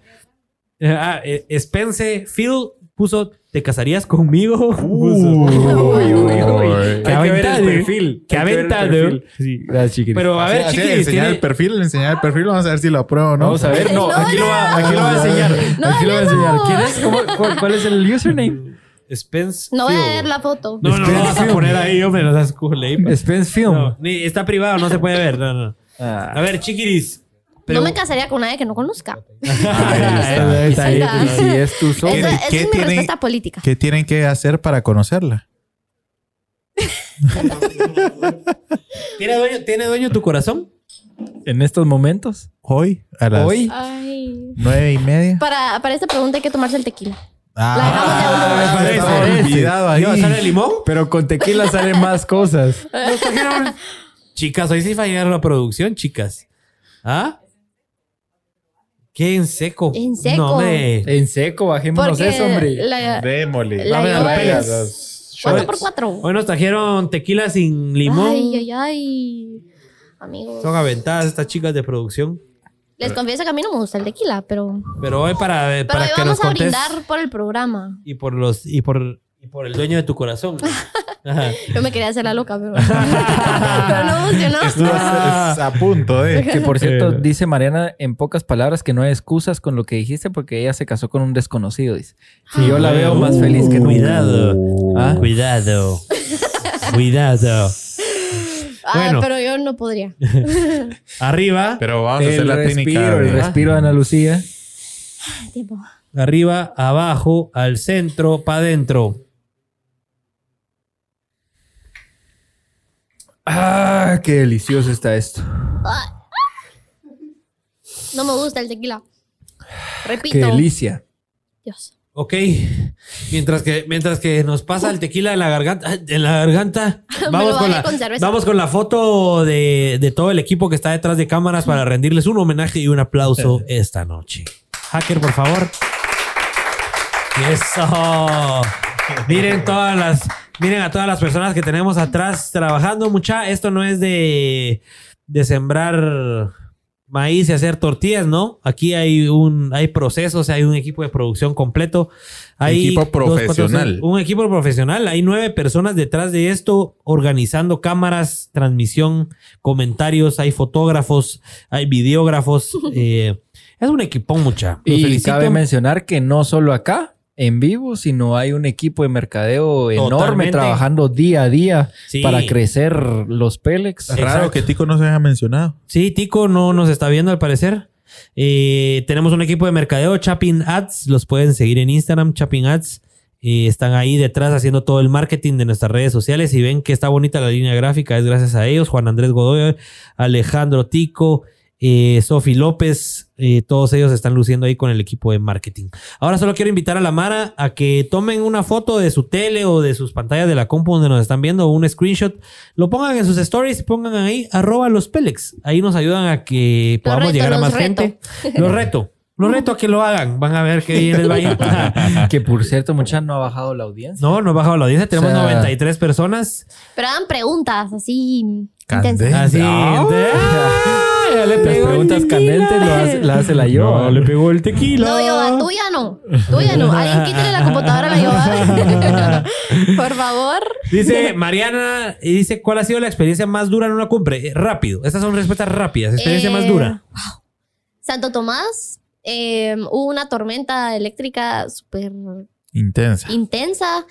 Eh, Ah, eh, Spence Phil puso, ¿te casarías conmigo? Puso. Uy, uy, uy. Qué el aventado. perfil. Qué aventado. perfil. Sí. Gracias, chiquiris. Pero a ver, chiquis, enseñar tiene- el perfil, enseñar el perfil, vamos a ver si lo apruebo o no. Vamos a ver. No, No, aquí lo va, aquí lo va a enseñar. Aquí lo va a enseñar. ¿Quién es? ¿Cómo- cuál, cuál es el username? Spence No voy a ver la foto. No, no, no vas a poner ahí, hombre, no seas cool. Spence Film. No, ni- está privado, no se puede ver. No, no. A Ah. ver, chiquiris. No me casaría con nadie que no conozca. Ah, está ahí. Si es tu Esa. ¿Qué- esa qué es mi tiene- respuesta política. ¿Qué tienen que hacer para conocerla? ¿Tiene dueño, ¿Tiene dueño tu corazón? En estos momentos. Hoy, a las Hoy. Ay. nueve y media. Para, para esta pregunta hay que tomarse el tequila. Ah, me estaba parece. olvidado ahí. ¿Iba a sale limón? Pero con tequila salen más cosas. Chicas, hoy sí fallaron la producción, chicas. ¿Ah? ¿Qué en seco? En seco. No, hombre. En seco, bajémonos Porque eso, hombre. la, Démosle. la Dame las lleva pelas. es cuatro por cuatro. Hoy nos trajeron tequila sin limón. Ay, ay, ay. Amigos. Son aventadas estas chicas de producción. Les confieso que a mí no me gusta el tequila, pero, Pero hoy para, pero para hoy que nos vamos a contes brindar por el programa. y por los y por y por el dueño de tu corazón. Yo me quería hacer la loca, pero, pero no funcionó. Esto es, es a punto, ¿eh? Que por cierto, dice Mariana en pocas palabras que no hay excusas con lo que dijiste porque ella se casó con un desconocido. Dice. Y yo la veo más feliz que nunca. Cuidado. ¿Ah? Cuidado. Cuidado. Ay, Bueno. pero yo no podría. Arriba, Pero vamos a hacer El la respiro, técnica. el respiro de Ana Lucía. Tiempo. arriba, abajo, al centro, para adentro. Ah, qué delicioso está esto. No me gusta el tequila. Repito. Qué delicia. Dios. Ok. Mientras que, mientras que nos pasa el tequila en la garganta. En la garganta. vamos, con la, con vamos con la foto de, de todo el equipo que está detrás de cámaras para rendirles un homenaje y un aplauso esta noche. Hacker, por favor. Eso. Miren todas las, miren a todas las personas que tenemos atrás trabajando. Mucha, esto no es de, de sembrar maíz y hacer tortillas, ¿no? Aquí hay un, hay procesos, hay un equipo de producción completo. Hay Equipo dos, cuatro, profesional. un equipo profesional. Hay nueve personas detrás de esto organizando cámaras, transmisión, comentarios. Hay fotógrafos, hay videógrafos. eh, es un equipón, mucha. Los Y felicito. cabe mencionar que no solo acá, en vivo, sino hay un equipo de mercadeo enorme Totalmente. trabajando día a día Sí. para crecer los Pelex. Es raro Exacto. que Tico no se haya mencionado. Sí, Tico no nos está viendo al parecer. Eh, tenemos un equipo de mercadeo, Chapin Ads. Los pueden seguir en Instagram, Chapin Ads. Eh, están ahí detrás haciendo todo el marketing de nuestras redes sociales y ven que está bonita la línea gráfica. Es gracias a ellos. Juan Andrés Godoy, Alejandro Tico, eh, Sofi López. eh, todos ellos están luciendo ahí con el equipo de marketing. Ahora solo quiero invitar a la Mara a que tomen una foto de su tele o de sus pantallas de la compu donde nos están viendo o un screenshot. Lo pongan en sus stories y pongan ahí arroba los Pelex. Ahí nos ayudan a que podamos reto, llegar a más reto. gente. Los reto. Los reto a que lo hagan. Van a ver que bien les va a ir. Que por cierto, mucha no ha bajado la audiencia. No, no ha bajado la audiencia. Tenemos O sea- 93 personas. Pero hagan preguntas así Candente. Así. Ah. Le Las pegó preguntas candentes lo hace, la hace la yo. No, le pegó el tequila. No, yo, tuya no. Tuya no. Alguien quítale la computadora a la. Por favor. Dice Mariana, y dice, ¿cuál ha sido la experiencia más dura en una cumbre? Eh, rápido. Estas son respuestas rápidas. Experiencia Eh, más dura. Santo Tomás. eh, hubo una tormenta eléctrica súper Intensa. intensa.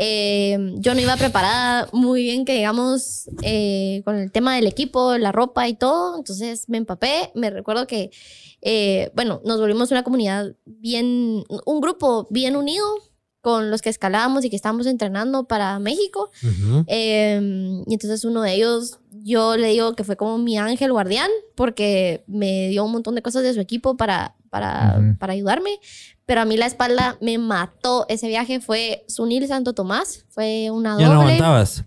Eh, yo no iba preparada muy bien, que digamos, eh, con el tema del equipo, la ropa y todo. Entonces me empapé. Me recuerdo que, eh, bueno, nos volvimos una comunidad bien, un grupo bien unido con los que escalábamos y que estábamos entrenando para México. Ujú. Eh, y entonces uno de ellos, yo le digo que fue como mi ángel guardián, porque me dio un montón de cosas de su equipo para, para, Ujú. para ayudarme. Pero a mí la espalda me mató. Ese viaje fue Sunil Santo Tomás, fue una doble. Ya no aguantabas.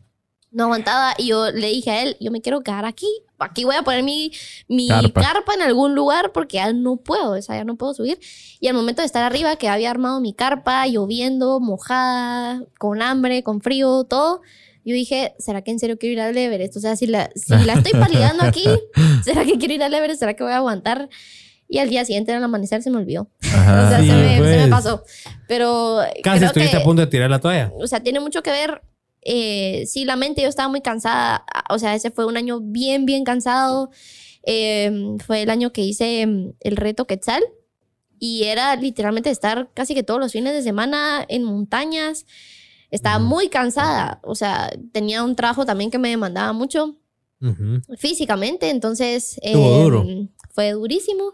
No aguantaba y yo le dije a él, yo me quiero quedar aquí. Aquí voy a poner mi, mi Carpa. carpa. en algún lugar porque ya no puedo, o sea, ya no puedo subir. Y al momento de estar arriba, que había armado mi carpa, lloviendo, mojada, con hambre, con frío, todo, yo dije, ¿será que en serio quiero ir al Everest? O sea, si la, si la estoy palidando aquí, ¿será que quiero ir al Everest? ¿Será que voy a aguantar? Y al día siguiente, al amanecer, se me olvidó. Ajá. o sea, sí, se, me, se me pues. pasó. Pero Casi creo estuviste que- a punto de tirar la toalla. o sea, tiene mucho que ver. Eh, sí, la mente, yo estaba muy cansada. O sea, ese fue un año bien, bien cansado. Eh, fue el año que hice mm, el reto Quetzal. Y era literalmente estar casi que todos los fines de semana en montañas. Estaba Ujú. muy cansada. O sea, tenía un trabajo también que me demandaba mucho Ujú. físicamente. Entonces, eh, duro. Fue durísimo.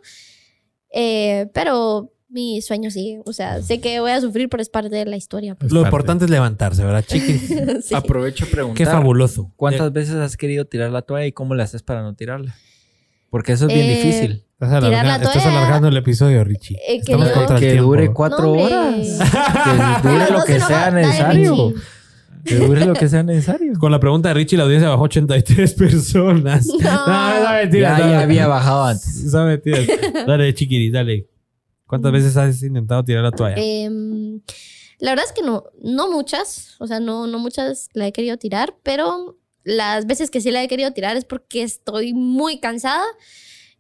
Eh, pero mi sueño sigue. O sea, sé que voy a sufrir, pero es parte de la historia. pues. Lo parte. importante es levantarse, ¿verdad, chiquis? Sí. Aprovecho a preguntar. Qué fabuloso. ¿Cuántas veces has querido tirar la toalla y cómo le haces para no tirarla? Porque eso es bien Eh, difícil. Estás, Tirar la estás alargando el episodio, Richie. Eh, Estamos contra Que tiempo. dure cuatro No, horas. Que dure lo que sea necesario. Richie. Que dure lo que sea necesario. Con la pregunta de Richie, la audiencia bajó 83 personas. No, no, mentira. Ya, no. ya había bajado antes. Son mentiras. Dale, chiquiri, dale. ¿Cuántas veces has intentado tirar la toalla? Em, la verdad es que no, no muchas, o sea, no, no muchas la he querido tirar, pero las veces que sí la he querido tirar es porque estoy muy cansada.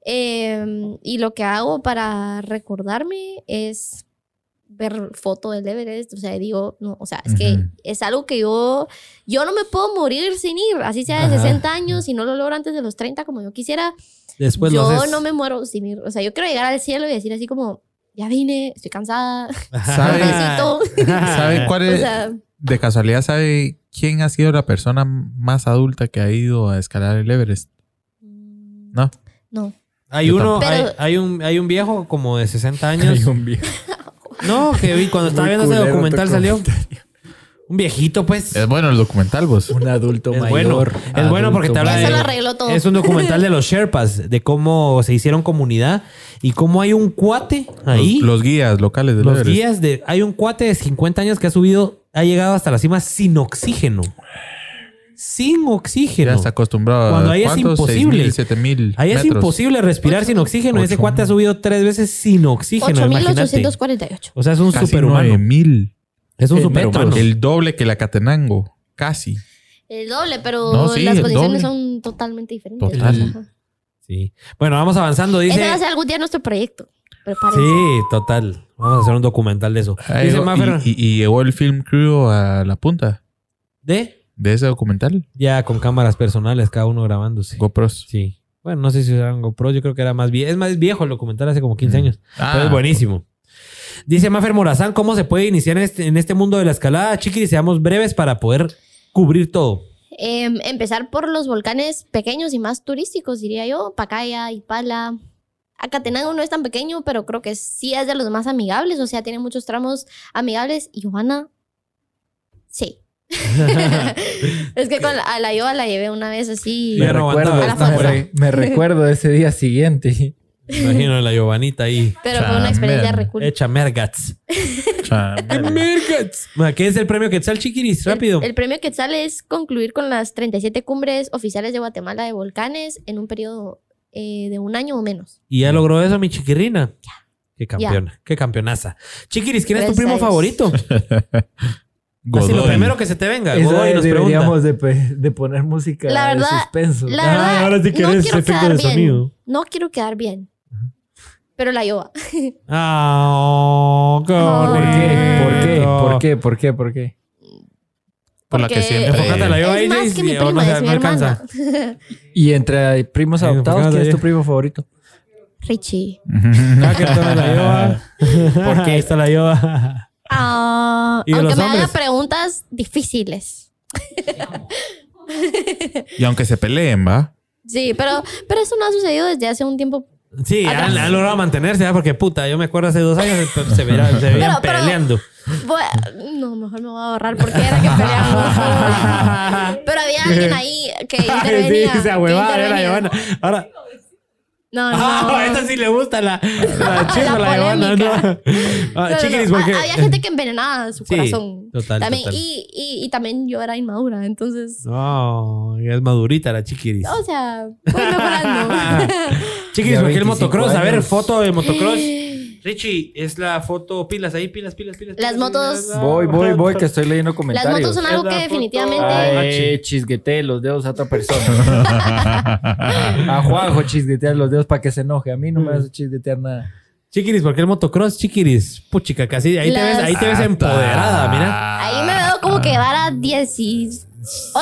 Em, y lo que hago para recordarme es ver foto del Everest, o sea, digo, no, o sea, es que es algo que yo, yo no me puedo morir sin ir, así sea de Ajá. 60 años y no lo logro antes de los 30 como yo quisiera, Después yo haces. no me muero sin ir, o sea, yo quiero llegar al cielo y decir así como, ya vine, estoy cansada, ¿Sabe. ¿Sabe cuál O es? sea, De casualidad, ¿sabe quién ha sido la persona más adulta que ha ido a escalar el Everest? ¿No? no. Hay Yo uno, hay, hay un, hay un viejo como de 60 años. Hay un viejo. No, que vi cuando estaba viendo ese documental salió. Un viejito, pues. Es bueno el documental, vos. Un adulto Es mayor. bueno. Es bueno porque te habla de- lo arregló todo. Es un documental de los Sherpas, de cómo se hicieron comunidad y cómo hay un cuate ahí. Los, los guías locales del Los Everest. guías de. Hay un cuate de 50 años que ha subido, ha llegado hasta la cima sin oxígeno. Sin Ya oxígeno. está acostumbrado. Cuando ahí es imposible. 6,000, 7,000 Ahí es imposible respirar sin oxígeno. Ese Ocho cuate ha subido tres veces sin oxígeno, imagínate. 8.848. O sea, es un Casi superhumano. 9,000. Es un Eh, superhumano. metros. El doble que la Catenango. Casi. El doble, pero No, sí, las condiciones doble. son totalmente diferentes. Total. Sí. Bueno, vamos avanzando. Dice. Ese va a ser algún día nuestro proyecto. Prepárense. Sí, total. Vamos a hacer un documental de eso. Ahí Dice y, y- y llegó el film crew a la punta ¿De? De ese documental. Ya con cámaras personales, cada uno grabándose. GoPros. Sí. Bueno, no sé si eran GoPro, yo creo que era más viejo. Es más viejo el documental, hace como 15 años. Ah, Pero es buenísimo. Dice Mafer Morazán, ¿cómo se puede iniciar en este, en este mundo de la escalada? Chiquis, seamos breves para poder cubrir todo. Em, empezar por los volcanes pequeños y más turísticos, diría yo. Pacaya, Ipala. Acatenango no es tan pequeño, pero creo que sí es de los más amigables. O sea, tiene muchos tramos amigables. Y Johanna, sí. es que con la, a la Yoa la llevé una vez así. Ya Me recuerdo, me, re- me recuerdo ese día siguiente. Imagino la Giovanita ahí. Pero fue una experiencia Chamel. re cool. Hecha mergats. ¿Qué es el premio Quetzal, Chiquiris? Rápido. El premio Quetzal es concluir con las 37 cumbres oficiales de Guatemala de volcanes en un periodo eh, de un año o menos. ¿Y ya logró eso mi chiquirrina? Qué campeona. Qué campeonaza. Chiquiris, ¿quién es tu primo a Favorito? Así lo Godoy. primero que se te venga. Esa Godoy nos deberíamos de, de poner música La de verdad- suspenso. La Ah, verdad, ahora sí no querés quiero efecto quedar de bien. sonido. No quiero quedar bien. Pero la Yoa. Ah, qué ¿Por ¿Por qué? ¿Por qué? ¿Por qué? ¿por qué? ¿Por qué? Por la que siempre- Enfócate a la Yoa es más que mi no prima, se- es mi no alcanza. hermana. Y entre primos adoptados, ¿por qué ¿quién es no tu primo favorito? Richie. Ah, que tome la Yoa. ¿Por qué está la Yoa? ¿Y de aunque me haga preguntas difíciles. Y aunque se peleen, ¿va? Sí, pero, pero eso no ha sucedido desde hace un tiempo. Sí, han, han logrado mantenerse, ¿verdad? Porque puta, yo me acuerdo hace dos años se, se, veían- se veían Pero- pero- peleando. Voy a- no, mejor me voy a ahorrar porque era que peleamos. pero había alguien ahí que intervenía. sí, esa que huevada era. Giovanna. Ahora, No, no. ah, a esta sí le gusta la, la chispa, la, La ¿no? polémica. Ah, No, chiquiris, no. porque... Ha- Había gente que envenenaba su Sí, corazón. total, También, total. Y, y, y también yo era inmadura, entonces. No, ya es madurita la chiquiris. O sea, voy mejorando. Chiquiris, Ya ¿por qué el 25 motocross? A ver, años. foto de motocross. Richie, es la foto, pilas ahí, pilas, pilas, pilas. Las pilas, motos- pilas. Voy, voy, voy, que estoy leyendo Las comentarios. motos son algo que definitivamente. Ay, chisgueteé los dedos a otra persona. a Juanjo chisguetear los dedos para que se enoje. A mí no me hace chisguetear nada. Chiquiris, ¿por qué el motocross? Chiquiris, puchica, casi ahí te ves, ahí te ves Las- empoderada, mira. Ahí me veo como que llevara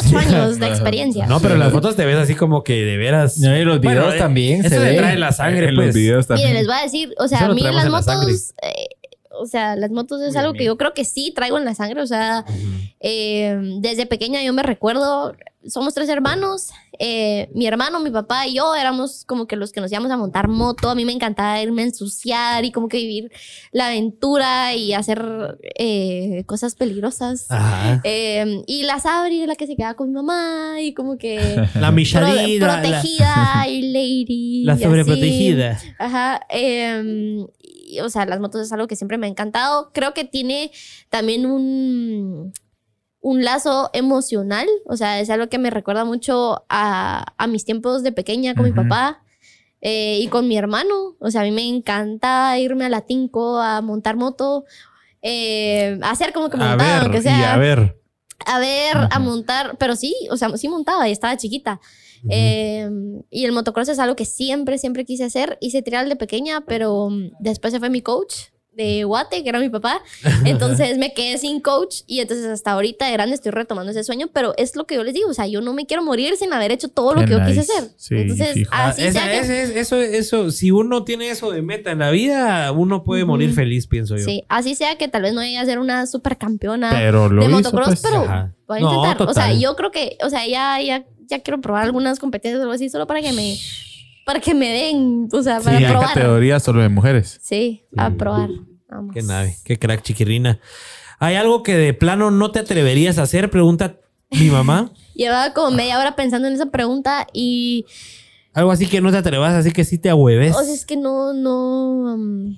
18 años de experiencia. No, pero en las fotos te ves así como que de veras. No, y los videos Bueno, eh, también Eso se le ve. trae la sangre, en pues. los videos también. Miren, les voy a decir, o sea, a mí las en la motos, eh, o sea, las motos es algo que yo creo que sí traigo en la sangre, o sea, eh, desde pequeña yo me recuerdo, somos tres hermanos, eh, mi hermano, mi papá y yo éramos como que los que nos íbamos a montar moto, a mí me encantaba irme a ensuciar y como que vivir la aventura y hacer eh, cosas peligrosas. Ajá. Eh, y la Sabri la que se quedaba con mi mamá y como que La pro- Michalina. la- protegida y lady. La, sobreprotegida. Ajá. Y, o sea, las motos es algo que siempre me ha encantado. Creo que tiene también un, un lazo emocional. O sea, es algo que me recuerda mucho a, a mis tiempos de pequeña con mi papá. eh, y con mi hermano. O sea, a mí me encanta irme a la Tinco a montar moto. eh, a hacer como que montaba, aunque sea y a ver. a ver, a montar, pero sí, o sea, sí montaba y estaba chiquita. Eh, y el motocross es algo que siempre, siempre quise hacer. Hice trial de pequeña, pero mm, después se fue mi coach de Guate, que era mi papá. Entonces me quedé sin coach y entonces hasta ahorita de grande estoy retomando ese sueño, pero es lo que yo les digo, o sea, yo no me quiero morir sin haber hecho todo lo Qué que yo quise nice. hacer. Sí, entonces. Ah, así sea que- ese es- eso, eso, si uno tiene eso de meta en la vida, uno puede Ujú. morir feliz, pienso yo. Sí, así sea que tal vez no llegue a ser una supercampeona Pero de hizo, motocross, pues. pero Ajá. voy a No, intentar. o sea, yo creo que, o sea, ya, ya, ya quiero probar algunas competencias o algo así, solo para que me, para que me den, o sea, Sí, para hay probar. categorías solo de mujeres. Sí, a probar. Vamos. Qué nave, qué crack, chiquirrina. ¿Hay algo que de plano no te atreverías a hacer? Pregunta mi mamá. Llevaba como media hora pensando en esa pregunta y, Algo así que no te atrevas, así que sí te ahueves. o sea, es que no, no, um,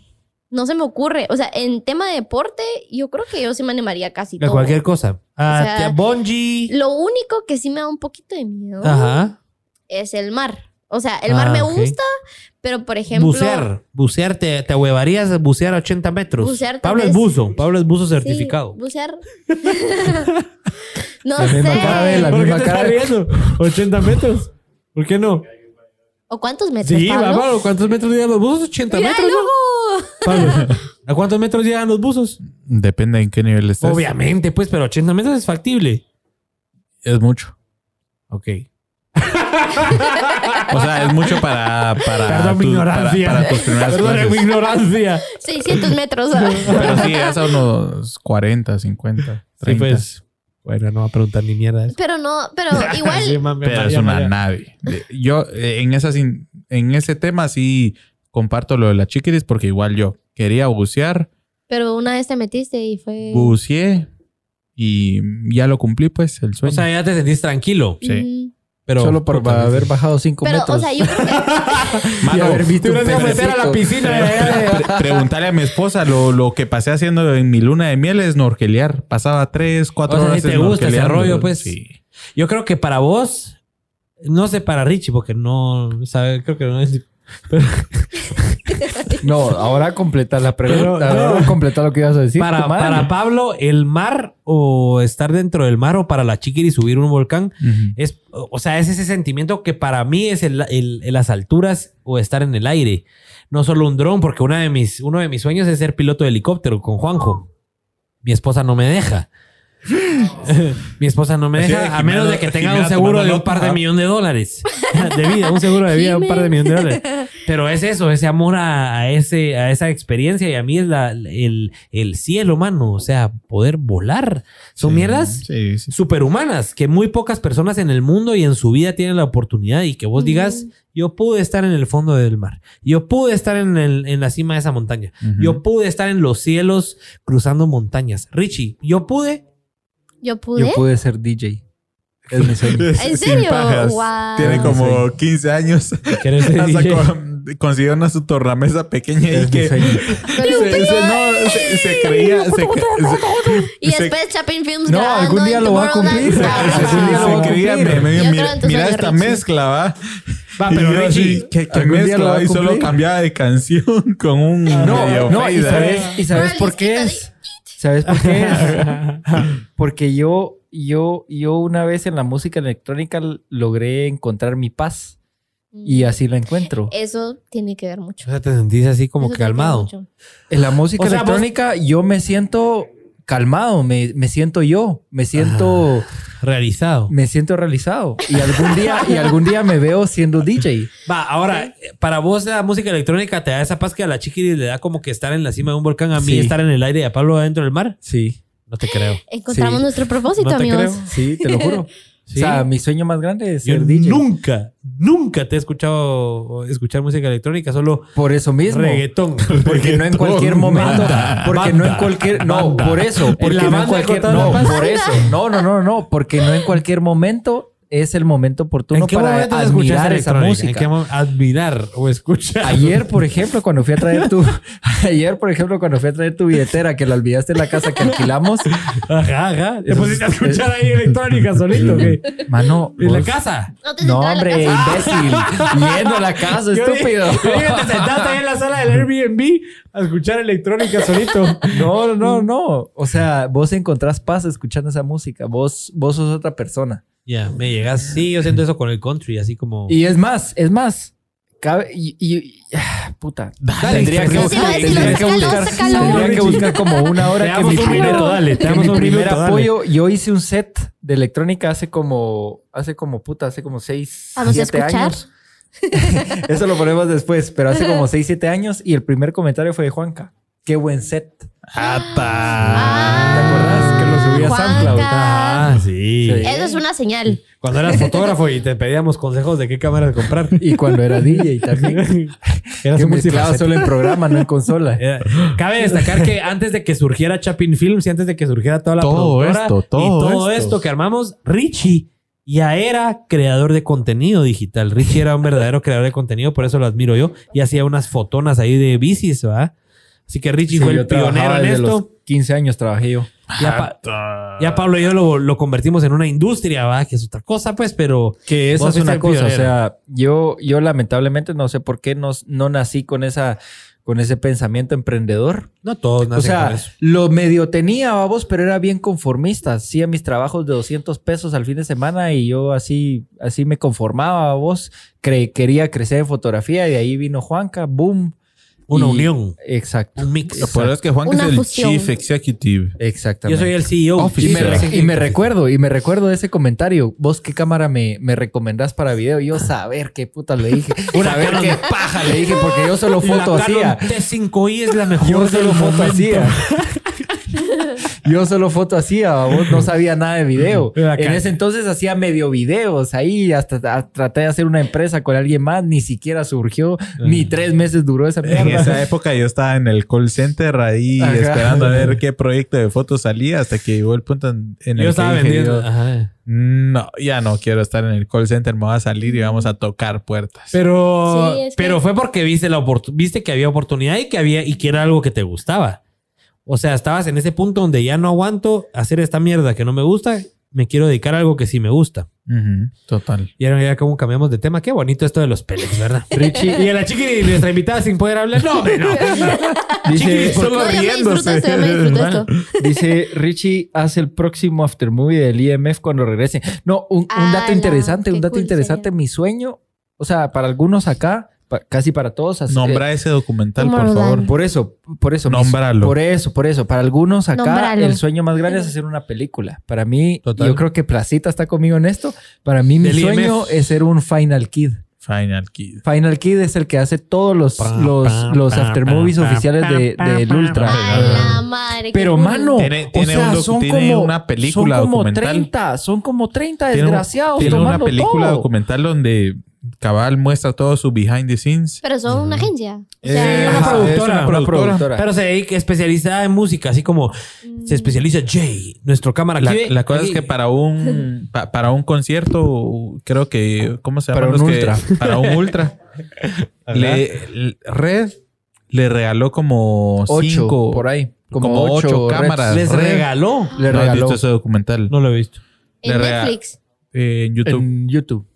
No se me ocurre. O sea, en tema de deporte, yo creo que yo sí me animaría casi De todo. cualquier cosa. Ah, O sea, bungee. Lo único que sí me da un poquito de miedo Ajá. es el mar. O sea, el mar Ah, me gusta, pero por ejemplo. Bucear. Bucear, te, te ahuevarías a bucear a 80 metros. Bucear Pablo es buzo. Pablo es buzo sí, certificado. bucear. no La misma cara la ¿Por qué misma te cara. estás riendo? 80 metros. ¿Por qué no? ¿O cuántos metros? Sí, Pablo? Pablo, ¿cuántos metros llegan los buzos? 80 Mira, metros. ¿no? Pablo, ¿a cuántos metros llegan los buzos? Depende en qué nivel estés. Obviamente, pues, pero 80 metros es factible. Es mucho. Ok. O sea, es mucho para, para, Perdón mi tus- ignorancia. para, para tus primeras Perdón clases. mi ignorancia. 600 metros. Pero sí, es a unos 40, 50, 30. Sí, pues. Bueno, no va a preguntar ni mierda. eso. pero no, pero igual. Sí, mami, Pero María, es una María. nave. Yo eh, en, esas en ese tema sí comparto lo de la chiquiris porque igual yo quería bucear, Pero una vez te metiste y fue. buceé y ya lo cumplí pues el O sueño. sea, ya te sentís tranquilo. sí. Pero Solo por haber bajado 5 Pero, metros. o sea, yo creo que. y haber visto Te un meter a la piscina. eh. Pre- preguntarle a mi esposa lo, lo que pasé haciendo en mi luna de miel es norquelear. Pasaba tres, cuatro O sea, horas si te gusta ese rollo, pues. Sí. Yo creo que para vos, no sé para Richie, porque no sabe, creo que no es. pero No, ahora completa la pregunta. Pero. Ahora completa lo que ibas a decir. para, Pablo, el mar o estar dentro del mar o para la chiquiri subir un volcán es, o sea, es ese sentimiento que para mí es el, el- el- las alturas o estar en el aire. No solo un dron, porque una de mis, uno de mis sueños es ser piloto de helicóptero con Juanjo. Mi esposa no me deja. Mi esposa no me de deja, a menos de que tenga un seguro de un par de millones de dólares. De vida, un seguro de vida un par de millones de dólares. Pero es eso, ese amor a, a ese, a esa experiencia y a mí es la, el, el cielo, mano. O sea, poder volar. Son Sí, mierdas Sí, sí. superhumanas que muy pocas personas en el mundo y en su vida tienen la oportunidad y que vos digas, yo pude estar en el fondo del mar, yo pude estar en, el- en la cima de esa montaña, yo pude estar en los cielos cruzando montañas. Richie, yo pude. Yo pude. Yo pude ser DJ. Es mi sueño. ¿En serio? Wow. Tiene como 15 años. ¿Quieres ser DJ? con- consiguió una su tornamesa pequeña y Es que se, se- no, se, se creía. Se, se- Y se- después Chapin Films No, grabando algún día en lo va a cumplir. Se creía, mira, mira esta Richie. mezcla, va. Va, Y pero yo Richie, así, ¿qué, qué algún día lo va mezcla? Y solo cambiaba de canción con un medio No, no, y fade, sabes, ¿eh? y sabes por qué es. ¿Sabes por qué es? Porque yo, yo, yo una vez en la música electrónica logré encontrar mi paz y así la encuentro. Eso tiene que ver mucho. o sea, te sentís así como Eso que calmado. mucho. En la música O sea, vos- electrónica yo me siento calmado, me, me siento yo, me siento, Realizado. me siento realizado. Y algún día, y algún día me veo siendo DJ. Va, ahora, para vos la música electrónica te da esa paz que a la chiquiri le da como que estar en la cima de un volcán, a mí Sí. estar en el aire y a Pablo adentro del mar. Sí, No te creo. Encontramos Sí. nuestro propósito, No te amigos. creo. sí, te lo juro. Sí. O sea, mi sueño más grande es Yo ser DJ. nunca, nunca te he escuchado escuchar música electrónica, solo Por eso mismo. reggaetón. Porque no en cualquier momento. Banda. Porque no en cualquier. No, Banda. por eso. Porque no en cualquier. No, por eso. No, no, no, no. Porque no en cualquier momento es el momento oportuno ¿En qué para admirar esa música. ¿En qué? Admirar o escuchar. Ayer, por ejemplo, cuando fui a traer tu. Ayer, por ejemplo, cuando fui a traer tu billetera que la olvidaste en la casa que alquilamos. Ajá, ajá. Te pusiste a es- escuchar ahí electrónica solito, ¿qué? Mano. En la vos- casa. No No, la hombre, casa. imbécil. Yendo a la casa, estúpido. yo dije, te sentaste ahí en la sala del Airbnb a escuchar electrónica solito. No, no, no. O sea, vos encontrás paz escuchando esa música. Vos, vos sos otra persona. Ya, me llegas. Sí, yo siento eso con el country, así como. Y es más, es más. Cabe, y, y- y- ah, puta. Dale, tendría que buscar, tendría que buscar, sácalo. tendría que buscar como una hora Te que mi primer, dale, te que mi un primer apoyo. Yo hice un set de electrónica hace como, hace como puta, hace como seis, Vamos a siete escuchar. años. Eso lo ponemos después, pero hace como seis, siete años y el primer comentario fue de Juanca. Qué buen set. Ah, ¿Te acordás? Juanca. SoundCloud. Ah, sí. Sí. Eso es una señal. Cuando eras fotógrafo y te pedíamos consejos de qué cámaras comprar. Y cuando era DJ también. Eras que un mezclaba solo en programa, no en consola. Cabe destacar que antes de que surgiera Chapin Films y antes de que surgiera toda la Todo productora esto, todo y todo esto. esto que armamos, Richie ya era creador de contenido digital. Richie era un verdadero creador de contenido, por eso lo admiro yo. Y hacía unas fotonas ahí de bicis, ¿va? Así que Richie Sí, fue el pionero en esto. los 15 años trabajé yo. Ya, pa- ya Pablo y yo lo, lo convertimos en una industria, ¿va? Que es otra cosa, pues, pero... Que esa es una cosa, o sea, yo, yo lamentablemente no sé por qué no, no nací con esa, con ese pensamiento emprendedor. No todos O nacen sea, con eso. lo medio tenía, vamos, pero era bien conformista. Hacía mis trabajos de 200 pesos al fin de semana y yo así, así me conformaba, vos. quería crecer en fotografía y de ahí vino Juanca, boom. Una Y- unión, Exacto. un mix. Lo peor es que Juan es el fusión. Chief Executive. Exactamente. Yo soy el CEO. Officer. Y me, y recuerdo, y me recuerdo de ese comentario. ¿Vos qué cámara me, me recomendás para video? Y yo saber qué puta le dije. Una saber qué paja le dije, porque yo solo foto La hacía. Canon T5i es la mejor Yo solo foto momento. hacía. Yo solo foto hacía, vos no sabía nada de video. En ese entonces hacía medio videos ahí, hasta a- traté de hacer una empresa con alguien más, ni siquiera surgió, ni tres meses duró esa En mierda. esa época yo estaba en el call center ahí Ajá. esperando a ver qué proyecto de fotos salía hasta que llegó el punto en, en el Yo estaba que dije vendiendo. yo, Ajá. no, ya no quiero estar en el call center, me voy a salir y vamos a tocar puertas. Pero, Sí, es que- pero fue porque viste la viste que había oportunidad y que había y que era algo que te gustaba. O sea, estabas en ese punto donde ya no aguanto hacer esta mierda que no me gusta, me quiero dedicar a algo que sí me gusta. Total. Y ahora ya como cambiamos de tema, qué bonito esto de los pellets, ¿verdad? Richie y a la chiqui nuestra invitada sin poder hablar, no, hombre, no. dice, Solo riéndose. dice Richie hace el próximo aftermovie del IMF cuando regrese. No, un, dato interesante, un dato cool interesante. sería. Mi sueño, o sea, para algunos acá, pa- casi para todos. así- Nombra ese documental, por favor. Por eso, por eso. Nómbralo. Por eso, por eso. Para algunos acá, Nómbralo. el sueño más grande es hacer una película. Para mí, Total. yo creo que Placita está conmigo en esto. Para mí, mi Del sueño IMF. es ser un Final Kid. Final Kid. Final Kid es el que hace todos los, Pa, los, pa, los pa, pa, pa, oficiales de, del pa, Ultra. pa. A la madre. Pero, mano, Tiene- o tiene sea, un son tiene como, una película son como documental. 30, son como 30 Tiene un- desgraciados Tiene una tomando película todo. documental donde Cabal muestra todo su behind the scenes. Pero son una agencia. O sea, una ajá, productora, es una Una productora. Pero se dedica especializada en música, así como se especializa Jay, nuestro cámara La, cosa es que para un pa- para un concierto, creo que ¿cómo se llama? Para un ultra. Para un ultra. le, Red le regaló como Ocho, cinco por ahí. Como, como ocho, ocho reds. cámaras. les Red. regaló. Le ¿No has regaló visto ese documental? No lo he visto. en Netflix. Eh, en YouTube. en YouTube.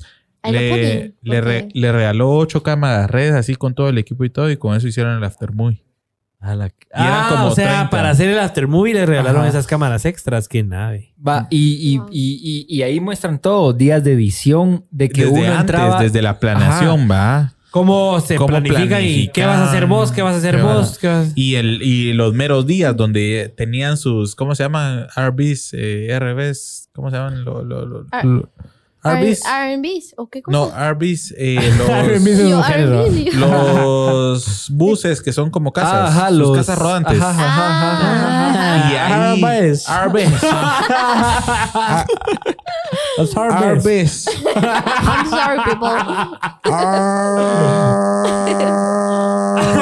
Ahí le, le, re- porque- le regaló ocho cámaras red así con todo el equipo y todo y con eso hicieron el aftermovie. A la- Ah, como o sea, 30. para hacer el aftermovie le regalaron Ajá. esas cámaras extras. Qué nave. Va, y, y, Wow. y, y, y ahí muestran todo, días de edición, de que desde uno antes, entraba. desde la planeación, va. ¿Cómo se ¿Cómo planifica y qué vas a hacer vos? ¿Qué vas a hacer ¿Qué vos? vas- ¿Qué vas- Y, el, y los meros días donde tenían sus, ¿cómo se llaman? RBs, eh, RBs, ¿cómo se llaman? Lo, lo, lo- R- lo- RBs. R&Bs o qué cosa? No, RBs, eh, R&Bs los, los buses que son como casas. Ah, ajá, sus los casas rodantes. Ajá, ajá, ajá, ajá, ajá. Y ahí, RBs. RBs. Los. RBs. I'm sorry, people.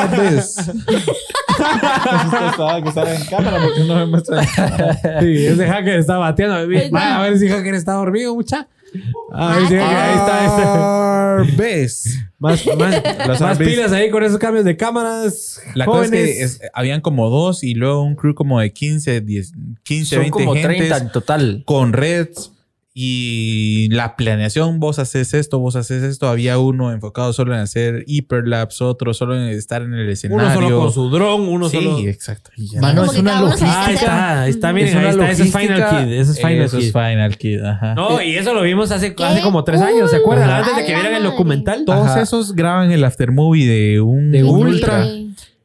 RBs. que sale en cámara porque no me muestra. Sí, ese hacker está bateando. Va, a ver si hacker está dormido, mucha. A ver si hacker, ahí está. Ahí está. Más, más, Los más RBs. pilas ahí con esos cambios de cámaras. La jóvenes. cosa es que es- habían como dos y luego un crew como de 15, 10, 15, Son 20 como gentes 30 en total. con reds y la planeación, vos haces esto, vos haces esto. Había uno enfocado solo en hacer hiperlapse, otro solo en estar en el escenario. uno solo con su dron, uno sí, solo. exacto. Y ya. Mano, es una logística. Ah, ahí está, está, miren, Es ahí está. Ese es Final. Kid. Ese es Final Eso Kid. es Final Kid, ajá. No, y eso lo vimos hace, ¡Qué hace como tres años, ¿se cool! acuerdan? Ajá. Antes de que vieran el documental. Todos Ajá. esos graban el aftermovie de un De un ultra.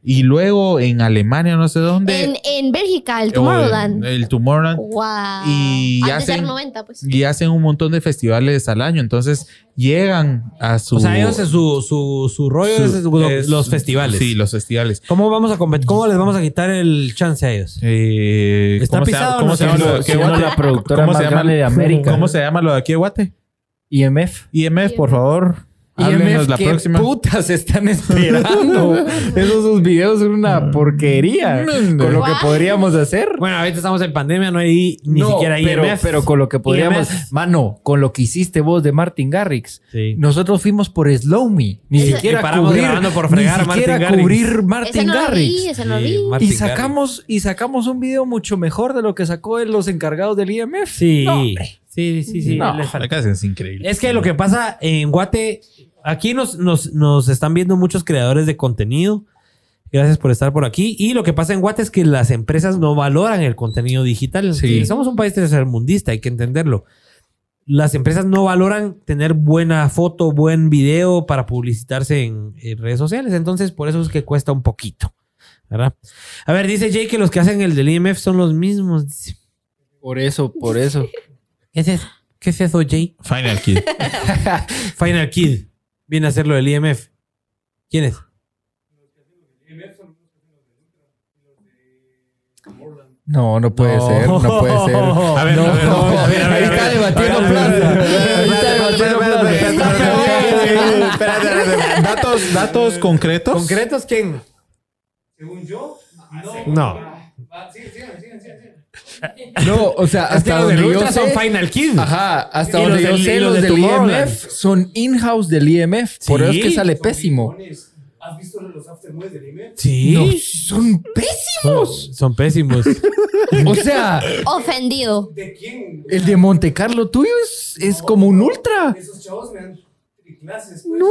Y luego en Alemania, no sé dónde. En, en Bélgica, el Tomorrowland. El Tomorrowland. Wow. Y Antes hacen- era 90, pues. y hacen un montón de festivales al año. Entonces llegan a su. O sea, ellos en su, su, su rollo su- es lo- es- los festivales. Sí, los festivales. ¿Cómo vamos a competir? ¿Cómo les vamos a quitar el chance a ellos? Eh, ¿Está ¿cómo se pisado llama- o ¿Cómo no se llama lo de aquí, Siendo Guate? la productora ¿Cómo más se llama? grande de América. ¿Cómo se llama lo de aquí, Guate? IMF. IMF, por favor. Háblenos IMF, la ¿qué próxima. putas están esperando? Esos sus videos son una porquería con lo que What? podríamos hacer. Bueno, ahorita estamos en pandemia, no hay ni No, siquiera IMF. pero con lo que podríamos... IMF. Mano, con lo que hiciste vos de Martin Garrix. Sí. Nosotros fuimos por Slow Me. Ni Ese- siquiera Y paramos cubrir, grabando por fregar a ni siquiera Martin Garrix. cubrir Martin no lo vi, Garrix. no Sí. Martin Y sacamos, y sacamos un video mucho mejor de lo que sacó los encargados del IMF. Sí. No. Sí, sí, sí. No. les falta. Acá es increíble. Es que lo que pasa en Guate, aquí nos, nos, nos están viendo muchos creadores de contenido. Gracias por estar por aquí. Y lo que pasa en Guate es que las empresas no valoran el contenido digital. Sí. Somos un país tercermundista, hay que entenderlo. Las empresas no valoran tener buena foto, buen video para publicitarse en, en redes sociales. Entonces, por eso es que cuesta un poquito. ¿verdad? A ver, dice Jay que los que hacen el del IMF son los mismos. Por eso, por eso. ¿Qué es eso? ¿Qué es eso, Jay? Final Kid. Final Kid viene a hacer lo del IMF. ¿Quién es? No, no puede ser, no puede ser. A ver, no, a ver, a ver, a ver, a ver. está debatiendo plaza. Ahí está debatiendo plaza. Datos, datos concretos. ¿Concretos quién? No. No, o sea, hasta los del donde yo Ultra son. Final Kid. Ajá, hasta donde los yo sé, los los de del. IMF son in-house del IMF. Por eso es que Sí. sale pésimo. ¿Has visto los aftermovies del IME? Sí. No, son pésimos. Son pésimos. O sea, Ofendido. ¿De quién? el de Monte Carlo tuyo es, es como un ultra. Esos chavos me dan clases. Pues. No.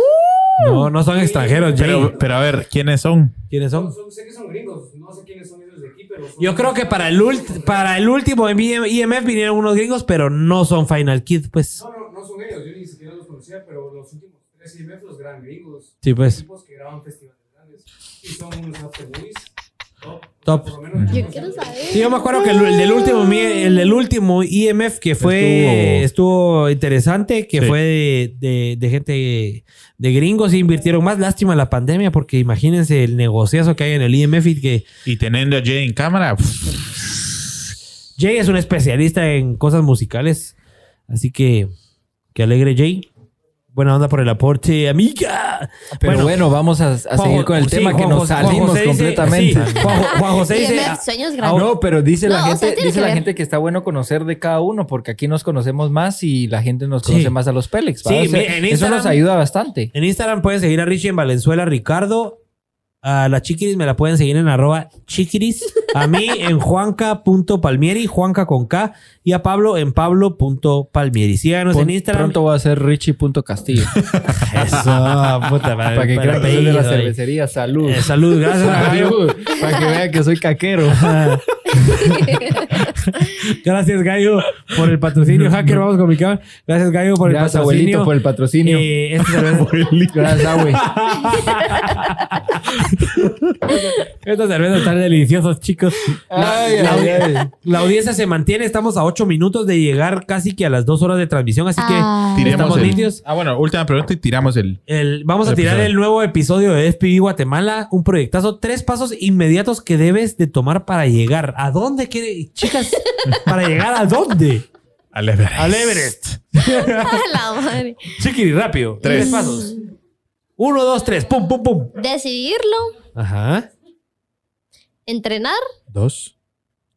No, no son extranjeros, Jay. Pero, pero a ver, ¿quiénes son? ¿Quiénes Son, son? son- sé que son gringos. No sé quiénes son ellos de aquí, pero son Yo creo que para el, ult- para el último IMF vinieron unos gringos, pero no son Final Kid, pues. No, no, no son ellos. Yo ni siquiera los conocía, pero los últimos tres IMF los gran gringos. Sí, pues. Tipos que graban festivales grandes. Y son unos. Top. Top. Yo quiero saber. Sí, yo me acuerdo que el, el del último el del último IMF que fue estuvo, interesante, que Sí. fue de, de- de gente de gringos y invirtieron más. Lástima la pandemia, porque imagínense el negociazo que hay en el IMF y que Y teniendo a Jay en cámara. Jay es un especialista en cosas musicales. Así que que alegre Jay. Buena onda por el aporte, amiga. Pero bueno, vamos a, a Juan- seguir con el sí, tema que nos José- salimos José dice- completamente. sí, Juan, Juan José dice, ah, sueños grandes. no, pero dice la No, o sea, gente, dice que la ver. gente que está bueno conocer de cada uno, porque aquí nos conocemos más y la gente nos conoce Sí. más a los Pélex. O sea, eso nos ayuda bastante. En Instagram pueden seguir a Richie en Valenzuela Ricardo. A la Chiquiris me la pueden seguir en arroba chiquiris. A mí en juanca.palmieri, Juanca con K. Y a Pablo en pablo.palmieri. Síganos en Pon- Instagram. Pronto va a ser Richie.castillo. Eso, puta madre. para que crean que soy de la apellido, cervecería. Salud. eh. Eh, salud, gracias. Para que vean que soy caquero. Gracias, Gallo, por el patrocinio. Hacker, vamos con mi cámara. Gracias, Gallo, por el Gracias, patrocinio. abuelito, por el patrocinio. Eh, esta cerveza- Gracias, abue. Estas cervezas están deliciosas, chicos. Ay, la, ay, ay. la audiencia se mantiene. Estamos a 8 minutos de llegar casi que a las 2 horas de transmisión. Así que Ah. Estamos el- limpios. Ah, bueno, última pregunta y tiramos el. El- vamos a tirar episodio. el nuevo episodio de FPV Guatemala. Un proyectazo. Tres pasos inmediatos que debes de tomar para llegar. ¿A dónde quiere, chicas? ¿Para llegar a dónde? Al Everest. Al Everest. la madre. Chiquiri, rápido. Tres. Tres pasos. Uno, dos, tres. Pum, pum, pum. Decidirlo, Ajá. entrenar Dos,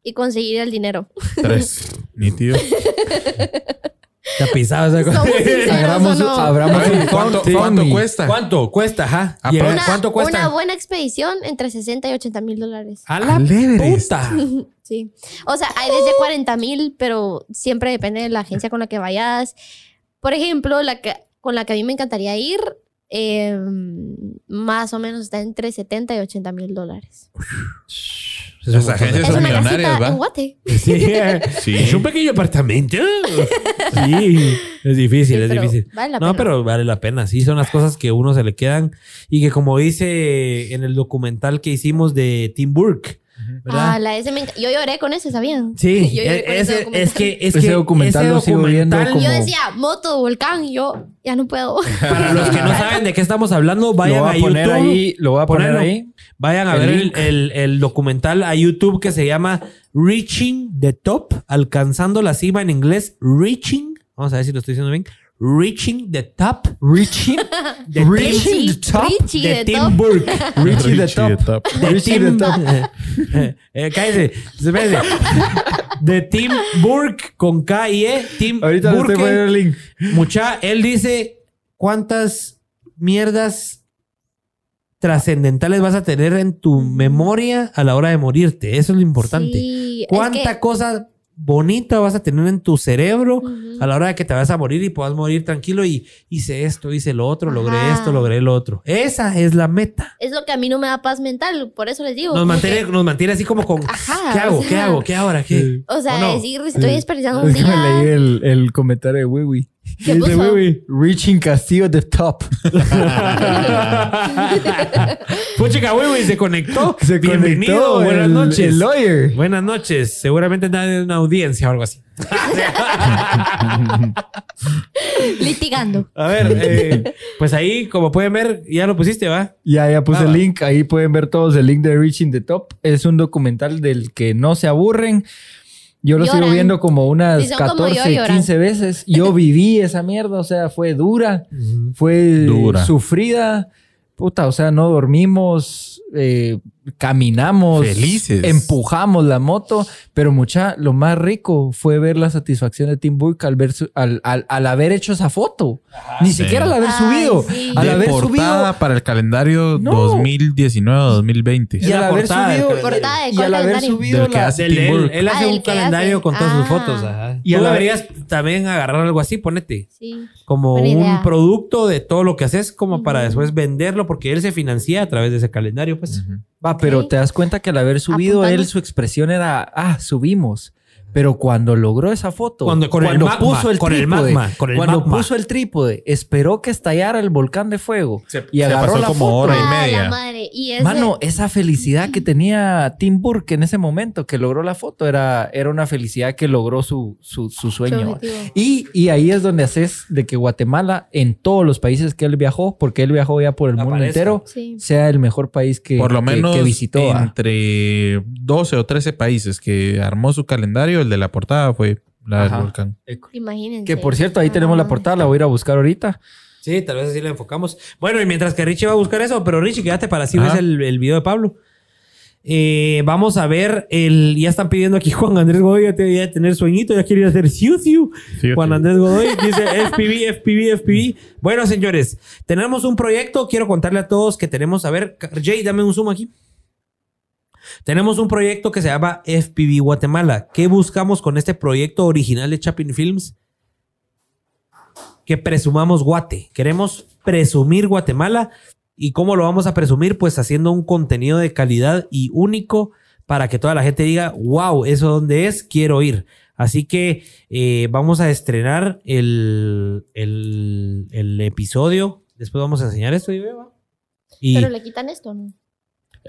y conseguir el dinero. tres. Nítido. Abramos, ¿o no? abramos un ¿Cuánto, cuesta? ¿Cuánto cuesta? Ajá. Ah, pero- ¿Cuánto cuesta? Una buena expedición entre 60 y 80 mil dólares. A la Everest. puta. Sí. O sea, hay desde 40 mil, pero siempre depende de la agencia con la que vayas. Por ejemplo, la que, con la que a mí me encantaría ir, eh, más o menos está entre 70 y 80 mil dólares. Las agencias Es son una millonarias, casita en ¿va? Guate. Sí. Sí. Es un pequeño apartamento. Sí. Es difícil, Sí, es difícil. Vale la No, pena. pero vale la pena. Sí, son las cosas que a uno se le quedan. Y que como dice en el documental que hicimos de Tim Burke, ¿verdad? Ah, la me enc- Yo lloré con ese, ¿sabían? sí, Yo lloré con es, ese es- documental. es que es Ese que documental ese lo sigo viendo documental- como- Yo decía, moto, volcán, y yo ya no puedo. Para los que no saben de qué estamos hablando, vayan a a poner YouTube. ahí. Lo voy a poner Ponerlo. ahí. Vayan a El ver el, el- el documental a YouTube que se llama Reaching the Top, alcanzando la cima en inglés. Reaching, vamos a ver si lo estoy diciendo bien. Reaching the Top Reaching, de Reaching the top. Richie de de Tim top. Burke. Richie the Richie the top. De Richie the Tim- top. Eh, cállese, espérese. De Tim Burke con K y E. Tim Ahorita Burke. poniendo el link. Mucha, él dice cuántas mierdas trascendentales vas a tener en tu memoria a la hora de morirte. Eso es lo importante. Sí, es ¿Cuánta que- cosa bonita vas a tener en tu cerebro a la hora de que te vas a morir y puedas morir tranquilo y hice esto, hice lo otro, logré esto, logré lo otro? Esa es la meta. Es lo que a mí no me da paz mental, por eso les digo. Nos mantiene, que- nos mantiene así como con Ajá, ¿qué hago? o sea, ¿Qué hago? ¿Qué ahora? ¿Qué? O sea, ¿O no? decir, estoy desperdiciando un Es que me leí día. el, el comentario de Wiwi. ¿Qué puso? Reaching Castillo the top. Puchica, güey, güey, se conectó. Se Bienvenido, conectó buenas el- noches. El lawyer. Buenas noches. Seguramente está en una audiencia o algo así. Litigando. A ver, eh, pues ahí, como pueden ver, ya lo pusiste, ¿va? Ya, ya puse Ah, el link. Ahí pueden ver todos el link de Reaching the Top. Es un documental del que no se aburren. Yo lo sigo Lloran. viendo como unas Si son como yo, 14, lloran. 15 veces. Yo viví esa mierda, o sea, fue dura, fue Dura. sufrida. Puta, o sea, no dormimos, eh, caminamos, Felices. empujamos la moto, pero mucha, lo más rico fue ver la satisfacción de Tim Burke al, ver su- al, al- al haber hecho esa foto. Ni Sí. siquiera al haber Ay, subido. sí. Al de haber portada subido para el calendario No. 2019-2020. y al la haber subido. Portada y al haber subido Del que hace Del- Tim él, Burke. él Ah, hace del un calendario hace. con todas sus Ah. fotos. ajá. Y deberías también agarrar algo así, ponete. Sí. Como Buena un idea. producto de todo lo que haces, como para después venderlo, porque él se financia a través de ese calendario, pues. Va, pero te das cuenta que al haber subido Apuntando. él, su expresión era, ah, subimos. Pero cuando logró esa foto, Cuando- con el magma, puso el con el trípode, magma, con el cuando magma. puso el trípode, esperó que estallara el volcán de fuego Se- y se agarró pasó la como foto. hora y media. madre. Y ese- Mano, esa felicidad que tenía Tim Burke en ese momento que logró la foto era, era una felicidad que logró su, su, su su sueño. Y, y ahí es donde haces de que Guatemala, en todos los países que él viajó, porque él viajó ya por el mundo entero, Sí. sea el mejor país que, Por lo que- menos que visitó. ah. entre 12 o 13 países que armó su calendario, el de la portada fue la del Ajá. volcán. Imagínense. Que por cierto, ahí tenemos la Ay. portada, la voy a ir a buscar ahorita. Sí, tal vez así lo enfocamos. Bueno, y mientras que Richie va a buscar eso, pero Richie, quédate para así Ajá. ves el, el video de Pablo. Eh, vamos a ver el. Ya están pidiendo aquí Juan Andrés Godoy, ya te ya tener sueñito, ya quiere ir a hacer siu siu. Sí, Juan sí. Andrés Godoy dice FPV, FPV, FPV. Bueno, señores, tenemos un proyecto. Quiero contarle a todos que tenemos. A ver, Jay, dame un zoom aquí. Tenemos un proyecto que se llama FPV Guatemala. ¿Qué buscamos con este proyecto original de Chapin Films? Que presumamos Guate. Queremos presumir Guatemala. ¿Y cómo lo vamos a presumir? Pues haciendo un contenido de calidad y único para que toda la gente diga, wow, eso dónde es, quiero ir. Así que eh, vamos a estrenar el, episodio. Después vamos a enseñar esto. Y, y Pero le quitan esto, ¿no?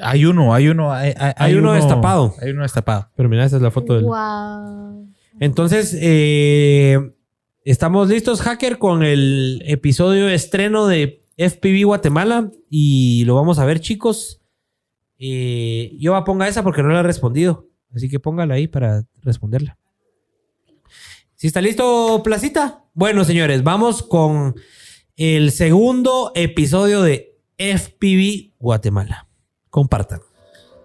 Hay uno, hay uno. Hay, hay- Hay uno destapado. Hay uno destapado. pero mira, esta es la foto del... Wow. Entonces, eh, estamos listos, hacker, con el episodio estreno de FPV Guatemala y lo vamos a ver, chicos. Eh, yo va a ponga esa porque no la he respondido, así que póngala ahí para responderla. ¿Sí está listo, Placita? Bueno, señores, vamos con el segundo episodio de FPV Guatemala. Compartan.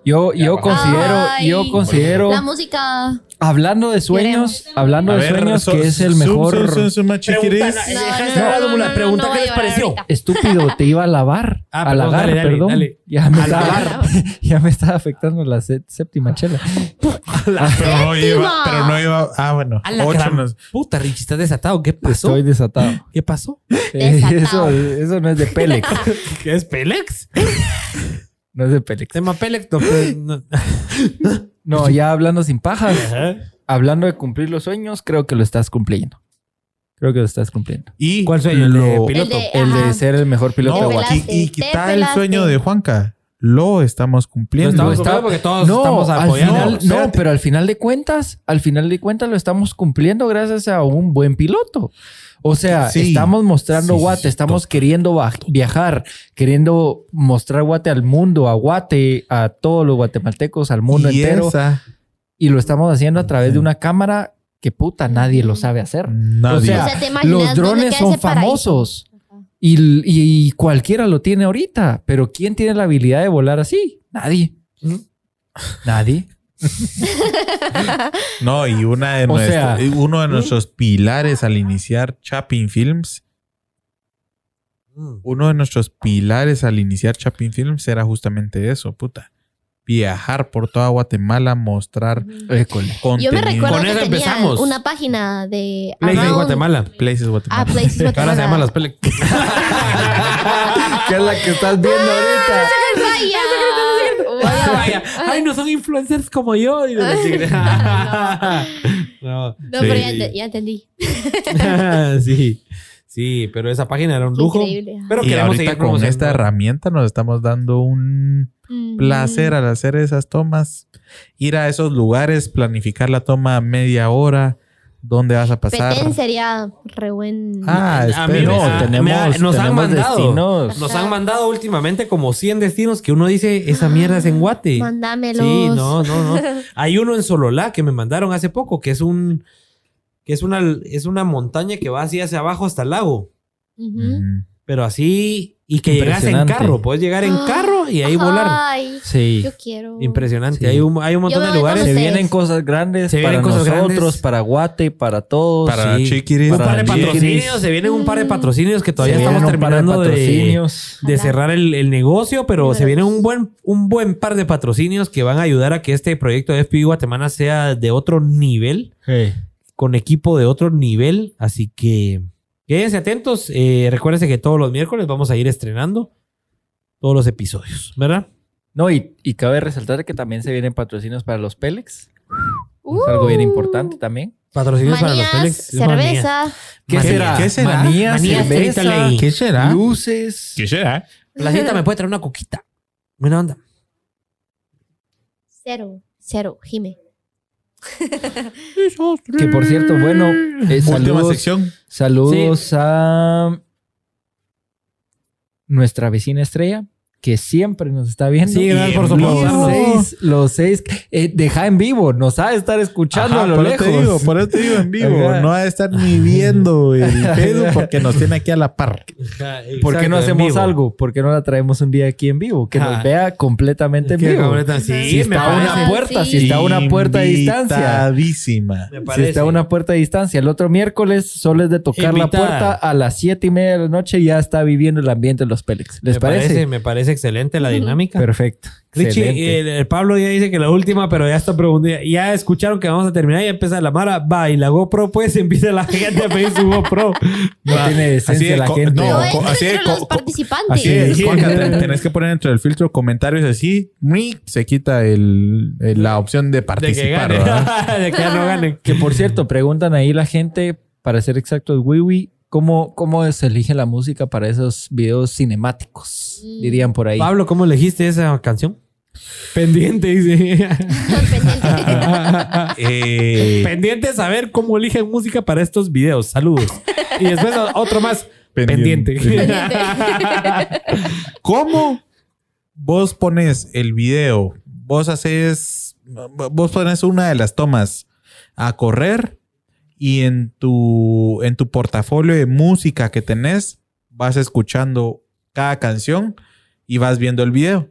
Yo, yo considero, Ay. yo considero, La música. hablando de sueños, hablando A de ver, sueños, so- que es el mejor. zoom, zoom, zoom. Pregunta- la ¿qué les pareció? ahorita. Estúpido, te iba a lavar. Ah, a lavar, dale, dale, perdón. dale. Ya me A estaba, lavar. ya me estaba afectando la sé- séptima chela. Pero no iba, pero no iba. Ah, bueno. A la Ocho nos- puta, Richie, estás desatado. ¿Qué pasó? Estoy desatado. ¿Qué pasó? Eh, eso, eso no es de Pélex. ¿Qué es Pélex? No es de Pélex. Tema Pélex. no, pues, no. No, ya hablando sin pajas, Ajá. hablando de cumplir los sueños, creo que lo estás cumpliendo. Creo que lo estás cumpliendo. Y ¿Cuál sueño? ¿El de lo- piloto? El de- El de Ajá. ser el mejor piloto No, de Te Guate. y, y quitar el sueño de Juanca. Lo estamos cumpliendo. No estamos cumpliendo porque todos No, estamos al apoyando. final, no, pero al final de cuentas, al final de cuentas lo estamos cumpliendo gracias a un buen piloto. O sea, Sí. estamos mostrando Sí, Guate, estamos total. queriendo viajar, queriendo mostrar Guate al mundo, a Guate, a todos los guatemaltecos, al mundo y entero. esa- Y lo estamos haciendo a través de una cámara que puta, nadie lo sabe hacer. Nadie. O sea, O sea, ¿te imaginas los drones son famosos Y, y cualquiera lo tiene ahorita, pero ¿quién tiene la habilidad de volar así? Nadie. Nadie. No, y una de O nuestro- sea- uno de nuestros pilares al iniciar Chapin Films, Mm. uno de nuestros pilares al iniciar Chapin Films era justamente eso, puta. Viajar por toda Guatemala, mostrar École. contenido. Yo me recuerdo Con que eso empezamos. una página de Places Around- Guatemala. Places Ah, Guatemala. Places Que ahora se Guatemala. llaman las pele. ¿Qué es la que estás viendo ahorita? Vaya. Vaya, Wow. vaya. Ay, no son influencers como yo. digo la chica. no. No, pero ya, ente- ya entendí. sí. Sí, pero esa página era un lujo. increíble. Pero Y queremos ahorita seguir con promocionando. esta herramienta nos estamos dando un Placer al hacer esas tomas. Ir a esos lugares, planificar la toma media hora, dónde vas a pasar. Petén sería re buen. Ah, A mí No, tenemos, ha- nos han mandado. destinos. Nos han mandado últimamente como 100 destinos que uno dice, esa mierda es en Guate. Mándamelo. Sí, no, no, no. Hay uno en Sololá que me mandaron hace poco, que es un que es una es una montaña que va así hacia abajo hasta el lago, pero así y que llegas en carro, puedes llegar en Ah, y ahí volar. Ay, Sí. yo quiero. Impresionante. Sí. Hay un hay un montón de lugares. Se vienen cosas grandes Se para vienen cosas nosotros, grandes. para Guate, para todos. Para Sí. Chiquiris. Un para par de Chiquiris. patrocinios, se vienen un par de patrocinios que todavía estamos de terminando de, patrocinios. de cerrar el, el negocio, pero Números. se viene un buen, un buen par de patrocinios que van a ayudar a que este proyecto de FPV Guatemala sea de otro nivel, con equipo de otro nivel. Así que quédense atentos. Eh, recuérdense que todos los miércoles vamos a ir estrenando todos los episodios, ¿verdad? No, y, y cabe resaltar que también se vienen patrocinios para los Pélex. Uh. Es algo bien importante también. Patrocinios para los Pélex. Cerveza. ¿Qué Manía. será? ¿Qué será? Cerveza. ¿Qué será? luces. ¿Qué será? La cita me puede traer una coquita. Buena onda. Cero. Cero. Jime. Que por cierto, bueno, eh, Última saludos, sección. saludos a nuestra vecina estrella, que siempre nos está viendo. Sí, gracias por Los soportarnos. Los seis, los seis, eh, deja en vivo, nos ha de estar escuchando Ajá, a lo por lejos. eso te digo, por eso te digo en vivo. Ajá. No ha de estar ni viendo el Facebook porque nos tiene aquí a la par. ¿Por qué no hacemos algo? ¿Por qué no la traemos un día aquí en vivo? Que Ajá. nos vea completamente en Que vivo. completa- sí, si está a una puerta, si está a una puerta de distancia. Me Si está a una puerta de distancia. El otro miércoles solo es de tocar la puerta a las siete y media de la noche y ya está viviendo el ambiente de los Pélex. ¿Les me parece? parece? Me parece excelente la dinámica. Perfecto. Richie, Excelente. el, el Pablo ya dice que la última, pero ya está preguntando. Ya escucharon que vamos a terminar y empieza la Mara. Va, y la GoPro, pues empieza la gente a pedir su GoPro. no Va. tiene la gente. no, co- entro así co- los participantes. Así es, Sí. Tenés que poner entre el filtro comentarios así, se quita el, el- la opción de De que participar. gane. de que ya no ganen. Que por cierto, preguntan ahí la gente, para ser exactos, Wiwi, ¿cómo, ¿cómo se elige la música para esos videos cinemáticos? Dirían por ahí. Pablo, ¿cómo elegiste esa canción? Pendiente, dice. Pendiente. Eh, Pendiente saber cómo eligen música para estos videos. Saludos. Y después otro más. Pendiente. Pendiente. ¿Cómo vos pones el video? Vos haces, vos pones una de las tomas a correr y en tu, en tu portafolio de música que tenés vas escuchando cada canción y vas viendo el video.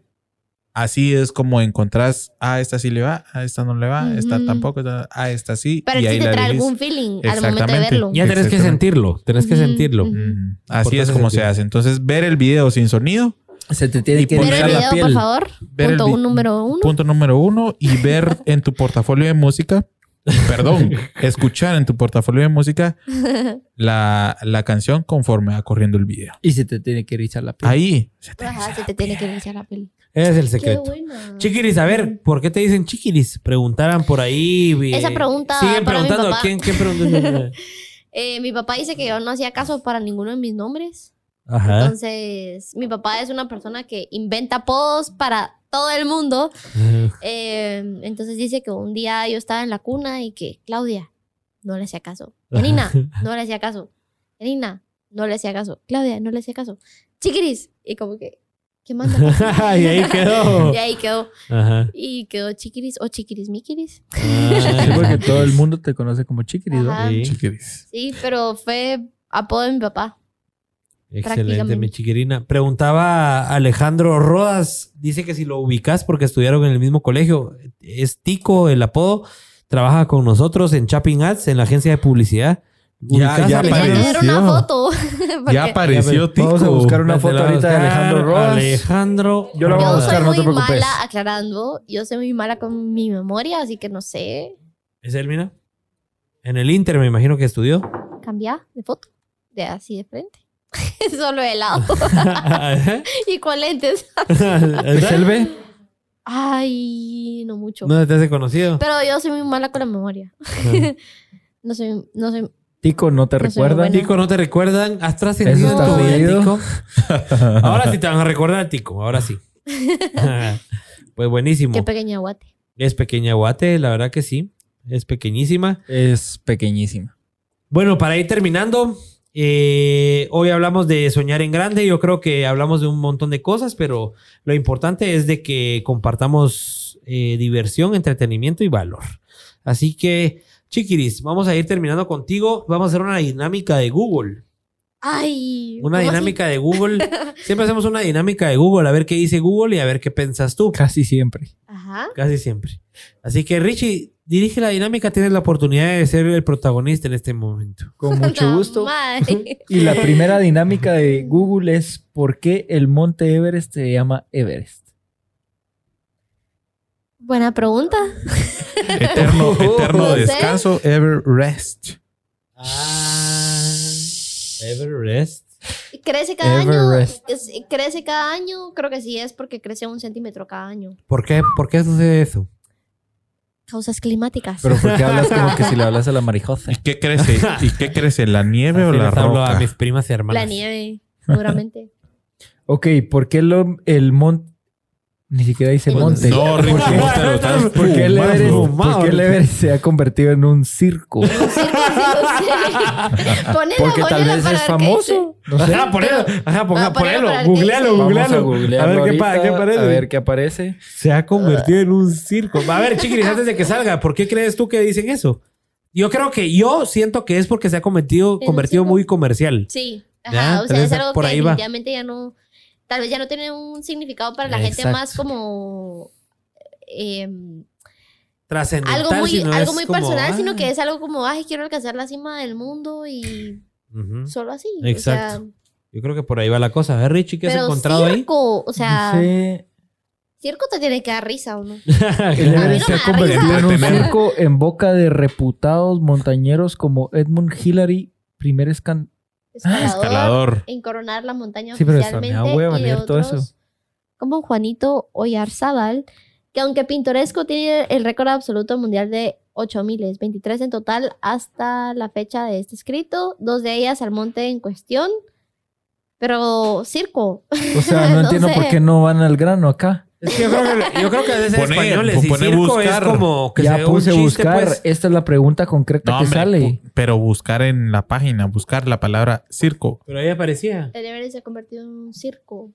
Así es como encontrás, ah, esta sí le va, a esta no le va, esta Ujú. tampoco, esta- ah, esta sí. Pero y sí ahí te la trae algún feeling al momento de verlo. Ya tenés que sentirlo. Tenés que Ujú, sentirlo. ujú. Mm, Así es como se sentido. hace. Entonces, ver el video sin sonido, Se te tiene Y que poner Ver el la video, piel. por favor. Ver el Punto vi- un, número uno. punto número uno, y ver en tu portafolio de música, perdón, escuchar en tu portafolio de música la, la canción conforme va corriendo el video. Y se te tiene que erizar la piel. Ahí se te Ajá, se te tiene que iniciar la. Ese es el Qué secreto. Chiquiris, a ver, ¿por qué te dicen chiquiris? Preguntaran por ahí. eh, Esa pregunta Siguen para mi preguntando. papá. ¿Quién, quién preguntó? Eh, mi papá dice que yo no hacía caso para ninguno de mis nombres. Ajá. Entonces, mi papá es una persona que inventa apodos para todo el mundo. Eh, entonces dice que un día yo estaba en la cuna y que Claudia no le hacía caso. Janina no le hacía caso. Janina no le hacía caso. Claudia no le hacía caso. Chiquiris. Y como que ¿Qué manda? y ahí quedó. y ahí quedó. Ajá. Y quedó chiquiris o chiquiris miquiris. Ah, Sí, porque todo el mundo te conoce como chiquiris, ¿no? Sí. Chiquiris. Sí, pero fue apodo de mi papá. Excelente, mi chiquirina. Preguntaba Alejandro Rodas, dice que si lo ubicas porque estudiaron en el mismo colegio. Es Tico el apodo, trabaja con nosotros en Chapping Ads, en la agencia de publicidad. Ya- ¿Ubicas a ya a Apareció. una foto. Ya apareció Tico. Vamos a buscar una foto a ahorita de. Alejandro Rodas. Alejandro. Yo la voy a Yo buscar, soy no te muy preocupes. mala aclarando. Yo soy muy mala con mi memoria, así que no sé. ¿Es él, mira? En el Inter me imagino que estudió. Cambiar de foto. De así de frente. Solo de lado. y con lentes. ¿Es el B? Ay, no mucho. ¿Dónde te has conocido? Pero yo soy muy mala con la memoria. no soy, no soy. Tico, ¿no te No soy recuerda? buena. Tico, ¿no te recuerdan? ¿Has trascendido tu vida. Tico? Ahora sí te van a recordar, Tico. Ahora sí. pues buenísimo. Qué pequeña guate. Es pequeña Guate, la verdad que sí. Es pequeñísima. Es pequeñísima. Bueno, para ir terminando, eh, hoy hablamos de soñar en grande. Yo creo que hablamos de un montón de cosas, pero lo importante es de que compartamos eh, diversión, entretenimiento y valor. Así que, chiquiris, vamos a ir terminando contigo. Vamos a hacer una dinámica de Google. Ay. Una dinámica de Google. Siempre hacemos una dinámica de Google, a ver qué dice Google y a ver qué piensas tú. Casi siempre. Ajá. Casi siempre. Así que, Richie, dirige la dinámica. Tienes la oportunidad de ser el protagonista en este momento. Con mucho gusto. Y la primera dinámica de Google es ¿por qué el monte Everest se llama Everest? Buena pregunta. Eterno, eterno No sé. descanso, ever rest. Ah, Everest. Crece cada Everest. año. es- crece cada año. Creo que sí es porque crece un centímetro cada año. ¿Por qué, ¿Por qué sucede eso? Causas climáticas. Pero ¿por qué hablas como que si le hablas a la marijosa? ¿Y qué crece? ¿Y qué crece? ¿La nieve o Así la les hablo a roca? mis primas y hermanas. la nieve, seguramente. Ok, ¿por qué lo- el monte... Ni siquiera dice El monte. No, Richie, vos te lo estás ¿Por qué, el fumando. Everest, fumado, por qué el Richie. Everest se ha convertido en un circo? Sí, sí, Ponelo, Porque tal vez para es famoso. No sé. Ajá, ponelo. Ajá, ponga- Ah, ponelo ponelo. Googlealo, googlealo. a ver qué, pa- ahorita, qué aparece. A ver qué aparece. Se ha convertido en un circo. A ver, chiquiris, antes de que salga, ¿por qué crees tú que dicen eso? Yo creo que yo siento que es porque se ha convertido, muy comercial. Sí. Ya, Ajá. O sea, es algo por que ahí va. definitivamente ya no. Tal vez ya no tiene un significado para la gente más como. em, Trascendental. algo muy, sino algo es muy como, personal, ah. sino que es algo como, ay, quiero alcanzar la cima del mundo y Ujú. solo así. Exacto. O sea, Yo creo que por ahí va la cosa. A ver, Richie, ¿qué has encontrado ahí? circo, o sea, No sé. circo te tiene que dar risa o no. El A mí Everest no se ha me da risa. convertido en un circo en boca de reputados montañeros como Edmund Hillary, primer escan... Escalador, Escalador. En coronar la montaña Sí, pero eso, me oficialmente. da hueva y de leer todo otros, eso. Como Juanito Oyarzábal, que aunque pintoresco, tiene el récord absoluto mundial de 8000, 23 en total hasta la fecha de este escrito, dos de ellas al monte en cuestión. Pero circo. O sea, no, No entiendo sé. por qué no van al grano acá. Es que yo creo que, yo creo que a veces Pone- españoles y pone circo buscar. es como que ya un puse chiste, buscar. pues. Esta es la pregunta concreta No, que hombre, sale. pero buscar en la página, buscar la palabra circo. Pero ahí aparecía. El Everest se ha convertido en un circo.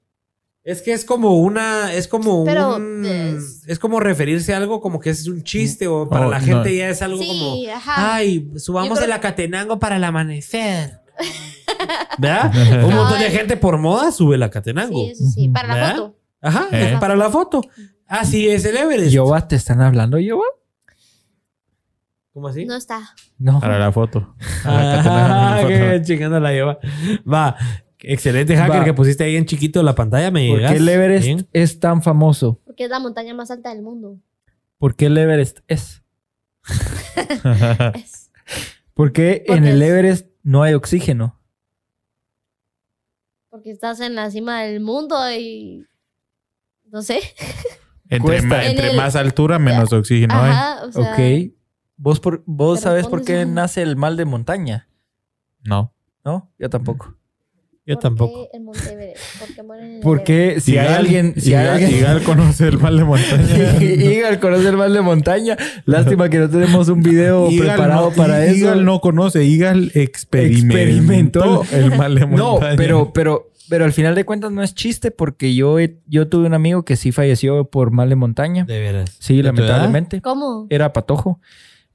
Es que es como una, es como Pero, un, es- es como referirse a algo como que es un chiste o para No, la no. gente ya es algo Sí, como, ajá. ay, subamos el Acatenango para el amanecer. ¿Verdad? Un montón de gente por moda sube el Acatenango. Sí, eso sí, para la foto. Ajá, Eh. es para la foto. Así es el Everest. Yoba, ¿te están hablando, Yoba? ¿Cómo así? No está. No. Para la foto. Ah, Para qué chingando la lleva. Va. Excelente hacker Va. que pusiste ahí en chiquito la pantalla. Me ¿Por llegas. qué el Everest Bien. es tan famoso? Porque es la montaña más alta del mundo. ¿Por qué el Everest es? Es- ¿Por qué en Porque el es- Everest no hay oxígeno? Porque estás en la cima del mundo y. No sé. entre Cuesta. ma- En entre el- más altura, menos oxígeno hay. O sea. ok. ¿Vos, por, vos te sabes por qué nace el mal de montaña? No. ¿No? Yo tampoco. Yo ¿por tampoco. qué? ¿Por qué mueren en el ¿Por qué si hay alguien... Si hay alguien... Igal conoce el mal de montaña. Igal conoce el mal de montaña. Lástima que no tenemos un video Igal preparado no- para eso. Igal no conoce. Igal experimentó, Experimentó el mal de No, montaña. pero, pero Pero al final de cuentas no es chiste porque yo, he- yo tuve un amigo que sí falleció por mal de montaña. De veras. Sí, lamentablemente. ¿Cómo? Era patojo.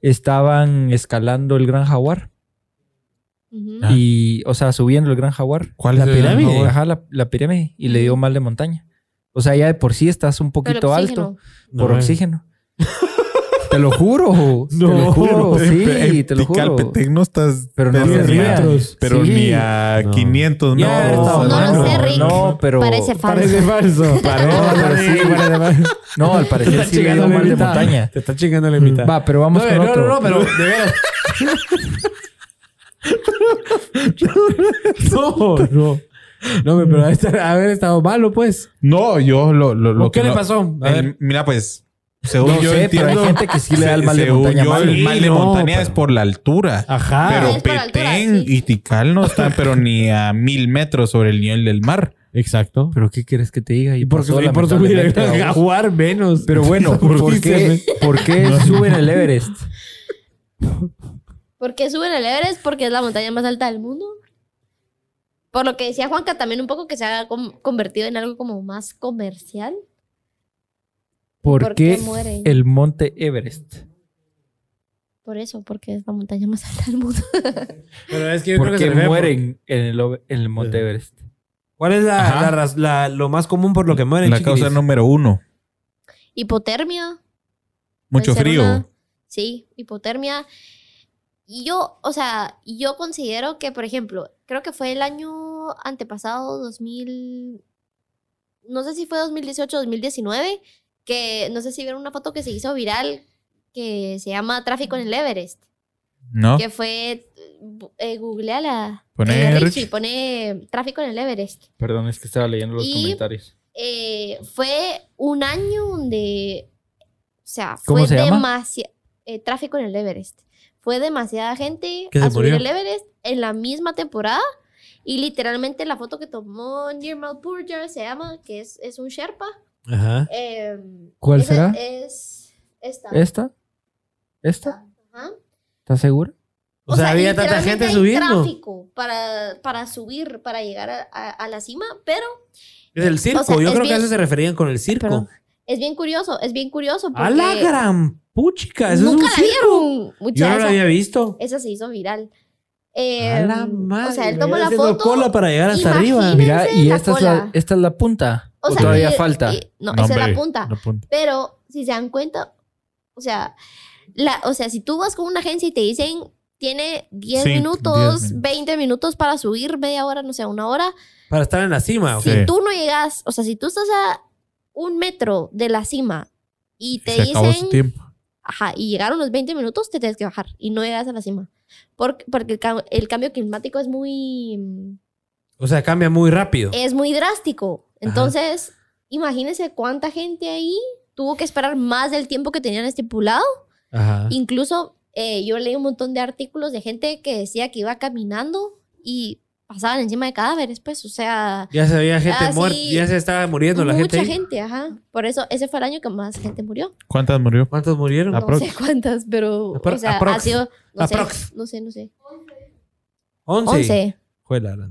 Estaban escalando el Gran Jaguar. Ujú. Ah. Y, o sea, subiendo el Gran Jaguar. ¿Cuál La es pirámide? Ajá, la, la pirámide. Y le dio mal de montaña. O sea, ya de por sí estás un poquito alto por No, oxígeno. te lo juro. te No, lo juro. Sí, te lo juro. Calpetec no estás... Pero no pero ni a-. Pero Sí. ni a No. 500, Ya, no. No mal. lo sé, Rick. No, pero... Parece falso. Parece falso. No, pero sí, parece falso. No, al Te parecer sí le dio mal de montaña. Te está chingando la mitad. Va, pero vamos no, con no, otro. no, no, pero de veras. no, no. No, pero haber- haber estado malo, pues. No, yo lo... lo, lo ¿O qué que le pasó? A el- ver. mira, pues... Según No yo sé, pero hay gente que sí le da el mal de montaña yo, mal. el mal de no, montaña es por la altura. Ajá. Pero altura, Petén sí. y Tikal no están, pero ni a mil metros sobre el nivel del mar. Exacto. ¿Pero qué quieres que te diga? y por, pasó, y por subir a jaguar menos. Pero bueno, ¿por qué, ¿por qué suben el Everest? ¿Por qué suben el Everest? Porque es la montaña más alta del mundo. Por lo que decía Juanca también un poco que se ha convertido en algo como más comercial. ¿Por, ¿Por qué el monte Everest? Por eso, porque es la montaña más alta del mundo. Pero es que yo creo ¿Por que se por- mueren en el, ove- en el monte Sí. Everest? ¿Cuál es la, lo más común por lo que mueren? La chiquiris? causa número uno. Hipotermia. Mucho frío. una- sí, hipotermia. Y yo, o sea, yo considero que, por ejemplo, creo que fue el año antepasado, 2000, no sé si fue 2018 o 2019, que no sé si vieron una foto que se hizo viral que se llama Tráfico en el Everest, ¿No? que fue, eh, googleala, Pone eh. Richie, pone Tráfico en el Everest. Perdón, es que estaba leyendo los Y- comentarios. Eh, fue un año donde, o sea, ¿Cómo fue se demasiado tráfico en el Everest. Fue demasiada gente a subir el Everest en la misma temporada y literalmente la foto que tomó Nirmal Purjar se llama, que es, es un Sherpa. Ajá. eh, ¿Cuál esa será? Es esta. ¿Esta? ¿Esta? Ajá. ¿Estás segura? O, sea, había tanta gente hay subiendo. tráfico para, para subir, para llegar a, a- a la cima, pero Es el circo. O sea, yo creo que a eso se referían con el circo. Perdón. Es bien curioso, es bien curioso porque A la gran puchica. Eso nunca es la un circo. vieron. Yo no lo había visto. Esa se hizo viral. Eh, a la madre. o sea, él tomó la haciendo foto. cola para llegar hasta arriba. Mira, y la esta es, la, esta es la punta. O ¿O sea, todavía y- falta? y- no, No, esa es la hombre, punta. la punta. Pero si se dan cuenta, o sea, la, o sea, si tú vas con una agencia y te dicen tiene 10 Sí, minutos, 10 minutos. 20 minutos para subir, media hora, no sé, una hora. Para estar en la cima. Si Sí. tú no llegas, o sea, si tú estás a un metro de la cima y te Se dicen, tiempo. ajá, y llegaron los 20 minutos, te tienes que bajar y no llegas a la cima. Porque, porque el, el cambio climático es muy, mm, O sea, cambia muy rápido. es muy drástico. Entonces, imagínense cuánta gente ahí tuvo que esperar más del tiempo que tenían estipulado. Ajá. Incluso eh, yo leí un montón de artículos de gente que decía que iba caminando y pasaban encima de cadáveres, pues, o sea, Ya se veía gente Ah, muerta. Ya se estaba muriendo la gente. mucha gente, ajá. Por eso, ese fue el año que más gente murió. ¿Cuántas murió? ¿Cuántos murieron? No Aprox. sé cuántas, pero, Apro- o sea, aprox. ha sido, no Aprox. sé, no sé, no sé. 11. 11. Juela, la.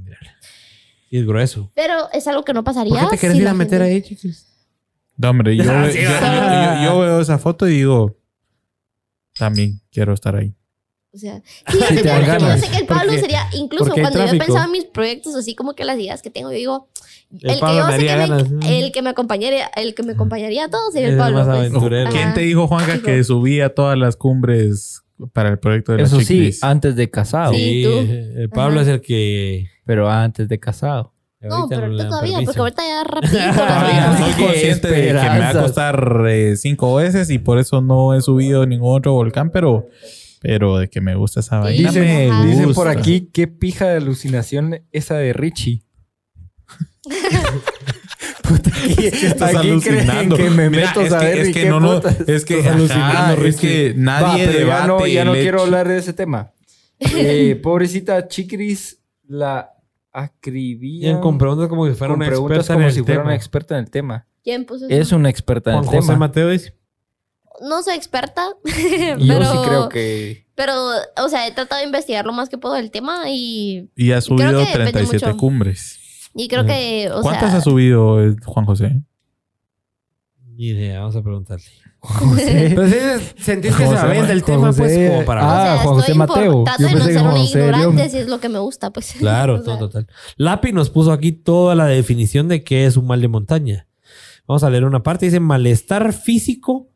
Y es grueso. Pero es algo que no pasaría. ¿Por qué te querés si ir la a meter gente- ahí, chicos? No, hombre, yo, yo- sí, yo- va. yo- yo veo esa foto y digo, también quiero estar ahí. O sea, sí, yo, Sí, sé te dan que, yo ganas. sé que el Pablo sería, incluso cuando yo he pensado en mis proyectos, así como que las ideas que tengo, yo digo, El el, que yo me sé que me, ganas. el que me acompañaría, el que me acompañaría a todos sería el el Pablo. más pues. ¿Quién te dijo, Juanca, Dijo. que subía todas las cumbres para el proyecto de la Eso sí, checklist? antes de casado. Sí. Sí, tú. el Pablo Ajá. es el que. Pero antes de casado. No, pero dan todavía, permiso. porque ahorita ya rapidito. Ay, soy consciente de que me va a costar eh, cinco veces y por eso no he subido ningún otro volcán, pero, pero de que me gusta esa vaina. Dicen- me gusta. Dicen por aquí, qué pija de alucinación esa de Richie. Puta, aquí, Estás aquí alucinando. creen que me Mira, meto es a que- ver es que qué no, no, es que, alucinando, ajá, es que Va, nadie pero ya no, debate ya no quiero hablar de ese tema. Eh, pobrecita Chiquris la acribía Ian con preguntas como si fuera con una preguntas experta como en el si fuera tema. una experta en el tema. ¿Quién puso eso? Es una experta en Juan el José tema. Mateo dice. No soy experta, yo pero, sí creo que pero, o sea, he tratado de investigar lo más que puedo del tema y Y ha subido que depende 37 mucho. cumbres. Y creo que, o ¿Cuántas sea, ha subido eh, Juan José? Ni idea, vamos a preguntarle. José. Pero sí, sentís que se José, aventa el tema, pues, como para... Ah, o sea, Juan José Mateo. Yo de no pensé ser Juan una José ignorante León. si es lo que me gusta, pues. Claro, O sea, todo total. Lapi nos puso aquí toda la definición de qué es un mal de montaña. Vamos a leer una parte. Dice malestar físico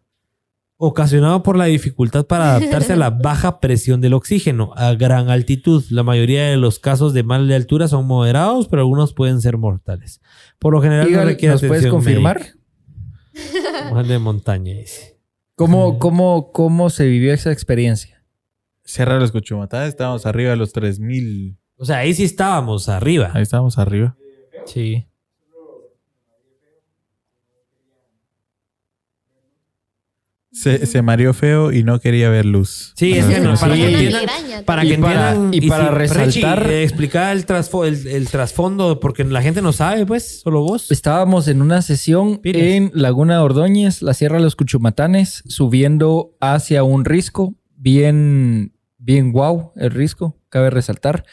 ocasionado por la dificultad para adaptarse a la baja presión del oxígeno a gran altitud. La mayoría de los casos de mal de altura son moderados, pero algunos pueden ser mortales. Por lo general no requiere ¿Nos puedes confirmar? médica. Mal de montaña, dice. ¿Cómo, cómo, ¿Cómo se vivió esa experiencia? Cierra los cuchumatadas, estábamos arriba de los 3000. O sea, ahí sí estábamos arriba. Ahí estábamos arriba. Sí. Se, se mareó feo y no quería ver luz. Sí, es que no, Sí. para que entiendan. Para Y para- entiendan y para resaltar- Richie, eh, explicar el, trasfo- el, el trasfondo, porque la gente no sabe, pues, solo vos. Estábamos en una sesión Piles. en Laguna de Ordóñez, la Sierra de los Cuchumatanes, subiendo hacia un risco. Bien, bien guau el risco, cabe resaltar.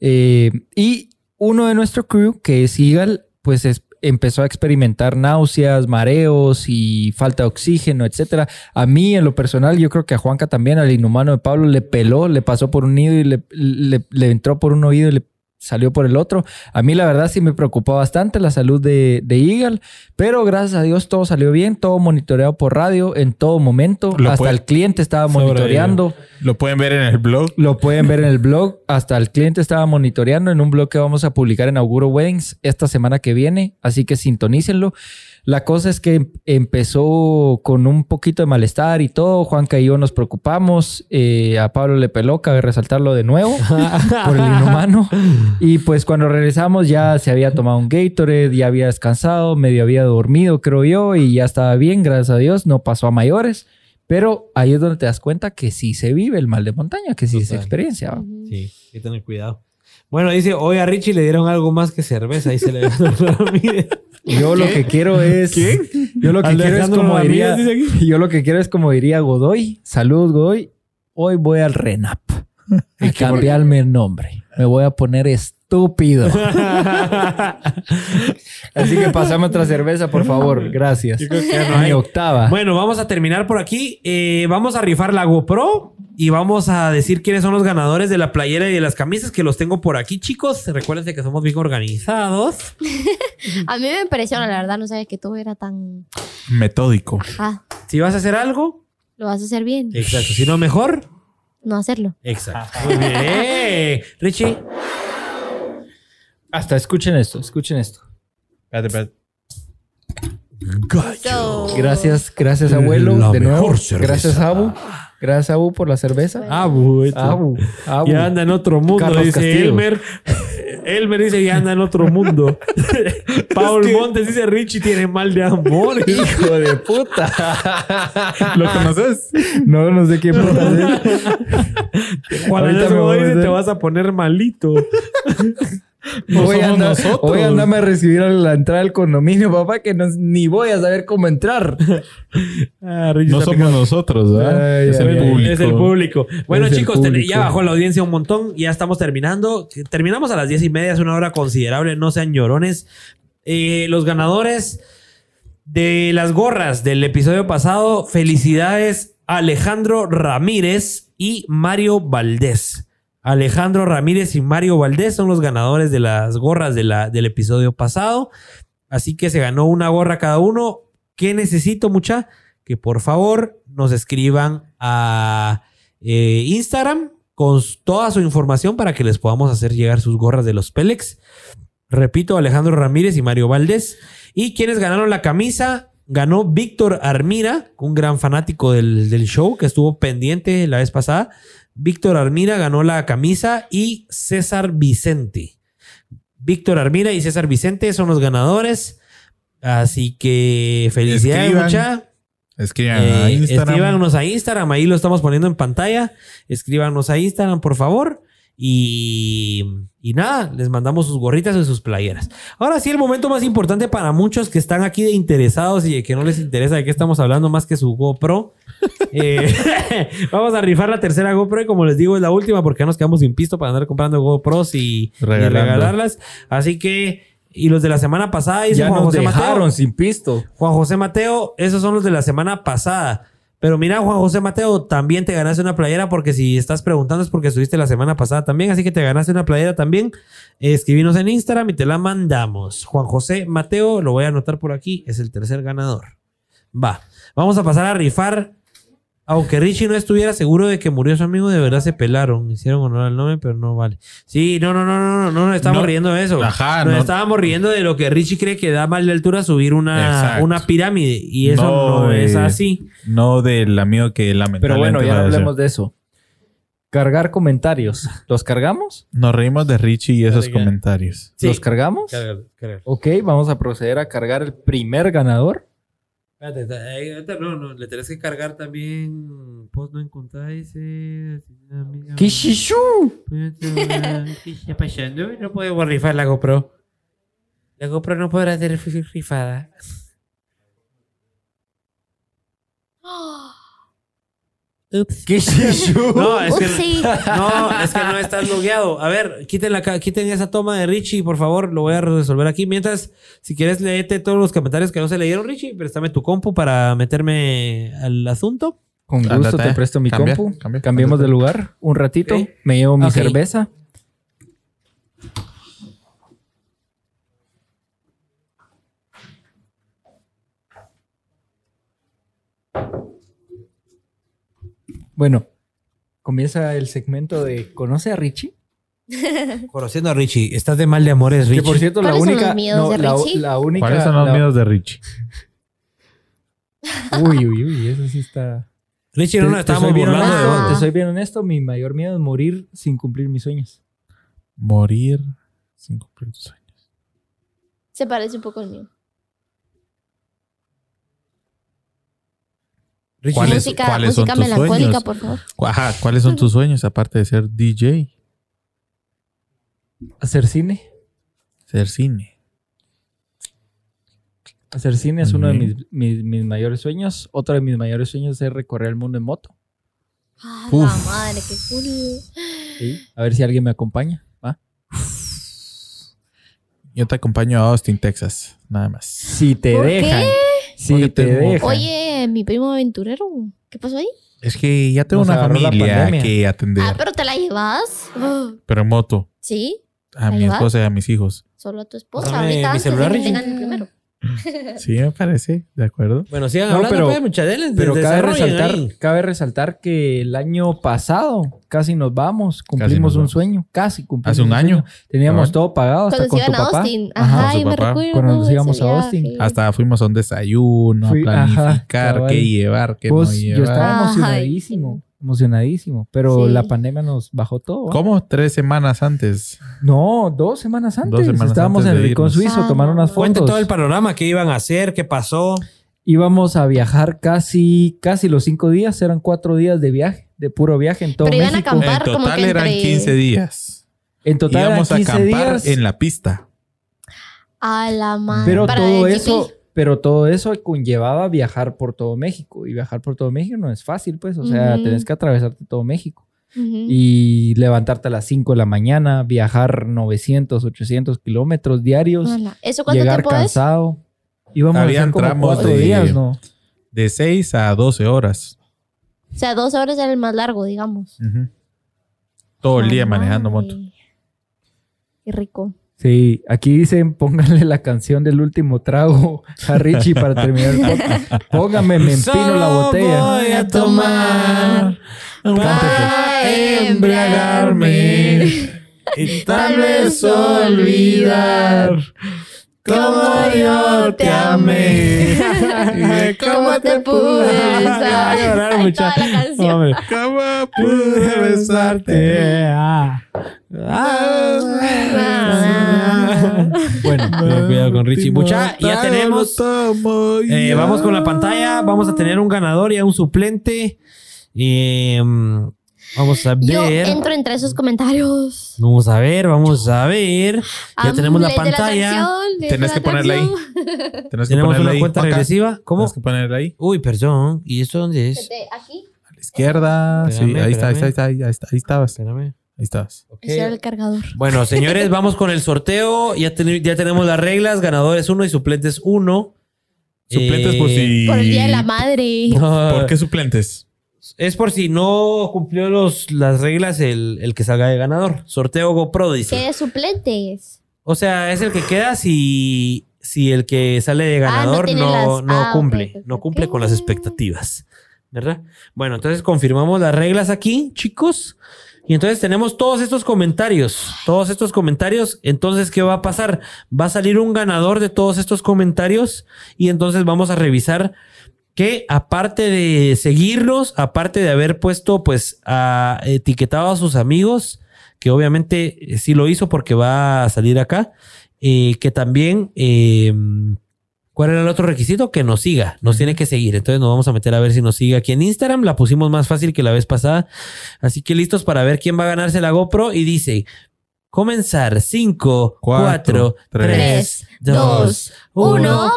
Eh, y uno de nuestro crew, que es Eagle, pues es- empezó a experimentar náuseas, mareos y falta de oxígeno, etcétera. A mí, en lo personal, yo creo que a Juanca también, al inhumano de Pablo, le peló, le pasó por un oído y le, le- le entró por un oído y le salió por el otro. A mí, la verdad, sí me preocupó bastante la salud de, de Eagle, pero gracias a Dios todo salió bien, todo monitoreado por radio en todo momento. Lo Hasta puede- el cliente estaba monitoreando. Lo pueden ver en el blog. Lo pueden ver en el blog. Hasta el cliente estaba monitoreando en un blog que vamos a publicar en Auguro Weddings esta semana que viene. Así que sintonícenlo. La cosa es que empezó con un poquito de malestar y todo. Juanca y yo nos preocupamos. Eh, a Pablo le peló, cabe resaltarlo de nuevo por el inhumano. Y pues cuando regresamos ya se había tomado un Gatorade, ya había descansado, medio había dormido, creo yo, y ya estaba bien, gracias a Dios. No pasó a mayores. Pero ahí es donde te das cuenta que sí se vive el mal de montaña, que sí se Total. experiencia. ¿va? Sí, hay que tener cuidado. Bueno, dice, hoy a Richie le dieron algo más que cerveza. Ahí se le Ramírez. Yo lo que quiero es. Yo lo que quiero es Alejandro como Ramírez diría. dice aquí. Yo lo que quiero es como diría Godoy. Salud, Godoy. Hoy voy al RENAP. Y cambiarme el nombre. Me voy a poner estúpido. Así que pasame otra cerveza, por favor. Gracias. Yo creo que ya no Mi octava. Bueno, vamos a terminar por aquí. Eh, vamos a rifar la GoPro y vamos a decir quiénes son los ganadores de la playera y de las camisas que los tengo por aquí, chicos. Recuerden que somos bien organizados. A mí me impresiona, la verdad, no sabía que todo era tan... Metódico. Si vas a hacer algo, lo vas a hacer bien. exacto. Si no, mejor, No hacerlo. exacto. Muy bien. Richie. Hasta escuchen esto, escuchen esto. Espérate, espérate. So- Gracias, gracias, abuelo. La de nuevo. Gracias, Abu. Gracias, Abu, por la cerveza. Abu. Abu. Abu. Ya anda en otro mundo, Carlos dice Castillo. Elmer. Elmer dice que anda en otro mundo. Paul Montes dice Richie tiene mal de amor. Hijo de puta. ¿Lo conoces? No, no sé qué puta es. Voy a dice te vas a poner malito. No Voy a andar, nosotros. Voy a andarme a recibir a la entrada del condominio, papá, que no, ni voy a saber cómo entrar. Ah, No somos nosotros, ¿verdad? Ay, es ay, el ay. público. Es el público. Bueno, Es chicos, público. ya bajó la audiencia un montón. Ya estamos terminando. Terminamos a las diez y media. Es una hora considerable. No sean llorones. Eh, los ganadores de las gorras del episodio pasado. Felicidades a Alejandro Ramírez y Mario Valdés. Alejandro Ramírez y Mario Valdés son los ganadores de las gorras del episodio pasado. Así que se ganó una gorra cada uno. ¿Qué necesito, mucha? Que por favor nos escriban a eh, Instagram con toda su información para que les podamos hacer llegar sus gorras de los Pélex. Repito, Alejandro Ramírez y Mario Valdés. ¿Y quienes ganaron la camisa? Ganó Víctor Armira, un gran fanático del show que estuvo pendiente la vez pasada. Víctor Armira ganó la camisa y César Vicente. Víctor Armira y César Vicente son los ganadores. Así que felicidades, Escriban. mucha. Escriban a Eh, Instagram. Escríbanos a Instagram, ahí lo estamos poniendo en pantalla. Escríbanos a Instagram, por favor. Y, y nada, les mandamos sus gorritas y sus playeras. Ahora sí, el momento más importante para muchos que están aquí de interesados y de que no les interesa de qué estamos hablando más que su GoPro. Eh, vamos a rifar la tercera GoPro y como les digo es la última porque ya nos quedamos sin pisto para andar comprando GoPros y, regalarlas. Así que Y los de la semana pasada dice Ya Juan nos José dejaron Mateo. sin pisto. Juan José Mateo, esos son los de la semana pasada. Pero mira, Juan José Mateo, también te ganaste una playera porque si estás preguntando es porque estuviste la semana pasada también, así que te ganaste una playera también. Escribinos en Instagram y te la mandamos. Juan José Mateo, lo voy a anotar por aquí, es el tercer ganador. Va, vamos a pasar a rifar. Aunque Richie no estuviera seguro de que murió su amigo, de verdad se pelaron. Hicieron honor al nombre, pero no vale. Sí, no, no, no, no, no, no, no estamos No. riendo de eso. Ajá, nos no. estábamos riendo de lo que Richie cree que da mal de altura subir una, Exacto. una pirámide. Y eso no, No, es eh, así. No del amigo que lamentablemente Pero bueno, ya hablemos de eso. Cargar comentarios. ¿Los cargamos? Nos reímos de Richie y esos Carga. comentarios. Sí. ¿Los cargamos? Cárgalo, cárgalo. Ok, vamos a proceder a cargar el primer ganador. Espérate, no, no, le tenés que cargar también. Post no encontráis. amiga. ¡Kishishu! ¿Qué está pasando? No podemos rifar la GoPro. La GoPro no podrá ser rifada. Ups. ¡Kishishu! No, es que, no, es que no estás logueado. A ver, quiten, la, quiten esa toma de Richie, por favor. Lo voy a resolver aquí. Mientras, si quieres, léete todos los comentarios que no se leyeron, Richie. Préstame tu compu para meterme al asunto. Con gusto te presto mi Cambia, compu. cambia, Cambiemos de lugar un ratito. Me llevo mi cerveza. Bueno, comienza el segmento de ¿Conoce a Richie? Conociendo a Richie, estás de mal de amores, Richie. Que por cierto, la ¿Cuáles son única. no, de la, única. ¿Cuáles son los la- miedos de Richie? Uy, uy, uy, eso sí está. Richie, no nos estábamos burlando de vos. Te soy bien honesto, mi mayor miedo es morir sin cumplir mis sueños. Morir sin cumplir tus sueños. Se parece un poco al mío. Richie, ¿Cuáles- música cuáles son música tus melancólica, sueños? por favor. Ajá, ¿cuáles son tus sueños aparte de ser DJ? Hacer cine. Ser cine. Hacer cine es uno de mis, mis- mis mayores sueños. Otro de mis mayores sueños es recorrer el mundo en moto. Ah, Uf. la madre, qué cool. ¿sí? A ver si alguien me acompaña. ¿va? Yo te acompaño a Austin, Texas. Nada más. Si te ¿Por dejan. Porque te tengo- dejan. Oye, mi primo aventurero, ¿qué pasó ahí? Es que ya tengo Nos una familia que atender. Ah, pero te la llevas. Pero en moto. Sí, A ¿La mi llevas? esposa y a mis hijos. solo a tu esposa. Ahorita mi antes celular, que Richie. tengan primero. Sí, me parece. ¿De acuerdo? Bueno, sigan No, hablando, pero- pues, muchachos. Pero cabe resaltar, ahí. cabe resaltar que el año pasado casi nos vamos, cumplimos nos un vamos. sueño, casi cumplimos Hace un año. sueño. Teníamos todo pagado hasta Cuando con tu iban a papá. Austin. Ajá. Ajá, me papá. recuerdo. Cuando nos íbamos a. Austin. Hasta fuimos a un desayuno, Fui- a ajá, planificar cabal. qué llevar, qué no yo llevar. estaba Ay. emocionadísimo, emocionadísimo, pero Sí. la pandemia nos bajó todo. ¿va? ¿Cómo? Tres semanas antes. No, dos semanas antes. Dos semanas Estábamos antes en el Rincón. Suizo Ah, tomando unas Cuente fotos. todo el panorama, qué iban a hacer, qué pasó. Íbamos a viajar casi, casi los cinco días, eran cuatro días de viaje, de puro viaje en todo Pero iban a México. acampar. En Acampar como total que eran entre- 15 días. En total eran Íbamos a 15 acampar días, en la pista. A la madre. pero Para todo eso, GP. Pero todo eso conllevaba viajar por todo México y viajar por todo México no es fácil, pues, o sea, Ujú. tenés que atravesarte todo México Ujú. y levantarte a las 5 de la mañana, viajar 900, 800 kilómetros diarios, Ala. ¿Eso cuánto llegar tiempo es? cansado. Íbamos a Habían hacer como tramos de- días, ¿no? De 6 a 12 horas. O sea, dos horas era el más largo, digamos. Ujú. Todo el día manejando moto. Qué rico. Sí, aquí dicen pónganle la canción del último trago a Richie para terminar el podcast. Póngame, me empino la botella. voy a tomar para embriagarme y tal vez olvidar cómo yo te amé. ¿Cómo te pude besar? Llorar, Ay, mucha- toda la canción. Hombre. ¿Cómo pude besarte? Ah. Bueno, cuidado con Richie. Mucha, ya tenemos. Eh, vamos con la pantalla. Vamos a tener un ganador y a un suplente. Eh, vamos a Yo ver. entro entre esos comentarios. Vamos a ver, vamos a ver. Ya tenemos la pantalla. Tenés que ponerla ahí. Tenés que Tenemos ponerla una ahí. cuenta Acá. regresiva. ¿Cómo? Tienes que ponerla ahí. Uy, perdón. ¿Y esto dónde es? Aquí. A la izquierda. Espérame, sí, ahí está, ahí está, ahí está, ahí está, ahí estabas. Espérame. Ahí estás. Ok. Ese era el cargador. Bueno, señores, vamos con el sorteo. Ya, ten- ya tenemos las reglas. Ganadores 1 y suplentes 1. Suplentes por si. Por el día de la madre. ¿Por qué suplentes? Es por si no cumplió los, las reglas el, el que salga de ganador. Sorteo GoPro, dice. ¿Qué suplentes? O sea, es el que queda si, si el que sale de Ah, no ganador no, las- no ah, cumple. no cumple con las expectativas. ¿Verdad? Bueno, entonces confirmamos las reglas aquí, chicos. Y entonces tenemos todos estos comentarios. Todos estos comentarios. Entonces, ¿qué va a pasar? Va a salir un ganador de todos estos comentarios. Y entonces vamos a revisar que aparte de seguirlos, aparte de haber puesto, pues, a, etiquetado a sus amigos, que obviamente eh, sí lo hizo porque va a salir acá, eh, que también, eh, ¿cuál era el otro requisito? Que nos siga, nos tiene que seguir. Entonces nos vamos a meter a ver si nos sigue aquí en Instagram. La pusimos más fácil que la vez pasada. Así que listos para ver quién va a ganarse la GoPro. Y dice, comenzar 5, 4, Cuatro, 3, 2, dos, 1. Uno.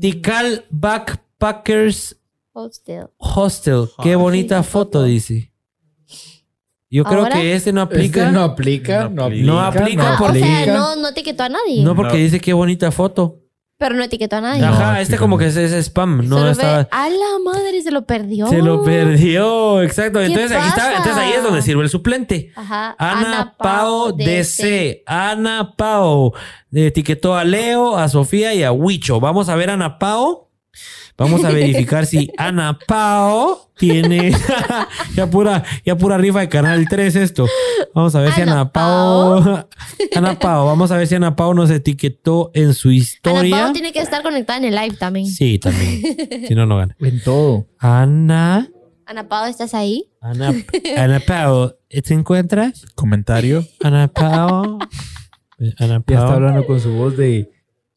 Tikal Backpackers Hostel. Hostel. Qué bonita foto. dice. Yo creo ¿Ahora? que este no aplica. Este no aplica. No No aplica. aplica. No aplica Ah, por- o sea, aplica. no, no etiquetó a nadie. No, porque No. dice qué bonita foto. Pero no etiquetó a nadie. Ajá, No, este como que es, es spam. No estaba. A la madre, se lo perdió. Se lo perdió, exacto. ¿Qué Entonces aquí está, pasa? entonces ahí es donde sirve el suplente. Ajá. Ana Pao DC. Ana Pao. Etiquetó a Leo, a Sofía y a Huicho. Vamos a ver a Ana Pao. Vamos a verificar si Ana Pao tiene. ya, pura, ya pura rifa de Canal 3 esto. Vamos a ver si Ana Ana Pao. Ana Pao. Vamos a ver si Ana Pao nos etiquetó en su Ana historia. Pao tiene que estar conectada en el live también. Sí, también. si no, no gana. En todo. Ana. Ana Pao, ¿estás ahí? Ana, Ana Pao. ¿Te encuentras? Comentario. Ana Pao. Ana Ya está Pao. hablando con su voz de.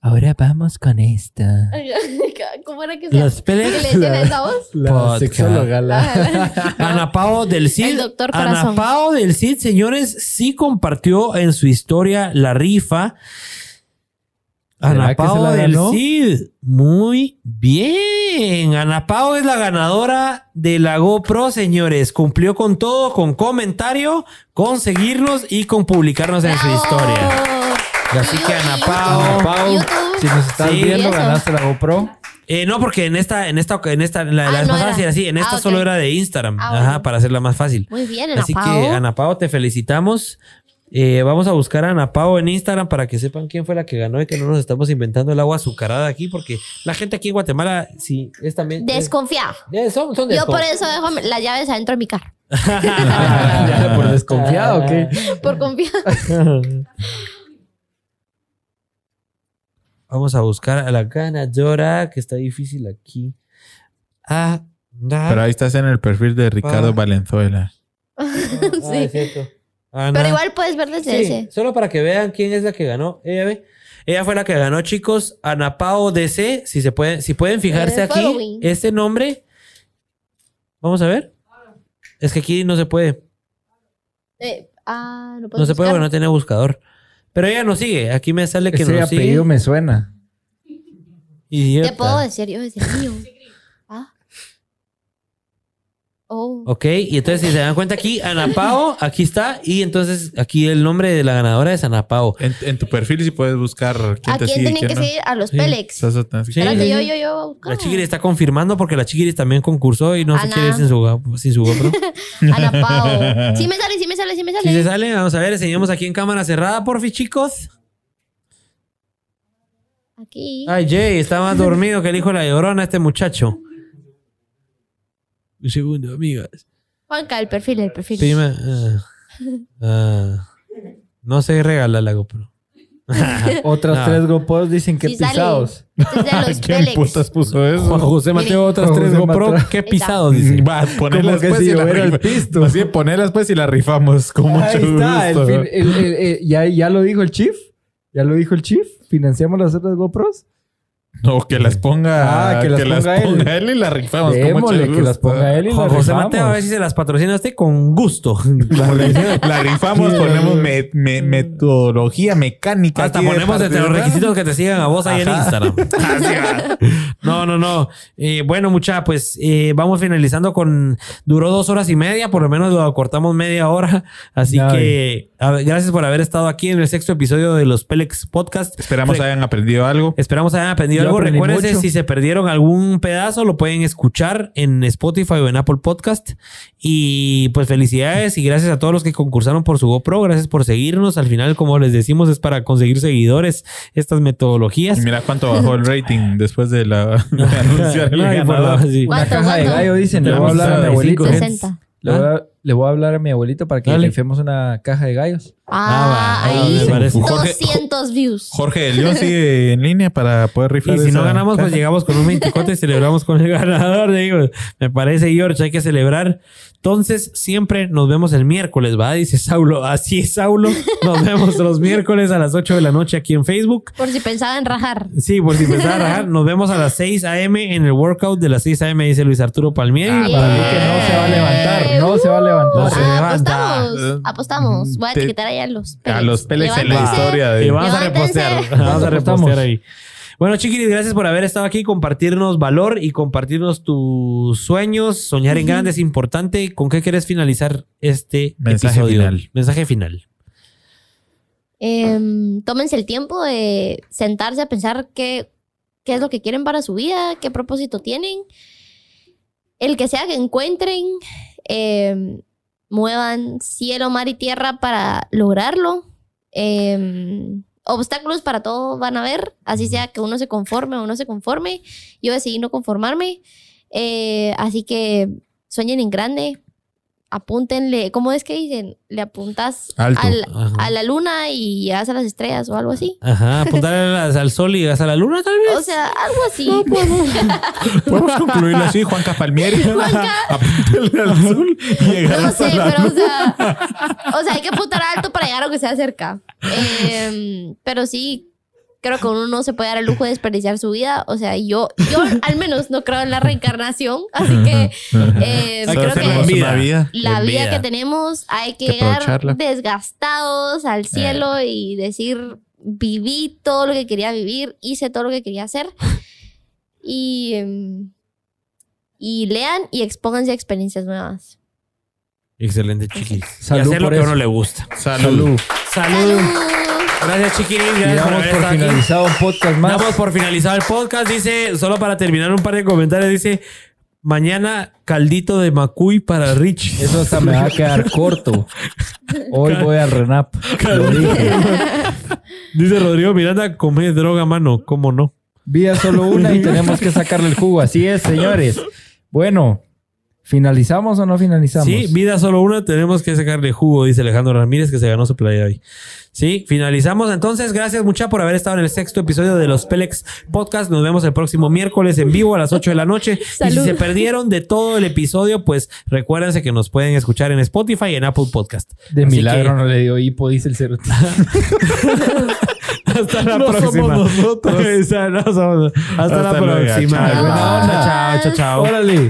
Ahora vamos con esta. ¿Cómo era que se Los ¿Qué le Pérez. decían a esa voz? La Podcast. sexóloga. La... Ana Pao del Cid. El doctor Ana. Pao del Cid, señores, sí compartió en su historia la rifa. ¿Será Ana Pao la del? Cid. Muy bien. Ana Pao es la ganadora de la GoPro, señores. Cumplió con todo, con comentario, con seguirnos y con publicarnos en su ¡Bravo! historia. Así que Ana YouTube. si nos estás Sí. viendo, ganaste la GoPro. Eh, no, porque en esta, en esta, en esta, la, Ah, la vez no pasada era. sí era así. En esta Ah, ok. solo era de Instagram. Ah, Ajá, bueno. para hacerla más fácil. Muy bien, Ana Así Pao. que, Ana Pao, te felicitamos. Eh, vamos a buscar a Ana Pao en Instagram para que sepan quién fue la que ganó y que no nos estamos inventando el agua azucarada aquí, porque la gente aquí en Guatemala, sí, es también. es- Desconfiado. eh, son, son Yo por eso dejo las llaves adentro de mi carro. Ya, por desconfiado, ¿ok? Por confiar. Vamos a buscar a la ganadora, que está difícil aquí. Ah, Pero ahí estás en el perfil de Ricardo Ah. Valenzuela. sí. es cierto. Ana- Pero igual puedes ver desde Sí, ese. solo para que vean quién es la que ganó. Ella ve. Ella fue la que ganó, chicos. Ana Pao DC. Si se pueden, si pueden fijarse aquí, following. este nombre. Vamos a ver. Es que aquí no se puede. Eh, ah, no se puede porque no tiene buscador. Pero ella nos sigue. Aquí me sale que Ese nos sigue. apellido me suena. Idiota. Te puedo decir, yo el mío. Oh. Ok, y entonces si se dan cuenta aquí, Ana Pao, aquí está. Y entonces aquí el nombre de la ganadora es Ana Pao. En, en tu perfil si puedes buscar quién ¿A te quién sigue tienen quién que no. seguir? A los Sí. Pélex. Sí. Yo, yo, yo. La Chiquiri está confirmando porque la Chiquiri también concursó y no se quiere ir sin su, sin su GoPro. Ana Pao. Sí me sale, sí me sale, sí me Si sale. se sale, vamos a ver, enseñamos aquí en cámara cerrada, porfi, chicos. Aquí. Ay, Jay, está más dormido que el hijo de la llorona este muchacho. Un segundo, amigas. Juanca, el perfil, el perfil. Prima, ah, ah, no se regala la GoPro. Otras No. tres GoPros dicen que Sí pisados. ¿Quién putas puso Juan eso? José Mateo, otras Juan tres José GoPro. Qué pisado, dice. Va, ponerlas pues si y la el pisto. Bien, ponerlas pues y la rifamos con mucho Ahí está. el gusto. fin- el- el- el- ya, ya lo dijo el chief. Ya lo dijo el chief. Financiamos las otras GoPros. No, que las ponga, Ah, que las ponga él. él y las rifamos. con mucho Démosle que las ponga él y las José. Mateo, a ver si se las patrocina usted con gusto. La rifamos, ponemos me- me- metodología mecánica. Hasta ponemos entre los requisitos que te sigan a vos ahí en. Instagram. no, no, no. Eh, bueno, mucha, pues eh, vamos finalizando con. Duró dos horas y media, por lo menos lo cortamos media hora. Así que a gracias por haber estado aquí en el sexto episodio de los Pelex Podcast. Esperamos Re- hayan aprendido algo. Esperamos hayan aprendido Aprendí Recuérdense, mucho. si se perdieron algún pedazo, lo pueden escuchar en Spotify o en Apple Podcast. Y pues felicidades y gracias a todos los que concursaron por su GoPro. Gracias por seguirnos. Al final, como les decimos, es para conseguir seguidores estas metodologías. Y mira cuánto bajó el rating después de, la, de anunciar el No, y por ganador. la- sí. Una ¿Cuánto, caja de cuánto? gallo, dicen. Le voy a hablar a mi 65 abuelito. gente. 60. Le voy, a, le voy a hablar a mi abuelito para que Dale. le rifemos una caja de gallos. Ah, Ah, va, ahí. me parece. Jorge- 200 views. Jorge de León sigue en línea para poder rifar. Y si no ganamos, pues llegamos con un 24 y celebramos con el ganador. Digo, me parece, George, hay que celebrar. Entonces, siempre nos vemos el miércoles, ¿va? Dice Saulo. Así es, Saulo. Nos vemos los miércoles a las 8 de la noche aquí en Facebook. Por si pensaba en rajar. Sí, por si empezar a rajar. Nos vemos a las 6 a.m. en el workout de las 6 a.m. dice Luis Arturo Palmieri. Ah, para mí que no se va a levantar. No se va a levantar. No se Ah, levanta. apostamos. Apostamos. Voy a etiquetar ahí a los A los Pelex en la historia Y de. vamos a repostear. Vamos a Apostamos. repostear ahí. Bueno, chiquiris, gracias por haber estado aquí, compartirnos valor y compartirnos tus sueños. Soñar en grande es importante. ¿Con qué quieres finalizar este Mensaje episodio? final. Mensaje final. Em, tómense el tiempo de sentarse a pensar qué, qué es lo que quieren para su vida, qué propósito tienen. El que sea que encuentren, em, muevan cielo, mar y tierra para lograrlo. Em, obstáculos para todo van a haber, así sea que uno se conforme o no se conforme. Yo decidí no conformarme. Eh, así que sueñen en grande, apúntenle, ¿cómo es que dicen? Le apuntas Alto. al- a la luna y llegas a las estrellas o algo así. Ajá, apuntar al sol y llegas a la luna, tal vez. O sea, algo así. Podemos concluirlo así, Juanca Palmieri. Apúntale al sol y No sé, a la pero o sea, o sea, hay que apuntar alto para llegar aunque sea cerca. Em, pero sí, creo que uno no se puede dar el lujo de desperdiciar su vida. O sea, yo, yo al menos no creo en la reencarnación, así que que creo que una vida. la vida que tenemos hay que Que llegar desgastados al cielo y decir viví todo lo que quería vivir, hice todo lo que quería hacer y em, y lean y expónganse a experiencias nuevas. Excelente, chiquis. y Salud hacer lo por que a eso. uno le gusta. Salud. Salud. ¡Salud! Gracias, chiquilín. Y Gracias por damos haber por estado aquí. finalizado un podcast más. Damos por finalizado el podcast. Dice, solo para terminar un par de comentarios, dice, mañana caldito de macuy para Rich. Eso hasta me va a quedar corto. Hoy voy al Renap. Dice Rodrigo Miranda, come droga, mano. ¿Cómo no? Vida solo una y tenemos que sacarle el jugo. Así es, señores. Bueno, ¿finalizamos o no finalizamos? Sí, vida solo una, tenemos que sacarle jugo, dice Alejandro Ramírez, que se ganó su playa hoy. Sí, finalizamos entonces. Gracias mucha por haber estado en el sexto episodio de los Pelex Podcast. Nos vemos el próximo miércoles en vivo a las 8 de la noche. Y si se perdieron de todo el episodio, pues recuérdense que nos pueden escuchar en Spotify y en Apple Podcast. De Así milagro que- no le dio hipo, dice el cerote. Hasta la No próxima. somos nosotros. Esa, no somos- Hasta, Hasta la luego, próxima. chao. Buena onda. Chao, chao, chao. Órale.